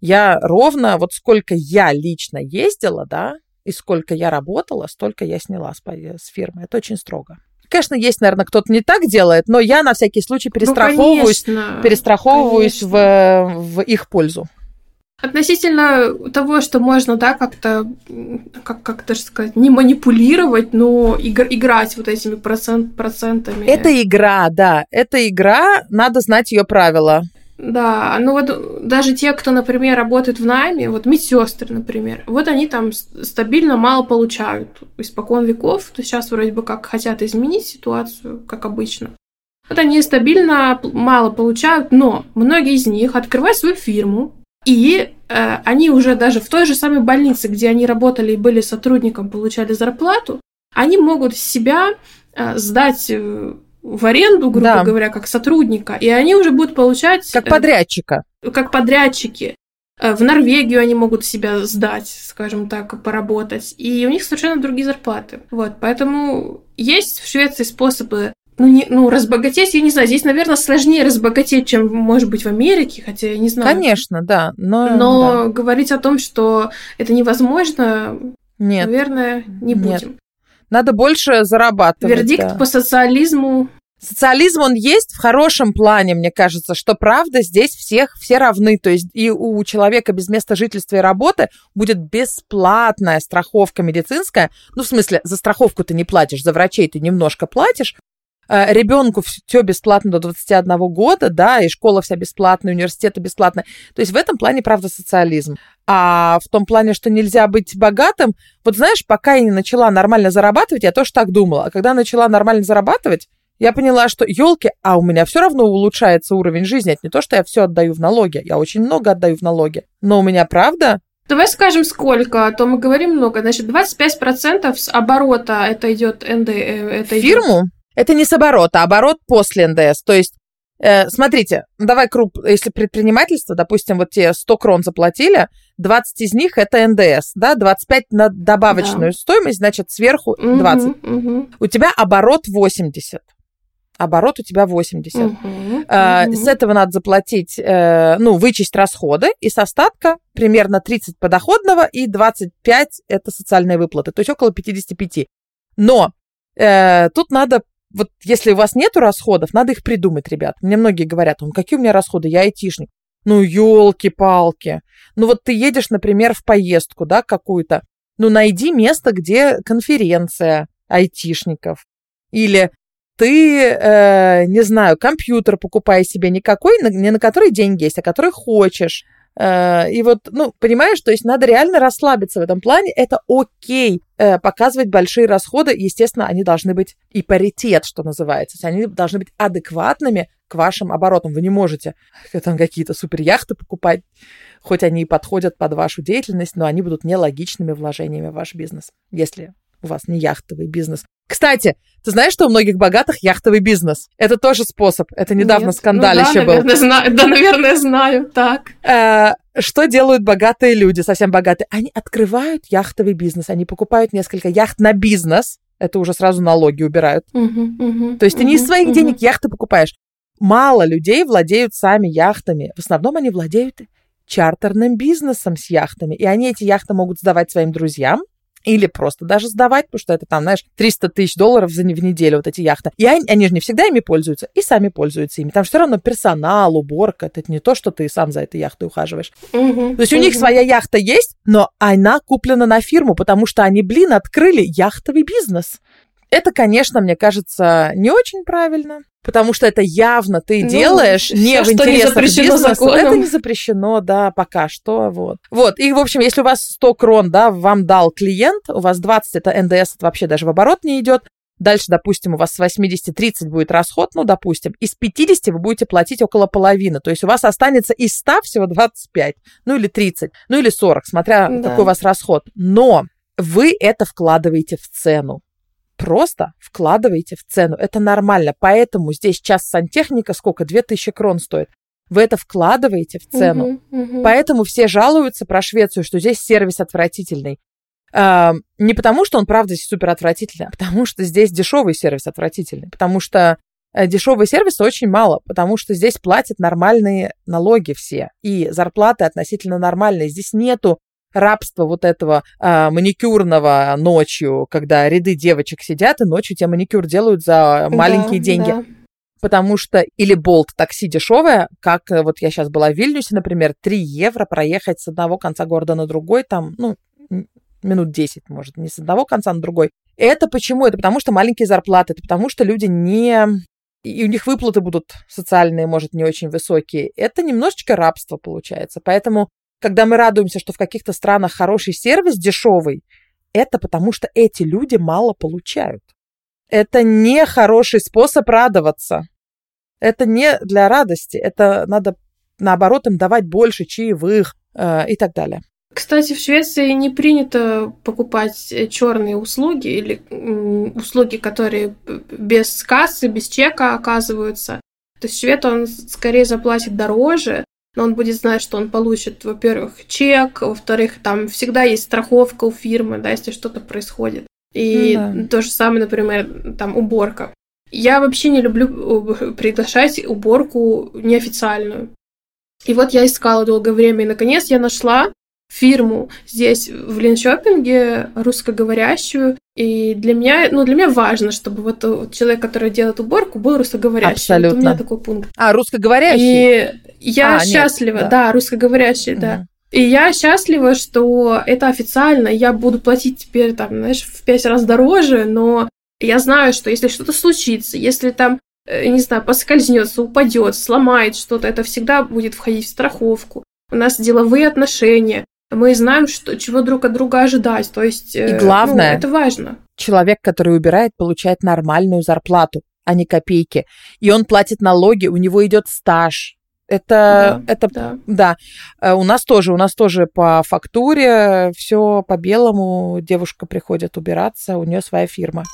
S2: Я ровно, вот сколько я лично ездила, да, и сколько я работала, столько я сняла с, с фирмы. Это очень строго. Конечно, есть, наверное, кто-то не так делает, но я на всякий случай перестраховываюсь, ну, конечно, перестраховываюсь В, в их пользу.
S1: Относительно того, что можно, да, как-то, как, как даже сказать, не манипулировать, но игр, играть вот этими процент, процентами.
S2: Это игра, да, это игра, надо знать ее правила.
S1: Да, ну вот даже те, кто, например, работает в найме, вот медсестры, например, вот они там стабильно мало получают испокон веков, то сейчас вроде бы как хотят изменить ситуацию, как обычно. Вот они стабильно мало получают, но многие из них открывают свою фирму, и э, они уже даже в той же самой больнице, где они работали и были сотрудником, получали зарплату, они могут себя э, сдать э, в аренду, грубо да. говоря, как сотрудника, и они уже будут получать...
S2: Как э, подрядчика.
S1: Как подрядчики. Э, в Норвегию они могут себя сдать, скажем так, поработать. И у них совершенно другие зарплаты. Вот, поэтому есть в Швеции способы ну, не, ну, разбогатеть, я не знаю, здесь, наверное, сложнее разбогатеть, чем, может быть, в Америке, хотя я не знаю.
S2: Конечно, да. Но,
S1: но да. говорить о том, что это невозможно, Нет. наверное, не будем. Нет.
S2: Надо больше зарабатывать.
S1: Вердикт да. по социализму
S2: Социализм, он есть в хорошем плане, мне кажется, что правда здесь всех все равны. То есть и у человека без места жительства и работы будет бесплатная страховка медицинская. Ну, в смысле, за страховку ты не платишь, за врачей ты немножко платишь. Э, Ребенку все бесплатно до 21 года, да, и школа вся бесплатная, университеты бесплатные. То есть в этом плане, правда, социализм. А в том плане, что нельзя быть богатым, вот знаешь, пока я не начала нормально зарабатывать, я тоже так думала. А когда начала нормально зарабатывать, я поняла, что елки, а у меня все равно улучшается уровень жизни. Это не то, что я все отдаю в налоги. Я очень много отдаю в налоги. Но у меня правда
S1: Давай скажем, сколько, а то мы говорим много. Значит, 25% с оборота это идет НД. Э, это
S2: Фирму? Идет... Это не с оборота, а оборот после НДС. То есть, э, смотрите, давай круп, если предпринимательство, допустим, вот тебе 100 крон заплатили, 20 из них это ндс, да, 25 на добавочную да. стоимость, значит, сверху 20. Угу, угу. У тебя оборот 80 оборот у тебя 80. Угу, uh, угу. С этого надо заплатить, э, ну, вычесть расходы, и с остатка примерно 30 подоходного и 25 это социальные выплаты, то есть около 55. Но э, тут надо, вот если у вас нету расходов, надо их придумать, ребят. Мне многие говорят, ну, какие у меня расходы, я айтишник. Ну, елки-палки. Ну, вот ты едешь, например, в поездку, да, какую-то. Ну, найди место, где конференция айтишников. Или ты, э, не знаю, компьютер покупай себе никакой, не на который деньги есть, а который хочешь. Э, и вот, ну, понимаешь, то есть надо реально расслабиться в этом плане. Это окей э, показывать большие расходы. Естественно, они должны быть и паритет, что называется. Они должны быть адекватными к вашим оборотам. Вы не можете там какие-то супер яхты покупать, хоть они и подходят под вашу деятельность, но они будут нелогичными вложениями в ваш бизнес, если у вас не яхтовый бизнес. Кстати, ты знаешь, что у многих богатых яхтовый бизнес? Это тоже способ. Это недавно Нет. скандалище ну, да, был.
S1: Знаю, да, наверное, знаю. Так.
S2: Э, что делают богатые люди, совсем богатые? Они открывают яхтовый бизнес. Они покупают несколько яхт на бизнес. Это уже сразу налоги убирают. Угу, угу, То есть угу, ты не из своих угу. денег яхты покупаешь. Мало людей владеют сами яхтами. В основном они владеют чартерным бизнесом с яхтами. И они эти яхты могут сдавать своим друзьям, или просто даже сдавать, потому что это там, знаешь, 300 тысяч долларов за, в неделю вот эти яхты. И они, они же не всегда ими пользуются, и сами пользуются ими. Там все равно персонал, уборка, это не то, что ты сам за этой яхтой ухаживаешь. Угу, то есть угу. у них своя яхта есть, но она куплена на фирму, потому что они, блин, открыли яхтовый бизнес. Это, конечно, мне кажется, не очень правильно. Потому что это явно ты ну, делаешь не в интересах не бизнеса. Законом. Это не запрещено, да, пока что. Вот. вот. И, в общем, если у вас 100 крон, да, вам дал клиент, у вас 20 это НДС, это вообще даже в оборот не идет. Дальше, допустим, у вас с 80 30 будет расход, ну, допустим, из 50 вы будете платить около половины. То есть у вас останется из 100 всего 25, ну или 30, ну или 40, смотря да. какой у вас расход. Но вы это вкладываете в цену просто вкладываете в цену. Это нормально. Поэтому здесь час сантехника сколько? 2000 крон стоит. Вы это вкладываете в цену. Uh-huh, uh-huh. Поэтому все жалуются про Швецию, что здесь сервис отвратительный. А, не потому, что он, правда, супер отвратительный, а потому что здесь дешевый сервис отвратительный. Потому что э, дешевый сервис очень мало, потому что здесь платят нормальные налоги все, и зарплаты относительно нормальные. Здесь нету рабство вот этого а, маникюрного ночью, когда ряды девочек сидят, и ночью тебе маникюр делают за маленькие да, деньги. Да. Потому что или болт такси дешевое, как э, вот я сейчас была в Вильнюсе, например, 3 евро проехать с одного конца города на другой, там, ну, минут 10, может, не с одного конца на другой. Это почему? Это потому что маленькие зарплаты, это потому что люди не и у них выплаты будут социальные, может, не очень высокие, это немножечко рабство получается. Поэтому, когда мы радуемся, что в каких-то странах хороший сервис дешевый, это потому что эти люди мало получают. Это не хороший способ радоваться. Это не для радости. Это надо, наоборот, им давать больше чаевых э, и так далее.
S1: Кстати, в Швеции не принято покупать э, черные услуги или услуги, которые без кассы, без чека оказываются. То есть швед, он скорее заплатит дороже, но он будет знать, что он получит, во-первых, чек, во-вторых, там всегда есть страховка у фирмы, да, если что-то происходит. И ну да. то же самое, например, там уборка. Я вообще не люблю э, приглашать уборку неофициальную. И вот я искала долгое время, и наконец я нашла фирму здесь, в Линшопинге, русскоговорящую. И для меня, ну, для меня важно, чтобы вот, вот человек, который делает уборку, был русскоговорящий.
S2: Абсолютно. Вот
S1: у меня такой пункт.
S2: А, русскоговорящий?
S1: И я а, счастлива, нет, да. да, русскоговорящий, угу. да. И я счастлива, что это официально. Я буду платить теперь, там, знаешь, в пять раз дороже, но я знаю, что если что-то случится, если там, э, не знаю, поскользнется, упадет, сломает что-то, это всегда будет входить в страховку. У нас деловые отношения мы знаем, что, чего друг от друга ожидать. То есть,
S2: и э, главное,
S1: ну, это важно.
S2: Человек, который убирает, получает нормальную зарплату, а не копейки. И он платит налоги, у него идет стаж. Это, да, это, да. да. Э, у нас тоже, у нас тоже по фактуре все по белому. Девушка приходит убираться, у нее своя фирма.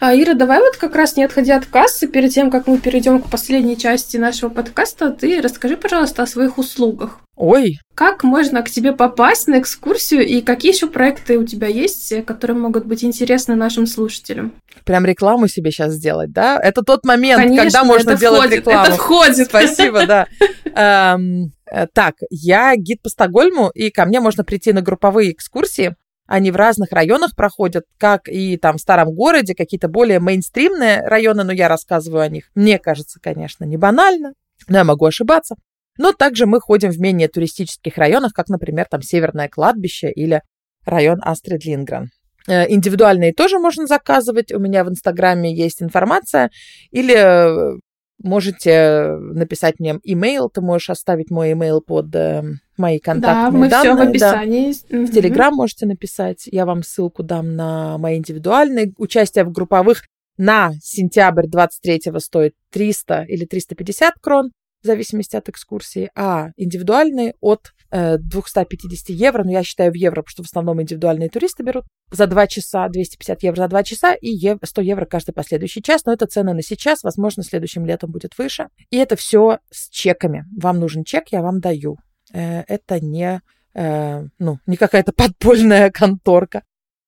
S1: А, Ира, давай вот как раз не отходя от кассы, перед тем, как мы перейдем к последней части нашего подкаста, ты расскажи, пожалуйста, о своих услугах.
S2: Ой.
S1: Как можно к тебе попасть на экскурсию и какие еще проекты у тебя есть, которые могут быть интересны нашим слушателям?
S2: Прям рекламу себе сейчас сделать, да? Это тот момент,
S1: Конечно,
S2: когда можно делать
S1: входит,
S2: рекламу.
S1: Это входит.
S2: Спасибо, да. Эм, э, так, я гид по Стокгольму, и ко мне можно прийти на групповые экскурсии. Они в разных районах проходят, как и там в старом городе, какие-то более мейнстримные районы, но я рассказываю о них. Мне кажется, конечно, не банально, но я могу ошибаться. Но также мы ходим в менее туристических районах, как, например, там Северное кладбище или район Астрид Лингрен. Э, индивидуальные тоже можно заказывать. У меня в Инстаграме есть информация. Или э, можете написать мне имейл. Ты можешь оставить мой имейл под э, мои контактные
S1: да, мы
S2: данные.
S1: Все в описании.
S2: Да. В Телеграм можете написать. Я вам ссылку дам на мои индивидуальные. Участие в групповых на сентябрь 23-го стоит 300 или 350 крон, в зависимости от экскурсии, а индивидуальные от э, 250 евро, но я считаю в евро, потому что в основном индивидуальные туристы берут, за 2 часа 250 евро за 2 часа и 100 евро каждый последующий час, но это цены на сейчас, возможно, следующим летом будет выше. И это все с чеками. Вам нужен чек, я вам даю. Э, это не, э, ну, не какая-то подпольная конторка.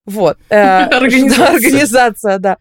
S2: Вот.
S1: Э, организация.
S2: Организация, да.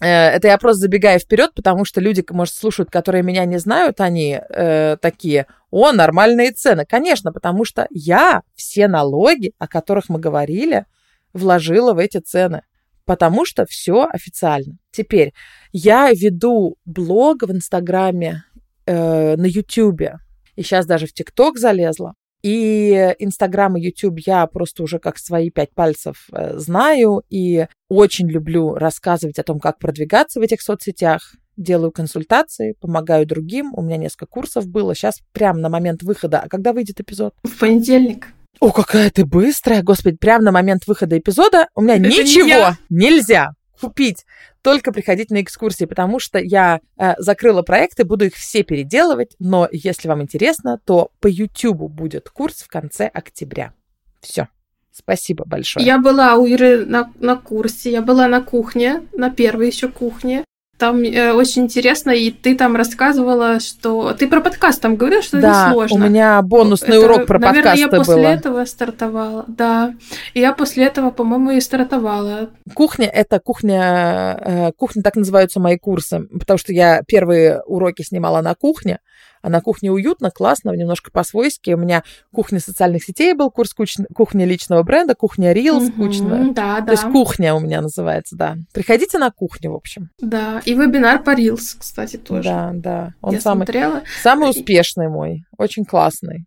S2: Это я просто забегаю вперед, потому что люди, может, слушают, которые меня не знают, они э, такие, о, нормальные цены. Конечно, потому что я все налоги, о которых мы говорили, вложила в эти цены. Потому что все официально. Теперь я веду блог в Инстаграме, э, на Ютубе и сейчас даже в ТикТок залезла. И Инстаграм и Ютуб я просто уже как свои пять пальцев э, знаю и очень люблю рассказывать о том, как продвигаться в этих соцсетях. Делаю консультации, помогаю другим. У меня несколько курсов было. Сейчас прямо на момент выхода. А когда выйдет эпизод?
S1: В понедельник.
S2: О, какая ты быстрая, господи, прямо на момент выхода эпизода у меня Это ничего не нельзя купить, только приходить на экскурсии, потому что я э, закрыла проекты, буду их все переделывать, но если вам интересно, то по YouTube будет курс в конце октября. Все. Спасибо большое.
S1: Я была у Иры на, на курсе, я была на кухне, на первой еще кухне. Там э, очень интересно, и ты там рассказывала, что... Ты про подкаст там говорила, что
S2: да,
S1: это сложно.
S2: у меня бонусный это, урок про
S1: наверное,
S2: подкасты
S1: я после
S2: было.
S1: этого стартовала, да. И я после этого, по-моему, и стартовала.
S2: Кухня — это кухня... Э, кухня так называются мои курсы, потому что я первые уроки снимала на кухне, а на кухне уютно, классно, немножко по-свойски. У меня кухня социальных сетей был курс кухня личного бренда, кухня Reels, угу, кухня.
S1: Да,
S2: То
S1: да.
S2: есть кухня у меня называется, да. Приходите на кухню, в общем.
S1: Да, и вебинар по Reels, кстати, тоже.
S2: Да, да. Он
S1: Я
S2: самый,
S1: смотрела.
S2: самый успешный мой, очень классный.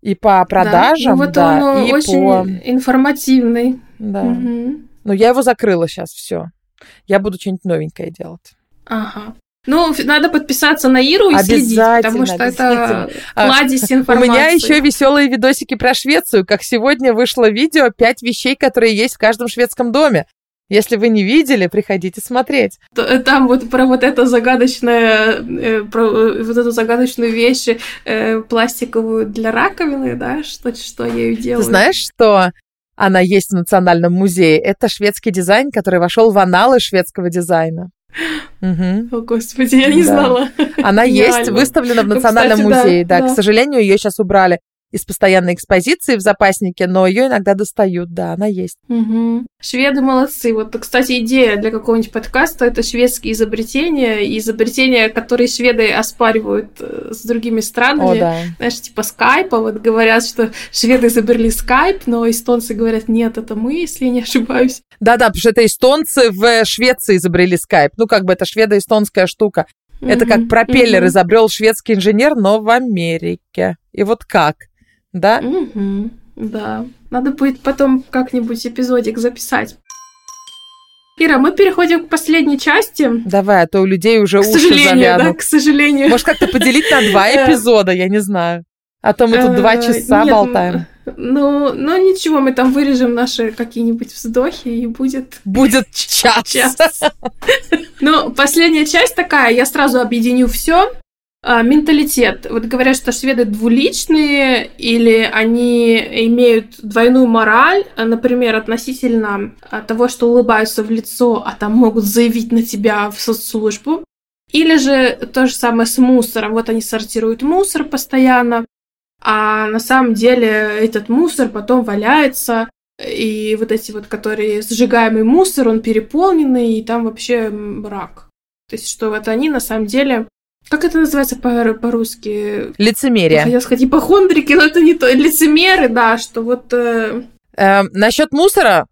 S2: И по продажам,
S1: да, ну, вот
S2: да,
S1: он
S2: и
S1: очень
S2: по...
S1: информативный.
S2: Да.
S1: Угу.
S2: Но я его закрыла сейчас, все. Я буду что-нибудь новенькое делать.
S1: Ага. Ну, надо подписаться на Иру и следить, потому что это кладезь информации.
S2: У меня еще веселые видосики про Швецию, как сегодня вышло видео «Пять вещей, которые есть в каждом шведском доме». Если вы не видели, приходите смотреть.
S1: Э, там вот про вот это загадочное, э, про э, вот эту загадочную вещь пластиковую для раковины, да, что, что я ее делаю.
S2: Ты знаешь, что она есть в Национальном музее? Это шведский дизайн, который вошел в аналы шведского дизайна.
S1: Угу. О, господи, я не да. знала.
S2: Она есть, выставлена в Национальном ну, кстати, музее. Да, да, да, к сожалению, ее сейчас убрали из постоянной экспозиции в запаснике, но ее иногда достают, да, она есть.
S1: Угу. Шведы молодцы. Вот, кстати, идея для какого-нибудь подкаста это шведские изобретения, изобретения, которые шведы оспаривают э, с другими странами. О, да. Знаешь, типа скайпа. Вот говорят, что шведы изобрели скайп, но эстонцы говорят, нет, это мы, если я не ошибаюсь.
S2: Да-да, потому что это эстонцы в Швеции изобрели скайп. Ну, как бы это шведо-эстонская штука. Это как пропеллер изобрел шведский инженер, но в Америке. И вот как? Да?
S1: Угу, да. Надо будет потом как-нибудь эпизодик записать. Ира, мы переходим к последней части.
S2: Давай, а то у людей уже
S1: к уши сожалению. Да, к сожалению.
S2: Может, как-то поделить на два эпизода, я не знаю. А то мы тут два э, часа болтаем.
S1: Ну, ну ничего, мы там вырежем наши какие-нибудь вздохи, и будет...
S2: Будет час. час.
S1: Ну, последняя часть такая, я сразу объединю все. А, менталитет. Вот говорят, что шведы двуличные или они имеют двойную мораль, а, например, относительно а, того, что улыбаются в лицо, а там могут заявить на тебя в соцслужбу. Или же то же самое с мусором. Вот они сортируют мусор постоянно, а на самом деле этот мусор потом валяется, и вот эти вот, которые сжигаемый мусор, он переполненный, и там вообще мрак. То есть, что вот они на самом деле как это называется по- по-русски?
S2: Лицемерие.
S1: Я сказать ипохондрики, но это не то. Лицемеры, да, что вот... Э...
S2: Э, насчет мусора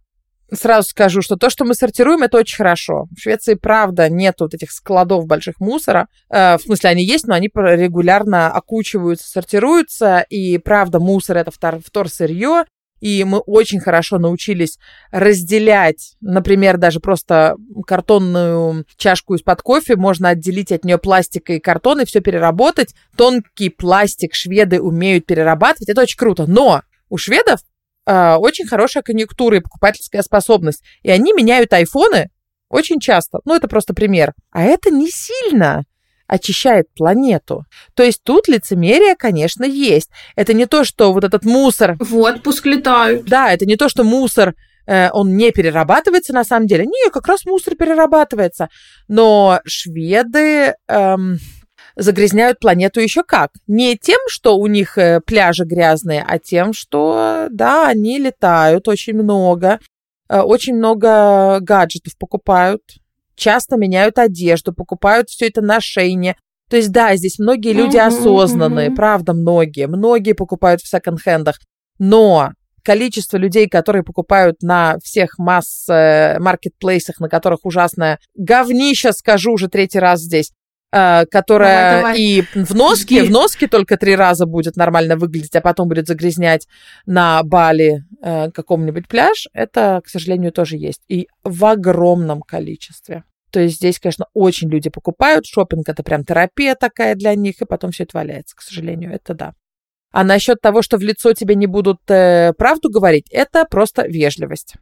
S2: сразу скажу, что то, что мы сортируем, это очень хорошо. В Швеции, правда, нет вот этих складов больших мусора. Э, в смысле, они есть, но они регулярно окучиваются, сортируются. И, правда, мусор — это втор, вторсырье. И мы очень хорошо научились разделять, например, даже просто картонную чашку из-под кофе, можно отделить от нее пластик и картон и все переработать. Тонкий пластик шведы умеют перерабатывать, это очень круто. Но у шведов э, очень хорошая конъюнктура и покупательская способность. И они меняют айфоны очень часто. Ну, это просто пример. А это не сильно очищает планету. То есть тут лицемерие, конечно, есть. Это не то, что вот этот мусор...
S1: В отпуск летают.
S2: Да, это не то, что мусор э, он не перерабатывается на самом деле. Не, как раз мусор перерабатывается. Но шведы эм, загрязняют планету еще как. Не тем, что у них э, пляжи грязные, а тем, что, да, они летают очень много, э, очень много гаджетов покупают, часто меняют одежду, покупают все это на шейне. То есть, да, здесь многие люди осознанные, правда, многие. Многие покупают в секонд-хендах. Но количество людей, которые покупают на всех масс-маркетплейсах, э, на которых ужасное говнище, скажу уже третий раз здесь, которая давай, давай. и в носке, в носке только три раза будет нормально выглядеть, а потом будет загрязнять на Бали uh, каком-нибудь пляж, это, к сожалению, тоже есть. И в огромном количестве. То есть здесь, конечно, очень люди покупают. Шопинг это прям терапия такая для них, и потом все это валяется, к сожалению, это да. А насчет того, что в лицо тебе не будут э, правду говорить, это просто вежливость.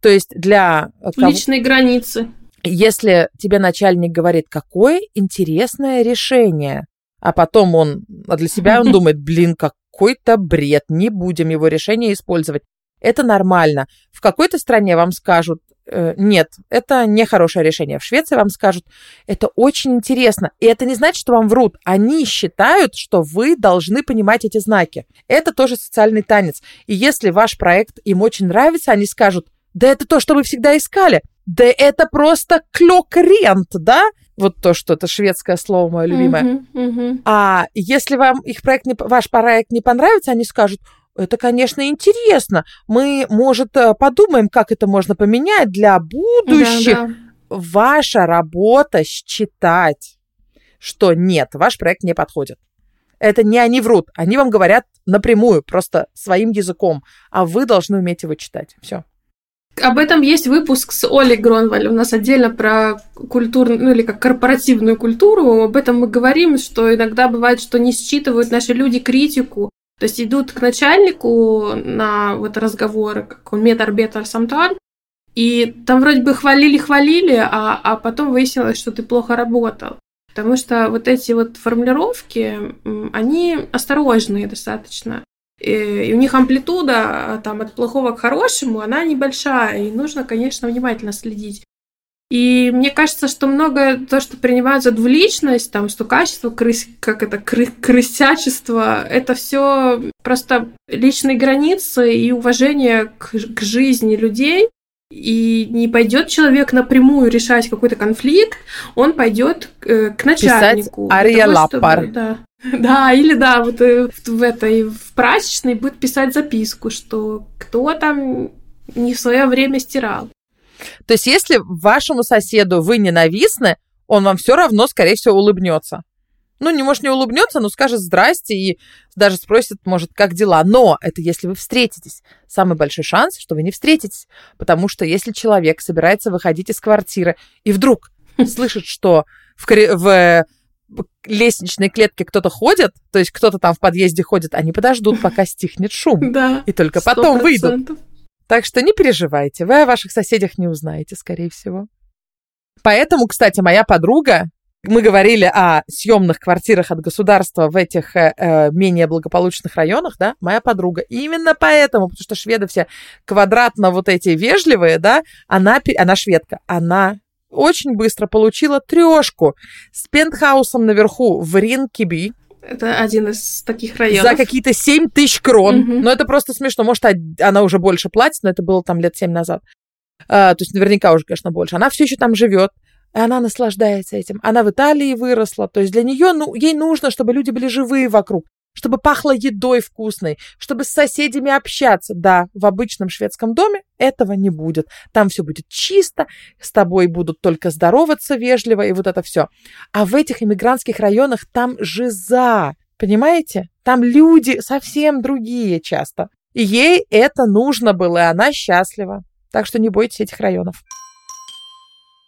S2: То есть для...
S1: Кого... Личные границы.
S2: Если тебе начальник говорит, какое интересное решение, а потом он а для себя он думает, блин, какой-то бред, не будем его решение использовать. Это нормально. В какой-то стране вам скажут, Э, нет, это не хорошее решение. В Швеции вам скажут, это очень интересно. И это не значит, что вам врут. Они считают, что вы должны понимать эти знаки. Это тоже социальный танец. И если ваш проект им очень нравится, они скажут, да это то, что мы всегда искали. Да это просто клёкрент, да? Вот то, что это шведское слово мое любимое. Uh-huh, uh-huh. А если вам их проект не, ваш проект не понравится, они скажут, это, конечно, интересно. Мы, может, э, подумаем, как это можно поменять для будущих. Да, да. Ваша работа считать, что нет, ваш проект не подходит. Это не они врут, они вам говорят напрямую, просто своим языком, а вы должны уметь его читать. Все.
S1: Об этом есть выпуск с Олей Гронваль. У нас отдельно про культурную, ну или как корпоративную культуру. Об этом мы говорим, что иногда бывает, что не считывают наши люди критику. То есть идут к начальнику на вот разговоры, как он метарбетер самталь, и там вроде бы хвалили-хвалили, а, а потом выяснилось, что ты плохо работал. Потому что вот эти вот формулировки, они осторожные достаточно. И у них амплитуда там от плохого к хорошему, она небольшая, и нужно, конечно, внимательно следить. И мне кажется, что многое то, что принимают за двуличность, там, стукачество, крыс, как это, кры, крысячество, это все просто личные границы и уважение к, к жизни людей. И не пойдет человек напрямую решать какой-то конфликт, он пойдет э, к начальнику.
S2: Писать Ария Лаппар.
S1: Да, да, или да, вот э, в, в этой в прачечной будет писать записку, что кто там не в свое время стирал.
S2: То есть, если вашему соседу вы ненавистны, он вам все равно, скорее всего, улыбнется. Ну, не может не улыбнется, но скажет здрасте и даже спросит, может, как дела. Но это если вы встретитесь. Самый большой шанс, что вы не встретитесь. Потому что если человек собирается выходить из квартиры и вдруг слышит, что в, в лестничной клетке кто-то ходит, то есть кто-то там в подъезде ходит, они подождут, пока стихнет шум.
S1: Да.
S2: И только потом выйдут. Так что не переживайте, вы о ваших соседях не узнаете, скорее всего. Поэтому, кстати, моя подруга, мы говорили о съемных квартирах от государства в этих э, э, менее благополучных районах, да, моя подруга. И именно поэтому, потому что шведы все квадратно вот эти вежливые, да, она, она шведка, она очень быстро получила трешку с пентхаусом наверху в Ринкиби,
S1: это один из таких районов.
S2: За какие-то 7 тысяч крон. Угу. Но это просто смешно. Может, она уже больше платит, но это было там лет 7 назад. А, то есть наверняка уже, конечно, больше. Она все еще там живет. И она наслаждается этим. Она в Италии выросла. То есть для нее, ну, ей нужно, чтобы люди были живые вокруг чтобы пахло едой вкусной, чтобы с соседями общаться. Да, в обычном шведском доме этого не будет. Там все будет чисто, с тобой будут только здороваться вежливо и вот это все. А в этих иммигрантских районах там жиза, понимаете? Там люди совсем другие часто. И ей это нужно было, и она счастлива. Так что не бойтесь этих районов.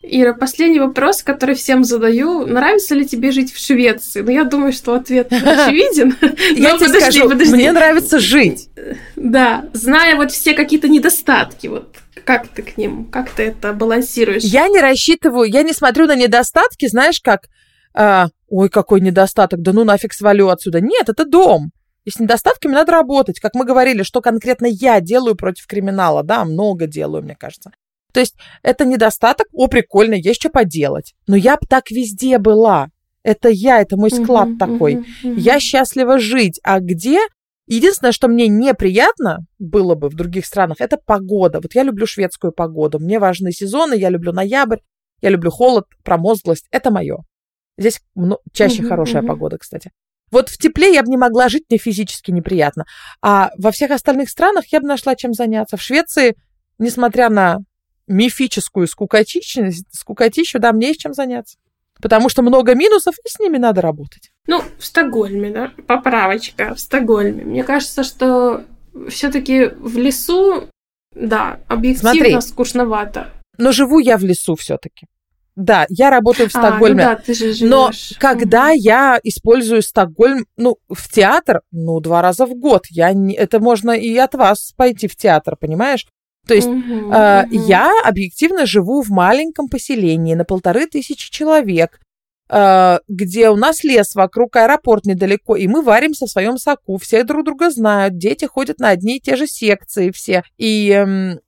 S1: Ира, последний вопрос, который всем задаю. Нравится ли тебе жить в Швеции? Ну, я думаю, что ответ очевиден.
S2: Я тебе скажу, мне нравится жить.
S1: Да, зная вот все какие-то недостатки, вот как ты к ним, как ты это балансируешь?
S2: Я не рассчитываю, я не смотрю на недостатки, знаешь, как, а, ой, какой недостаток, да ну нафиг свалю отсюда. Нет, это дом. И с недостатками надо работать. Как мы говорили, что конкретно я делаю против криминала, да, много делаю, мне кажется. То есть это недостаток, о, прикольно, есть что поделать. Но я бы так везде была. Это я, это мой склад uh-huh, такой. Uh-huh, uh-huh. Я счастлива жить. А где? Единственное, что мне неприятно было бы в других странах, это погода. Вот я люблю шведскую погоду. Мне важны сезоны, я люблю ноябрь, я люблю холод, промозглость. Это мое. Здесь ну, чаще uh-huh, хорошая uh-huh. погода, кстати. Вот в тепле я бы не могла жить, мне физически неприятно. А во всех остальных странах я бы нашла чем заняться. В Швеции, несмотря на мифическую скукотищу, скукотищу, да, мне есть чем заняться. Потому что много минусов, и с ними надо работать.
S1: Ну, в Стокгольме, да, поправочка, в Стокгольме. Мне кажется, что все-таки в лесу, да, объективно Смотри, скучновато.
S2: Но живу я в лесу все-таки. Да, я работаю в Стокгольме. А, ну да,
S1: ты же живешь.
S2: Но когда я использую Стокгольм, ну, в театр, ну, два раза в год, я не, это можно и от вас пойти в театр, понимаешь? То есть угу, э, угу. я объективно живу в маленьком поселении на полторы тысячи человек, э, где у нас лес вокруг, аэропорт недалеко, и мы варимся в своем соку, все друг друга знают, дети ходят на одни и те же секции все. И э,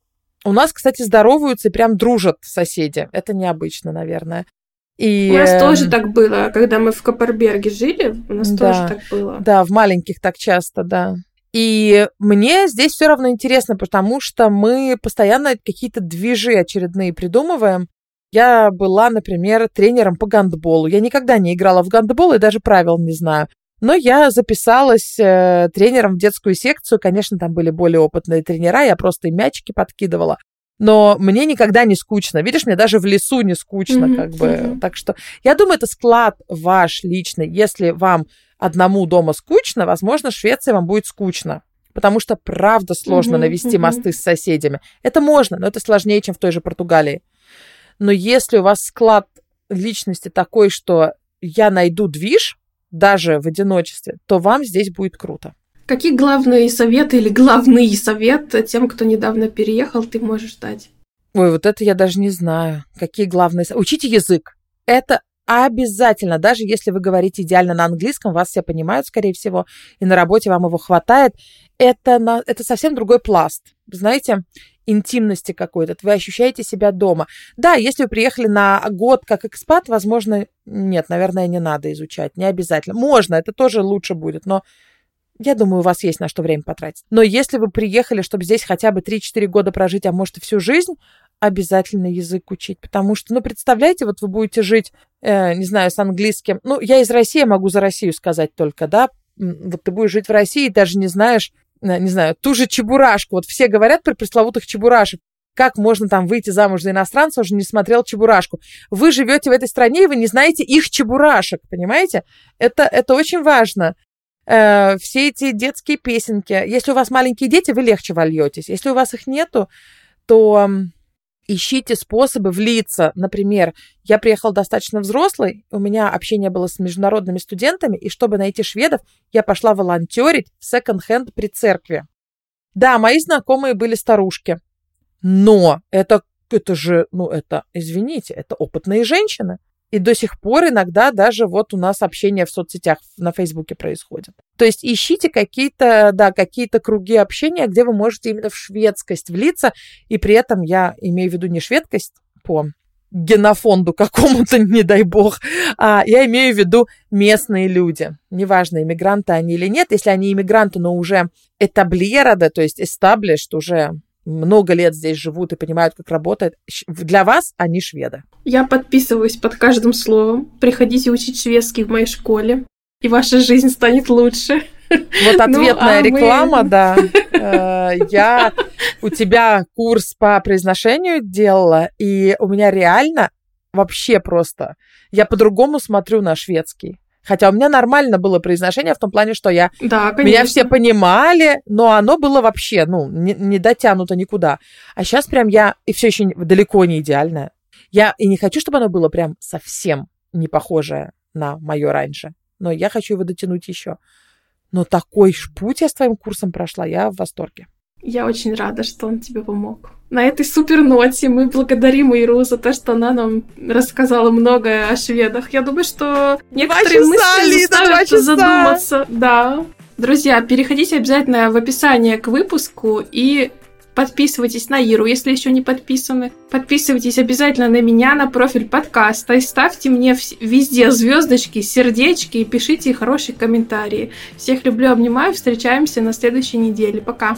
S2: у нас, кстати, здороваются и прям дружат соседи. Это необычно, наверное.
S1: И... У нас тоже так было, когда мы в Копарберге жили, у нас да, тоже так было.
S2: Да, в маленьких так часто, да. И мне здесь все равно интересно, потому что мы постоянно какие-то движи очередные придумываем. Я была, например, тренером по гандболу. Я никогда не играла в гандбол и даже правил не знаю. Но я записалась э, тренером в детскую секцию. Конечно, там были более опытные тренера, я просто и мячики подкидывала. Но мне никогда не скучно. Видишь, мне даже в лесу не скучно, mm-hmm. как бы. Mm-hmm. Так что я думаю, это склад ваш личный. Если вам одному дома скучно, возможно, в Швеции вам будет скучно. потому что правда сложно угу, навести угу. мосты с соседями. Это можно, но это сложнее, чем в той же Португалии. Но если у вас склад личности такой, что я найду движ, даже в одиночестве, то вам здесь будет круто.
S1: Какие главные советы или главный совет тем, кто недавно переехал, ты можешь дать?
S2: Ой, вот это я даже не знаю. Какие главные... Учите язык. Это обязательно, даже если вы говорите идеально на английском, вас все понимают, скорее всего, и на работе вам его хватает, это, на, это совсем другой пласт, знаете, интимности какой-то, вы ощущаете себя дома. Да, если вы приехали на год как экспат, возможно, нет, наверное, не надо изучать, не обязательно. Можно, это тоже лучше будет, но я думаю, у вас есть на что время потратить. Но если вы приехали, чтобы здесь хотя бы 3-4 года прожить, а может и всю жизнь, обязательно язык учить. Потому что, ну, представляете, вот вы будете жить, э, не знаю, с английским. Ну, я из России могу за Россию сказать только, да. Вот ты будешь жить в России и даже не знаешь, э, не знаю, ту же чебурашку. Вот все говорят про пресловутых чебурашек. Как можно там выйти замуж за иностранца, уже не смотрел чебурашку. Вы живете в этой стране, и вы не знаете их чебурашек, понимаете? Это, это очень важно. Э, все эти детские песенки. Если у вас маленькие дети, вы легче вольетесь. Если у вас их нету, то ищите способы влиться. Например, я приехал достаточно взрослый, у меня общение было с международными студентами, и чтобы найти шведов, я пошла волонтерить в секонд-хенд при церкви. Да, мои знакомые были старушки, но это, это же, ну это, извините, это опытные женщины. И до сих пор иногда даже вот у нас общение в соцсетях на Фейсбуке происходит. То есть ищите какие-то, да, какие-то круги общения, где вы можете именно в шведскость влиться, и при этом я имею в виду не шведкость по генофонду какому-то, не дай бог, а я имею в виду местные люди. Неважно, иммигранты они или нет, если они иммигранты, но уже этаблированы, то есть established, уже много лет здесь живут и понимают, как работает. Для вас они шведы.
S1: Я подписываюсь под каждым словом. Приходите учить шведский в моей школе, и ваша жизнь станет лучше.
S2: Вот ну, ответная ну, а реклама, мы... да. Э, я у тебя курс по произношению делала, и у меня реально вообще просто... Я по-другому смотрю на шведский. Хотя у меня нормально было произношение в том плане, что я...
S1: Да, конечно.
S2: Меня все понимали, но оно было вообще, ну, не, не дотянуто никуда. А сейчас прям я... И все еще далеко не идеальное. Я и не хочу, чтобы оно было прям совсем не похожее на мое раньше. Но я хочу его дотянуть еще. Но такой путь я с твоим курсом прошла, я в восторге.
S1: Я очень рада, что он тебе помог. На этой супер ноте мы благодарим Иру за то, что она нам рассказала многое о шведах. Я думаю, что некоторые
S2: два часа, мысли Лида, заставят
S1: задуматься. Да. Друзья, переходите обязательно в описание к выпуску и подписывайтесь на Иру, если еще не подписаны. Подписывайтесь обязательно на меня, на профиль подкаста и ставьте мне везде звездочки, сердечки и пишите хорошие комментарии. Всех люблю, обнимаю, встречаемся на следующей неделе. Пока!